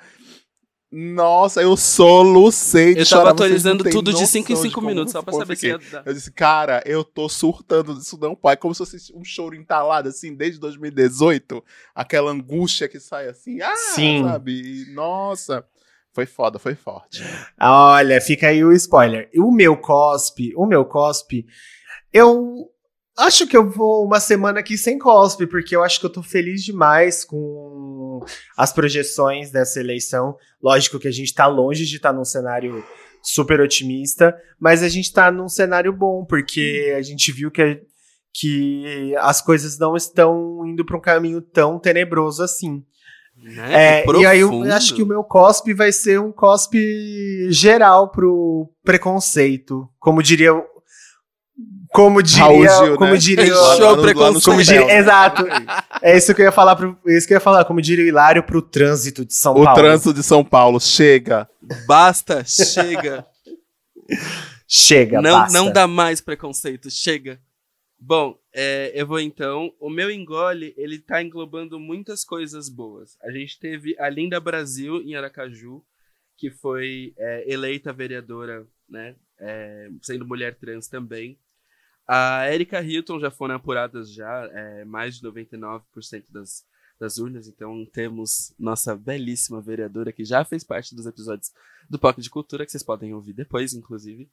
Nossa, eu solucei de Eu tava atualizando tudo de 5 em 5 minutos, só pra saber se ia dar. Eu disse, cara, eu tô surtando disso não, pai. Como se fosse um choro entalado, assim, desde 2018. Aquela angústia que sai assim, ah, Sim. sabe? E, nossa. Foi foda, foi forte. Olha, fica aí o spoiler. O meu cospe, o meu cospe, eu acho que eu vou uma semana aqui sem cospe, porque eu acho que eu tô feliz demais com as projeções dessa eleição. Lógico que a gente tá longe de estar tá num cenário super otimista, mas a gente tá num cenário bom, porque a gente viu que, que as coisas não estão indo para um caminho tão tenebroso assim. Né? É, e aí eu acho que o meu cospe vai ser um cospe geral pro preconceito. Como diria. Como diria. Gil, como né? diria. Show preconceito. Como diria, exato. É isso que eu ia falar pro, é isso que eu ia falar, como diria o Hilário, pro trânsito de São o Paulo. O trânsito de São Paulo, chega. Basta, chega. chega, não, basta. Não dá mais preconceito, chega. Bom, é, eu vou então. O meu engole, ele tá englobando muitas coisas boas. A gente teve a Linda Brasil em Aracaju, que foi é, eleita vereadora, né? É, sendo mulher trans também. A Erika Hilton já foram apuradas já, é, mais de 99% das, das urnas, então temos nossa belíssima vereadora que já fez parte dos episódios do POC de Cultura, que vocês podem ouvir depois, inclusive.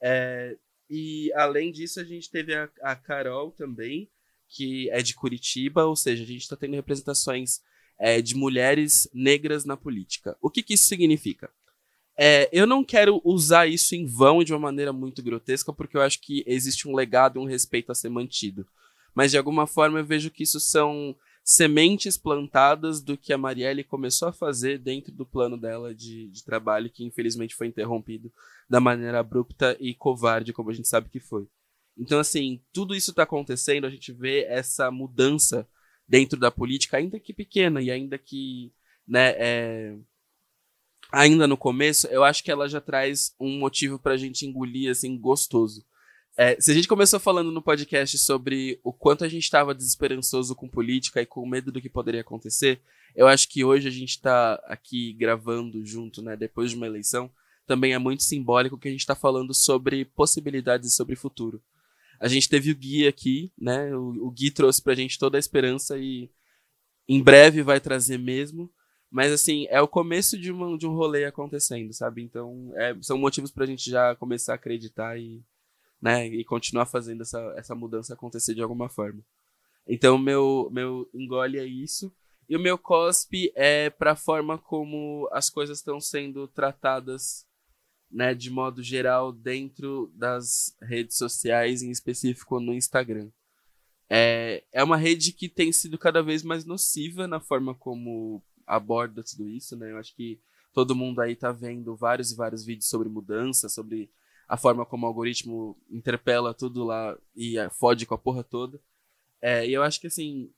É, e além disso, a gente teve a, a Carol também, que é de Curitiba, ou seja, a gente está tendo representações é, de mulheres negras na política. O que, que isso significa? É, eu não quero usar isso em vão de uma maneira muito grotesca, porque eu acho que existe um legado e um respeito a ser mantido. Mas de alguma forma eu vejo que isso são sementes plantadas do que a Marielle começou a fazer dentro do plano dela de, de trabalho, que infelizmente foi interrompido da maneira abrupta e covarde, como a gente sabe que foi. Então, assim, tudo isso está acontecendo, a gente vê essa mudança dentro da política, ainda que pequena e ainda que né, é, ainda no começo, eu acho que ela já traz um motivo pra gente engolir, assim, gostoso. É, se a gente começou falando no podcast sobre o quanto a gente estava desesperançoso com política e com medo do que poderia acontecer, eu acho que hoje a gente está aqui gravando junto, né, depois de uma eleição, também é muito simbólico que a gente está falando sobre possibilidades e sobre futuro. A gente teve o Gui aqui, né, o, o Gui trouxe pra gente toda a esperança e em breve vai trazer mesmo. Mas, assim, é o começo de, uma, de um rolê acontecendo, sabe? Então, é, são motivos pra gente já começar a acreditar e, né, e continuar fazendo essa, essa mudança acontecer de alguma forma. Então, meu, meu engole é isso. E o meu cospe é pra forma como as coisas estão sendo tratadas, né, de modo geral, dentro das redes sociais, em específico no Instagram. É, é uma rede que tem sido cada vez mais nociva na forma como aborda tudo isso, né? Eu acho que todo mundo aí tá vendo vários e vários vídeos sobre mudança, sobre a forma como o algoritmo interpela tudo lá e eh, fode com a porra toda. É, e eu acho que assim,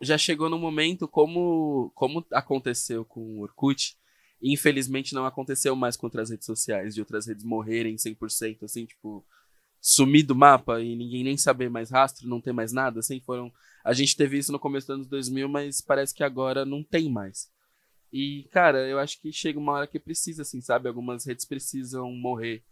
já chegou no momento como, como aconteceu com o Orkut, infelizmente não aconteceu mais com outras redes sociais, de outras redes morrerem 100%, assim, tipo, sumir do mapa e ninguém nem saber mais rastro, não ter mais nada, assim, foram a gente teve isso no começo dos anos 2000, mas parece que agora não tem mais. E, cara, eu acho que chega uma hora que precisa, assim, sabe? Algumas redes precisam morrer,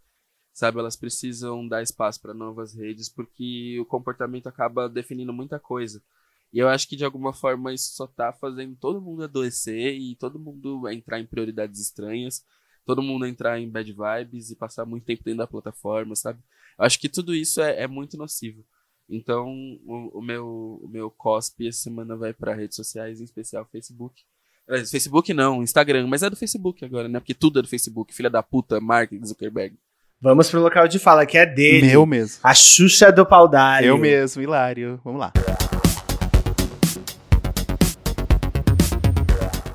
sabe? Elas precisam dar espaço para novas redes, porque o comportamento acaba definindo muita coisa. E eu acho que de alguma forma isso só tá fazendo todo mundo adoecer e todo mundo entrar em prioridades estranhas, todo mundo entrar em bad vibes e passar muito tempo dentro da plataforma, sabe? Eu acho que tudo isso é, é muito nocivo. Então, o, o, meu, o meu cospe essa semana vai para redes sociais, em especial Facebook. Facebook não, Instagram, mas é do Facebook agora, né? Porque tudo é do Facebook, filha da puta, Mark Zuckerberg. Vamos pro local de fala, que é dele. Meu mesmo. A Xuxa do Paudalho. Eu mesmo, Hilário. Vamos lá.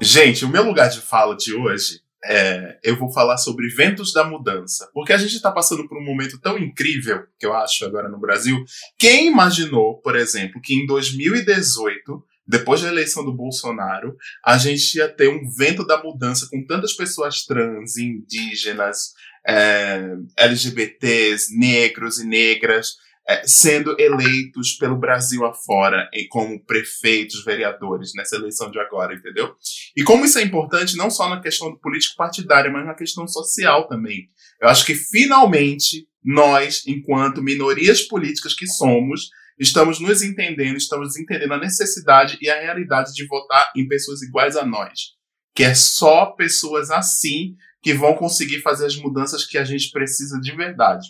Gente, o meu lugar de fala de hoje é, eu vou falar sobre ventos da mudança. Porque a gente está passando por um momento tão incrível, que eu acho agora no Brasil. Quem imaginou, por exemplo, que em 2018, depois da eleição do Bolsonaro, a gente ia ter um vento da mudança com tantas pessoas trans, indígenas, LGBTs, negros e negras, é, sendo eleitos pelo Brasil afora como prefeitos, vereadores nessa eleição de agora, entendeu? E como isso é importante não só na questão do político partidário, mas na questão social também. Eu acho que finalmente nós, enquanto minorias políticas que somos, estamos nos entendendo, estamos entendendo a necessidade e a realidade de votar em pessoas iguais a nós. Que é só pessoas assim que vão conseguir fazer as mudanças que a gente precisa de verdade.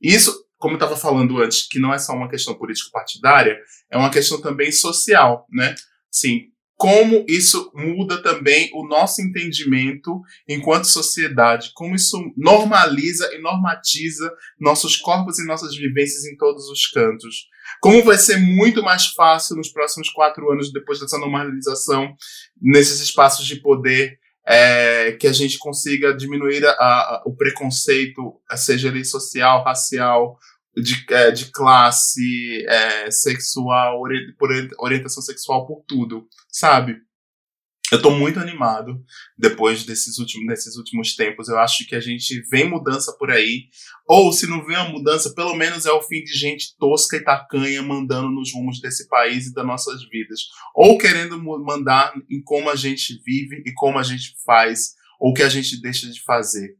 Isso como eu estava falando antes, que não é só uma questão político-partidária, é uma questão também social, né? Sim, como isso muda também o nosso entendimento enquanto sociedade, como isso normaliza e normatiza nossos corpos e nossas vivências em todos os cantos. Como vai ser muito mais fácil nos próximos quatro anos, depois dessa normalização, nesses espaços de poder, é, que a gente consiga diminuir a, a, o preconceito, seja ele social, racial, de, é, de classe, é, sexual, por orientação sexual, por tudo, sabe? Eu tô muito animado depois desses últimos, desses últimos tempos. Eu acho que a gente vem mudança por aí. Ou se não vem a mudança, pelo menos é o fim de gente tosca e tacanha mandando nos rumos desse país e das nossas vidas. Ou querendo mandar em como a gente vive e como a gente faz, ou o que a gente deixa de fazer.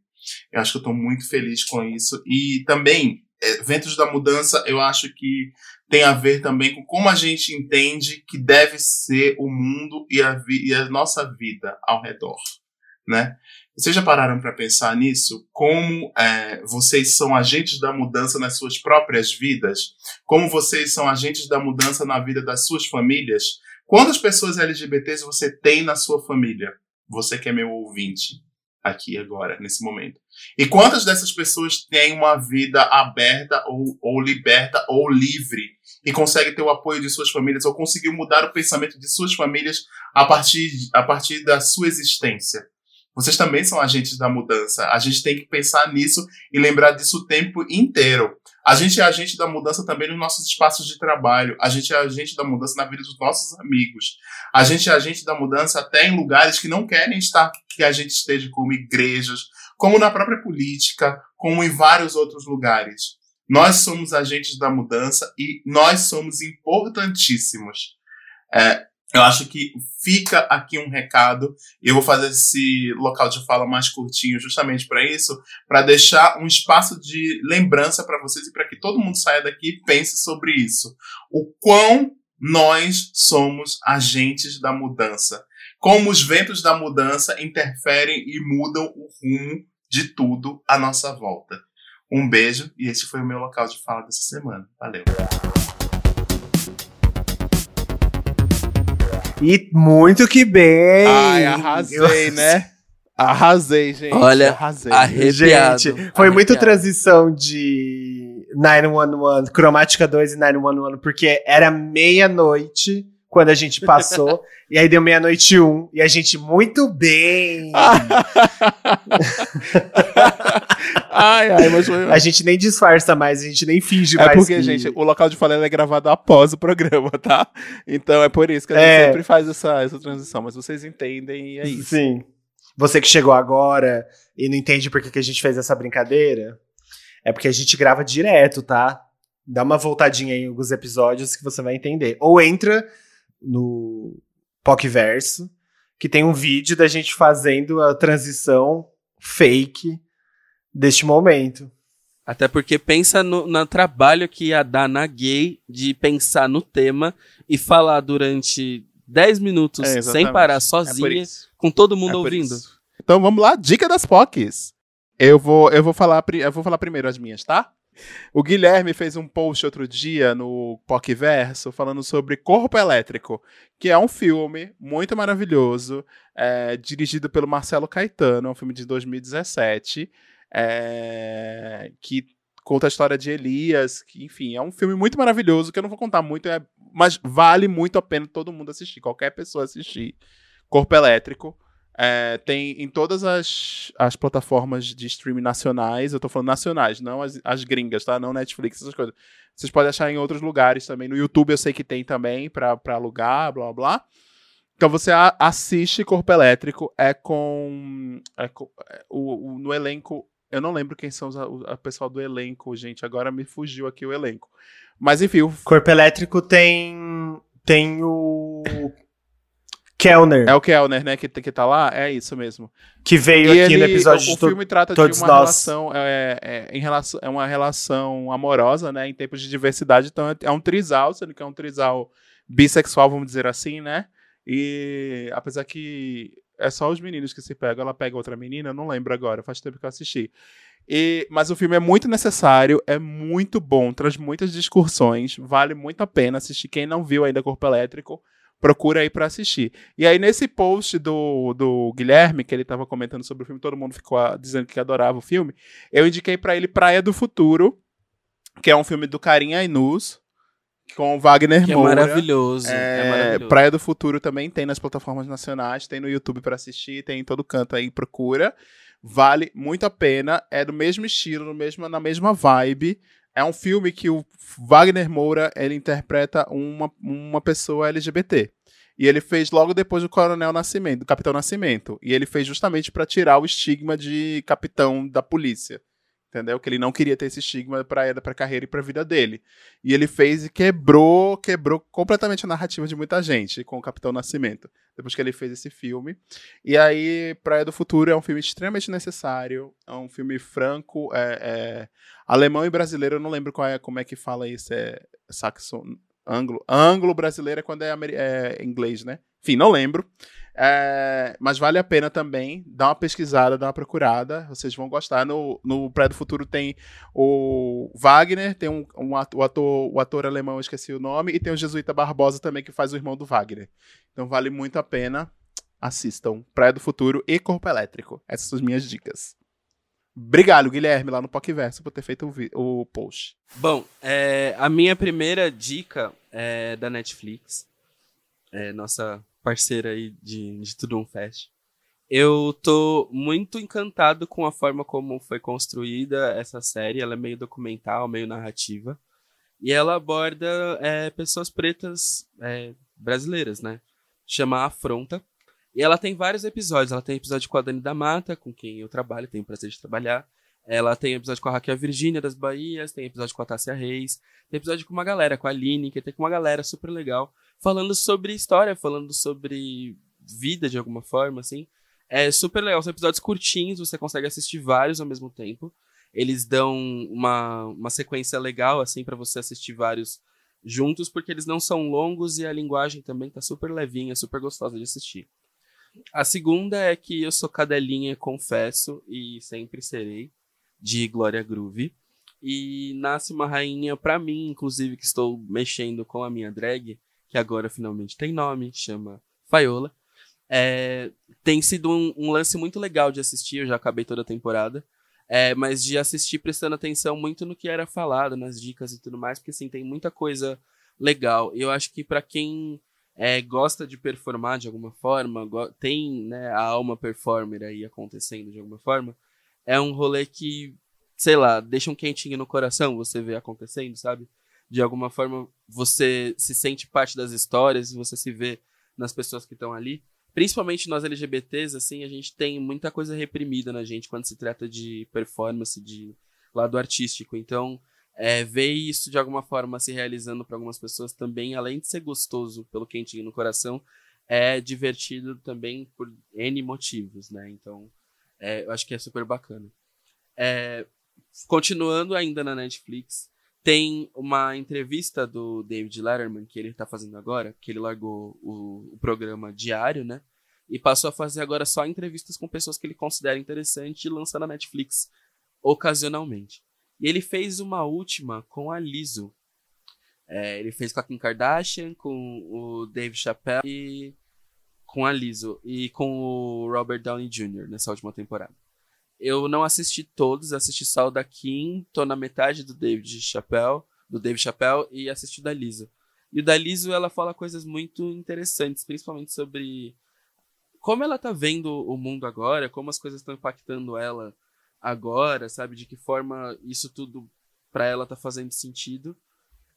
Eu acho que eu tô muito feliz com isso. E também Ventos da Mudança, eu acho que tem a ver também com como a gente entende que deve ser o mundo e a, e a nossa vida ao redor, né? Vocês já pararam para pensar nisso? Como é, vocês são agentes da mudança nas suas próprias vidas? Como vocês são agentes da mudança na vida das suas famílias? Quantas pessoas LGBTs você tem na sua família? Você que é meu ouvinte aqui agora, nesse momento. E quantas dessas pessoas têm uma vida aberta ou, ou liberta ou livre e consegue ter o apoio de suas famílias ou conseguiu mudar o pensamento de suas famílias a partir, a partir da sua existência? Vocês também são agentes da mudança. A gente tem que pensar nisso e lembrar disso o tempo inteiro. A gente é agente da mudança também nos nossos espaços de trabalho. A gente é agente da mudança na vida dos nossos amigos. A gente é agente da mudança até em lugares que não querem estar que a gente esteja, como igrejas, como na própria política, como em vários outros lugares. Nós somos agentes da mudança e nós somos importantíssimos. É, eu acho que fica aqui um recado. Eu vou fazer esse local de fala mais curtinho, justamente para isso, para deixar um espaço de lembrança para vocês e para que todo mundo saia daqui e pense sobre isso. O quão nós somos agentes da mudança. Como os ventos da mudança interferem e mudam o rumo de tudo à nossa volta. Um beijo e esse foi o meu local de fala dessa semana. Valeu. E muito que bem! Ai, arrasei, Eu- né? Arrasei, gente. Olha, arrasei. arrepiado. Gente, foi muito Arrepiado. transição de 911, Cromática 2 e 911, porque era meia-noite quando a gente (laughs) passou, e aí deu meia-noite um, e a gente, muito bem! (laughs) ai, ai, mas foi... A gente nem disfarça mais, a gente nem finge É mais. porque, que- gente, o local de fala é gravado após o programa, (laughs) tá? Então é por isso que a gente É. sempre faz essa, essa transição. Mas vocês entendem e é isso. Sim. Você que chegou agora e não entende por que, que a gente fez essa brincadeira, é porque a gente grava direto, tá? Dá uma voltadinha em alguns episódios que você vai entender. Ou entra no PocVerso, que tem um vídeo da gente fazendo a transição fake deste momento. Até porque pensa no, no trabalho que ia dar na gay de pensar no tema e falar durante 10 minutos É, sem parar É sozinha, isso. com todo É mundo por ouvindo. Então vamos lá, dica das POCs. Eu vou, eu vou falar, eu vou falar primeiro as minhas, tá? O Guilherme fez um post outro dia no PocVerso falando sobre Corpo Elétrico, que é um filme muito maravilhoso, é, dirigido pelo Marcelo Caetano, é um filme de 2017, é, que conta a história de Elias, que, enfim, é um filme muito maravilhoso, que eu não vou contar muito, é- mas vale muito a pena todo mundo assistir, qualquer pessoa assistir. Corpo Elétrico. É, tem em todas as, as plataformas de streaming nacionais, eu tô falando nacionais, não as, as gringas, tá? Não Netflix, essas coisas. Vocês podem achar em outros lugares também. No YouTube eu sei que tem também pra, pra alugar, blá blá blá. Então você a- assiste Corpo Elétrico, é com. É com- é, o, o- no elenco. Eu não lembro quem são os, o a pessoal do elenco, gente. Agora me fugiu aqui o elenco. Mas enfim, o, Corpo Elétrico tem, tem o Kellner, é o Kellner, né, que, que tá lá? É isso mesmo. que veio E aqui no ele- episódio o, de to- filme trata Todos de uma Nós. relação, é, é, em relação, é uma relação amorosa, né, em tempos de diversidade, então é, é um trisal, sendo que é um trisal bissexual, vamos dizer assim, né, e apesar que é só os meninos que se pegam, ela pega outra menina, eu não lembro agora, faz tempo que eu assisti. E, mas o filme é muito necessário, é muito bom, traz muitas discussões, vale muito a pena assistir. Quem não viu ainda Corpo Elétrico, procura aí pra assistir. E aí, nesse post do, do Guilherme, que ele tava comentando sobre o filme, todo mundo ficou ah, dizendo que adorava o filme, eu indiquei pra ele Praia do Futuro, que é um filme do Carinha Inus, com Wagner Que é Moura. maravilhoso. É, É, maravilhoso. Praia do Futuro também tem nas plataformas nacionais, tem no YouTube pra assistir, tem em todo canto aí, procura. Vale muito a pena, é do mesmo estilo, no mesmo, na mesma vibe. É um filme que o Wagner Moura, ele interpreta uma, uma pessoa LGBT. E ele fez logo depois do Coronel Nascimento, do Capitão Nascimento. E ele fez justamente pra tirar o estigma de capitão da polícia. Entendeu? Que ele não queria ter esse estigma para a carreira e para a vida dele. E ele fez e quebrou, quebrou completamente a narrativa de muita gente com o Capitão Nascimento, depois que ele fez esse filme. E aí, Praia do Futuro é um filme extremamente necessário, é um filme franco, é, é alemão e brasileiro, eu não lembro qual é, como é que fala isso, é saxon, anglo, anglo brasileiro é quando é, é inglês, né? Enfim, não lembro. É, mas vale a pena também dar uma pesquisada, dar uma procurada. Vocês vão gostar. No, no Pré do Futuro tem o Wagner, tem um, um ator, o, ator, o ator alemão, esqueci o nome, e tem o Jesuíta Barbosa também, que faz o irmão do Wagner. Então vale muito a pena. Assistam Praia do Futuro e Corpo Elétrico. Essas são as minhas dicas. Obrigado, Guilherme, lá no PocVerso, por ter feito o, o post. Bom, é, a minha primeira dica é da Netflix. É, nossa parceira aí de, de Tudo Um Fest. Eu tô muito encantado com a forma como foi construída essa série. Ela é meio documental, meio narrativa. E ela aborda é, pessoas pretas é, brasileiras, né? Chama Afronta. E ela tem vários episódios. Ela tem episódio com a Dani da Mata, com quem eu trabalho, tenho o prazer de trabalhar. Ela tem episódio com a Raquel Virgínia das Bahias, tem episódio com a Tássia Reis, tem episódio com uma galera, com a Aline, que tem com uma galera super legal falando sobre história, falando sobre vida de alguma forma, assim. É super legal, são episódios curtinhos, você consegue assistir vários ao mesmo tempo. Eles dão uma, uma sequência legal, assim, para você assistir vários juntos, porque eles não são longos e a linguagem também tá super levinha, super gostosa de assistir. A segunda é que eu sou cadelinha, confesso, e sempre serei, de Glória Groove. E nasce uma rainha para mim, inclusive, que estou mexendo com a minha drag, que agora finalmente tem nome, chama Faiola. É, tem sido um, um, lance muito legal de assistir, eu já acabei toda a temporada, é, mas de assistir prestando atenção muito no que era falado, nas dicas e tudo mais, porque assim, tem muita coisa legal. Eu acho que para quem é, gosta de performar de alguma forma, tem né, a alma performer aí acontecendo de alguma forma, é um rolê que, sei lá, deixa um quentinho no coração você ver acontecendo, sabe? de alguma forma você se sente parte das histórias e você se vê nas pessoas que estão ali. Principalmente nós LGBTs, assim, a gente tem muita coisa reprimida na gente quando se trata de performance, de lado artístico. Então, é, ver isso de alguma forma se realizando para algumas pessoas também, além de ser gostoso pelo quentinho no coração, é divertido também por N motivos, né? Então, é, eu acho que é super bacana. É, continuando ainda na Netflix, tem uma entrevista do David Letterman que ele está fazendo agora, que ele largou o, o, programa diário, né? E passou a fazer agora só entrevistas com pessoas que ele considera interessante e lança na Netflix ocasionalmente. E ele fez uma última com a Lizzo. É, ele fez com a Kim Kardashian, com o Dave Chappelle e com a Lizzo. E com o Robert Downey Jr. nessa última temporada. Eu não assisti todos, assisti só o da Kim, tô na metade do David Chappelle, do David Chappelle e assisti o da Lisa. E o da Liso, ela fala coisas muito interessantes, principalmente sobre como ela tá vendo o mundo agora, como as coisas estão impactando ela agora, sabe? De que forma isso tudo para ela tá fazendo sentido.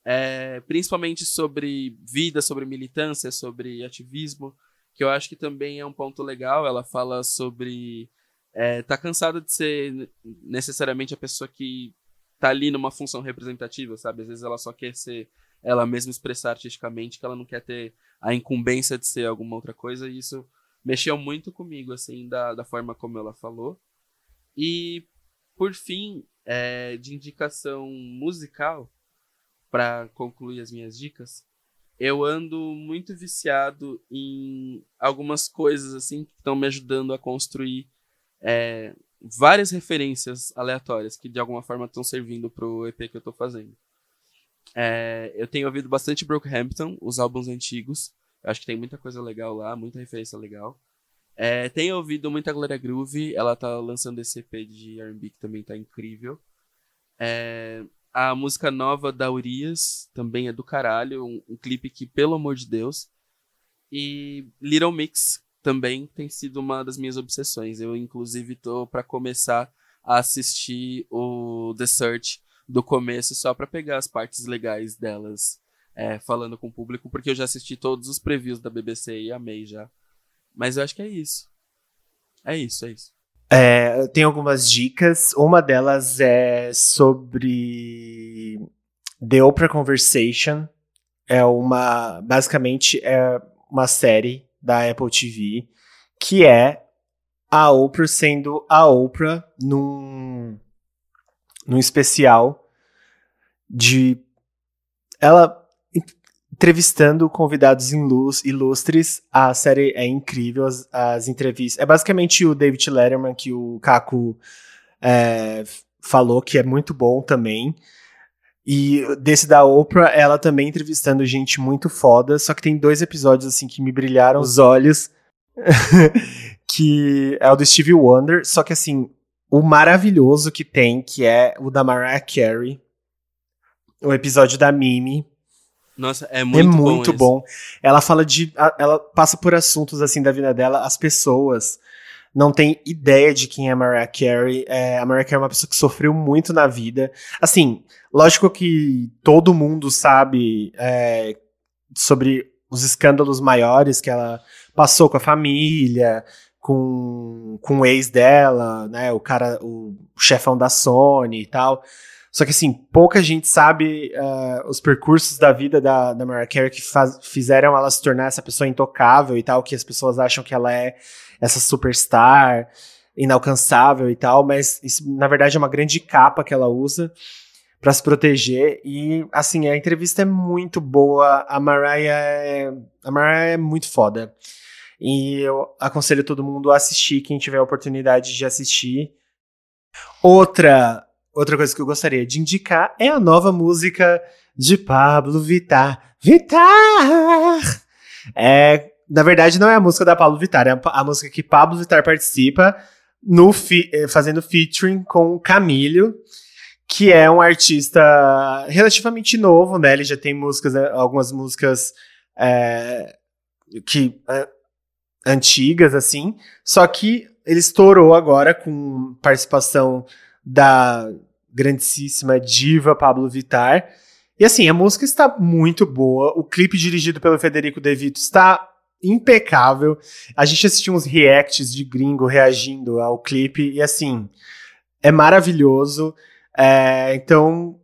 É, principalmente sobre vida, sobre militância, sobre ativismo, que eu acho que também é um ponto legal. Ela fala sobre é, tá cansada de ser necessariamente a pessoa que tá ali numa função representativa, sabe? Às vezes ela só quer ser ela mesma expressar artisticamente, que ela não quer ter a incumbência de ser alguma outra coisa, e isso mexeu muito comigo, assim, da, da forma como ela falou. E, por fim, é, de indicação musical, para concluir as minhas dicas, eu ando muito viciado em algumas coisas, assim, que estão me ajudando a construir é, várias referências aleatórias que de alguma forma estão servindo pro EP que eu tô fazendo. É, eu tenho ouvido bastante Brockhampton, os álbuns antigos. Eu acho que tem muita coisa legal lá, muita referência legal. É, tenho ouvido muita Gloria Groove, ela tá lançando esse EP de R&B que também tá incrível. É, a música nova da Urias também é do caralho, um, um clipe que, pelo amor de Deus. E Little Mix, também tem sido uma das minhas obsessões. Eu, inclusive, tô para começar a assistir o The Search do começo só para pegar as partes legais delas é, falando com o público, porque eu já assisti todos os previews da BBC e amei já. Mas eu acho que é isso. É isso, é isso. É, tem algumas dicas. Uma delas é sobre The Oprah Conversation. É uma. Basicamente, é uma série da Apple TV que é a Oprah sendo a Oprah num, num especial de ela entrevistando convidados ilustres. A série é incrível, as, as, entrevistas. É basicamente o David Letterman que o Caco é, falou que é muito bom também. E desse da Oprah, ela também entrevistando gente muito foda. Só que tem dois episódios assim que me brilharam os olhos. (laughs) que é o do Stevie Wonder. Só que assim, o maravilhoso que tem, que é o da Mariah Carey. O episódio da Mimi. Nossa, é muito, é muito bom. bom. Ela fala de. Ela passa por assuntos assim da vida dela. As pessoas não têm ideia de quem é a Mariah Carey. É, a Mariah Carey é uma pessoa que sofreu muito na vida. Assim, lógico que todo mundo sabe é, sobre os escândalos maiores que ela passou com a família, com, com o ex dela, né? O cara, o chefão da Sony e tal. Só que, assim, pouca gente sabe uh, os percursos da vida da, da Mariah Carey que faz, fizeram ela se tornar essa pessoa intocável e tal, que as pessoas acham que ela é essa superstar inalcançável e tal, mas isso, na verdade, é uma grande capa que ela usa para se proteger. E, assim, a entrevista é muito boa. A Mariah é, a Mariah é muito foda. E eu aconselho todo mundo a assistir, quem tiver a oportunidade de assistir. Outra outra coisa que eu gostaria de indicar é a nova música de Pablo Vittar. Vittar! É, na verdade, não é a música da Pablo Vittar, é a, a música que Pablo Vittar participa no fi, eh, fazendo featuring com Camilo, que é um artista relativamente novo, né? Ele já tem músicas, eh, algumas músicas é, que é, antigas, assim. Só que ele estourou agora com participação da grandíssima diva Pablo Vittar. E assim, a música está muito boa. O clipe dirigido pelo Federico De Vito está impecável. A gente assistiu uns reacts de gringo reagindo ao clipe e assim, é maravilhoso. É, então,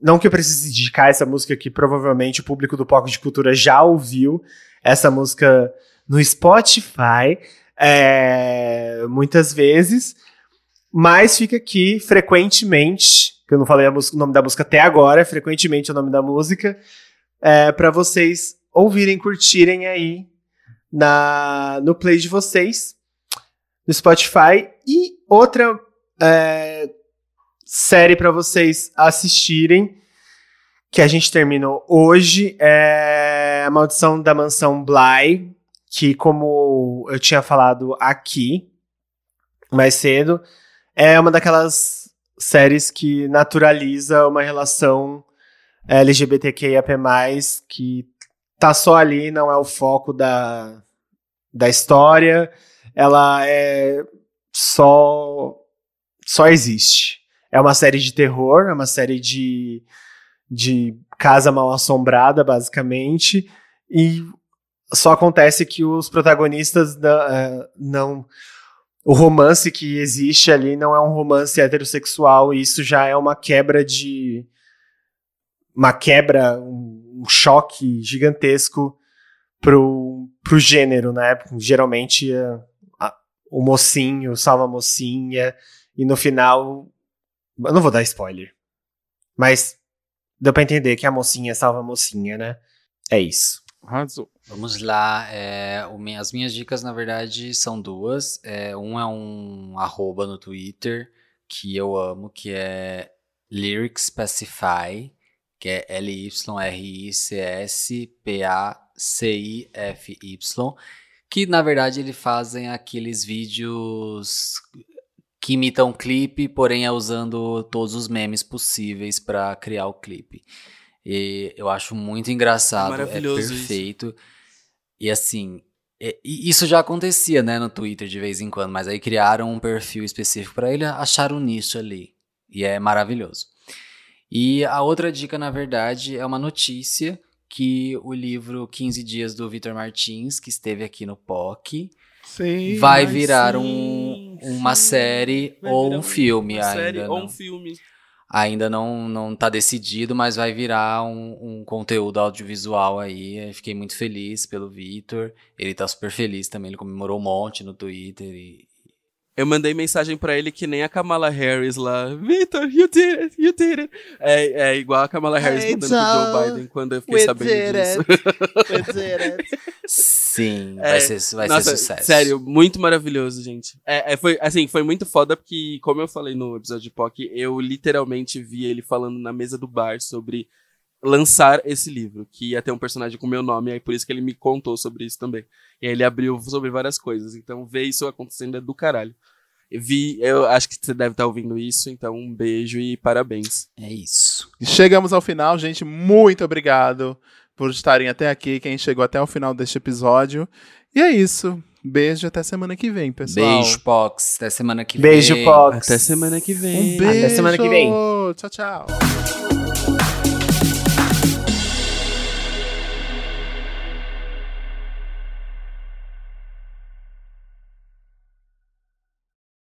não que eu precise indicar essa música que provavelmente o público do Poco de Cultura já ouviu essa música no Spotify é, muitas vezes. Mas fica aqui frequentemente, que eu não falei música, o nome da música até agora, frequentemente é o nome da música, é, para vocês ouvirem, curtirem aí na, no play de vocês, no Spotify. E outra é, série para vocês assistirem, que a gente terminou hoje, é A Maldição da Mansão Bly, que como eu tinha falado aqui mais cedo, é uma daquelas séries que naturaliza uma relação LGBTQIAP+, que tá só ali, não é o foco da, da história, ela é só só existe. É uma série de terror, é uma série de, de casa mal assombrada, basicamente, e só acontece que os protagonistas da, uh, não o romance que existe ali não é um romance heterossexual, e isso já é uma quebra de. Uma quebra, um, um choque gigantesco pro, pro gênero, né? Geralmente a, o mocinho salva a mocinha, e no final. Eu não vou dar spoiler. Mas deu pra entender que a mocinha salva a mocinha, né? É isso. Arrasou. Vamos lá. É, as minhas dicas, na verdade, são duas. É, um é um arroba no Twitter que eu amo, que é Lyric Specify, que é L-Y-R-I-C-S-P-A-C-I-F-Y, que na verdade eles fazem aqueles vídeos que imitam clipe, porém é usando todos os memes possíveis para criar o clipe. E eu acho muito engraçado, é perfeito. Isso. E assim, isso já acontecia, né, no Twitter de vez em quando, mas aí criaram um perfil específico para ele, achar um nicho ali. E é maravilhoso. E a outra dica, na verdade, é uma notícia que o livro 15 Dias do Vitor Martins, que esteve aqui no POC, sim, vai virar um, uma série Vai ou um filme uma ainda. série ou não. um filme. Ainda não, não tá decidido, mas vai virar um, um conteúdo audiovisual aí. Fiquei muito feliz pelo Vitor. Ele tá super feliz também, ele comemorou um monte no Twitter. E... Eu mandei mensagem pra ele que nem a Kamala Harris lá. Victor, you did it, you did it. É, é igual a Kamala Harris Hey, mandando pro Joe, Joe Biden quando eu fiquei sabendo disso. (laughs) Sim, É, vai, ser, vai Nossa, ser sucesso. sério, muito maravilhoso, gente. É, é, foi, assim, foi muito foda porque, como eu falei no episódio de POC, eu literalmente vi ele falando na mesa do bar sobre lançar esse livro, que ia ter um personagem com meu nome, e aí por isso que ele me contou sobre isso também. E aí ele abriu sobre várias coisas. Então, ver isso acontecendo é do caralho. Eu vi, eu acho que você deve estar ouvindo isso, então um beijo e parabéns. É isso. Chegamos ao final, gente. Muito obrigado por estarem até aqui. Quem chegou até o final deste episódio. E é isso. Beijo até semana que vem, pessoal. Beijo, Pox. Até semana que Beijo, vem. Pox. Até semana que vem. Um beijo. Até semana que vem. Tchau, tchau.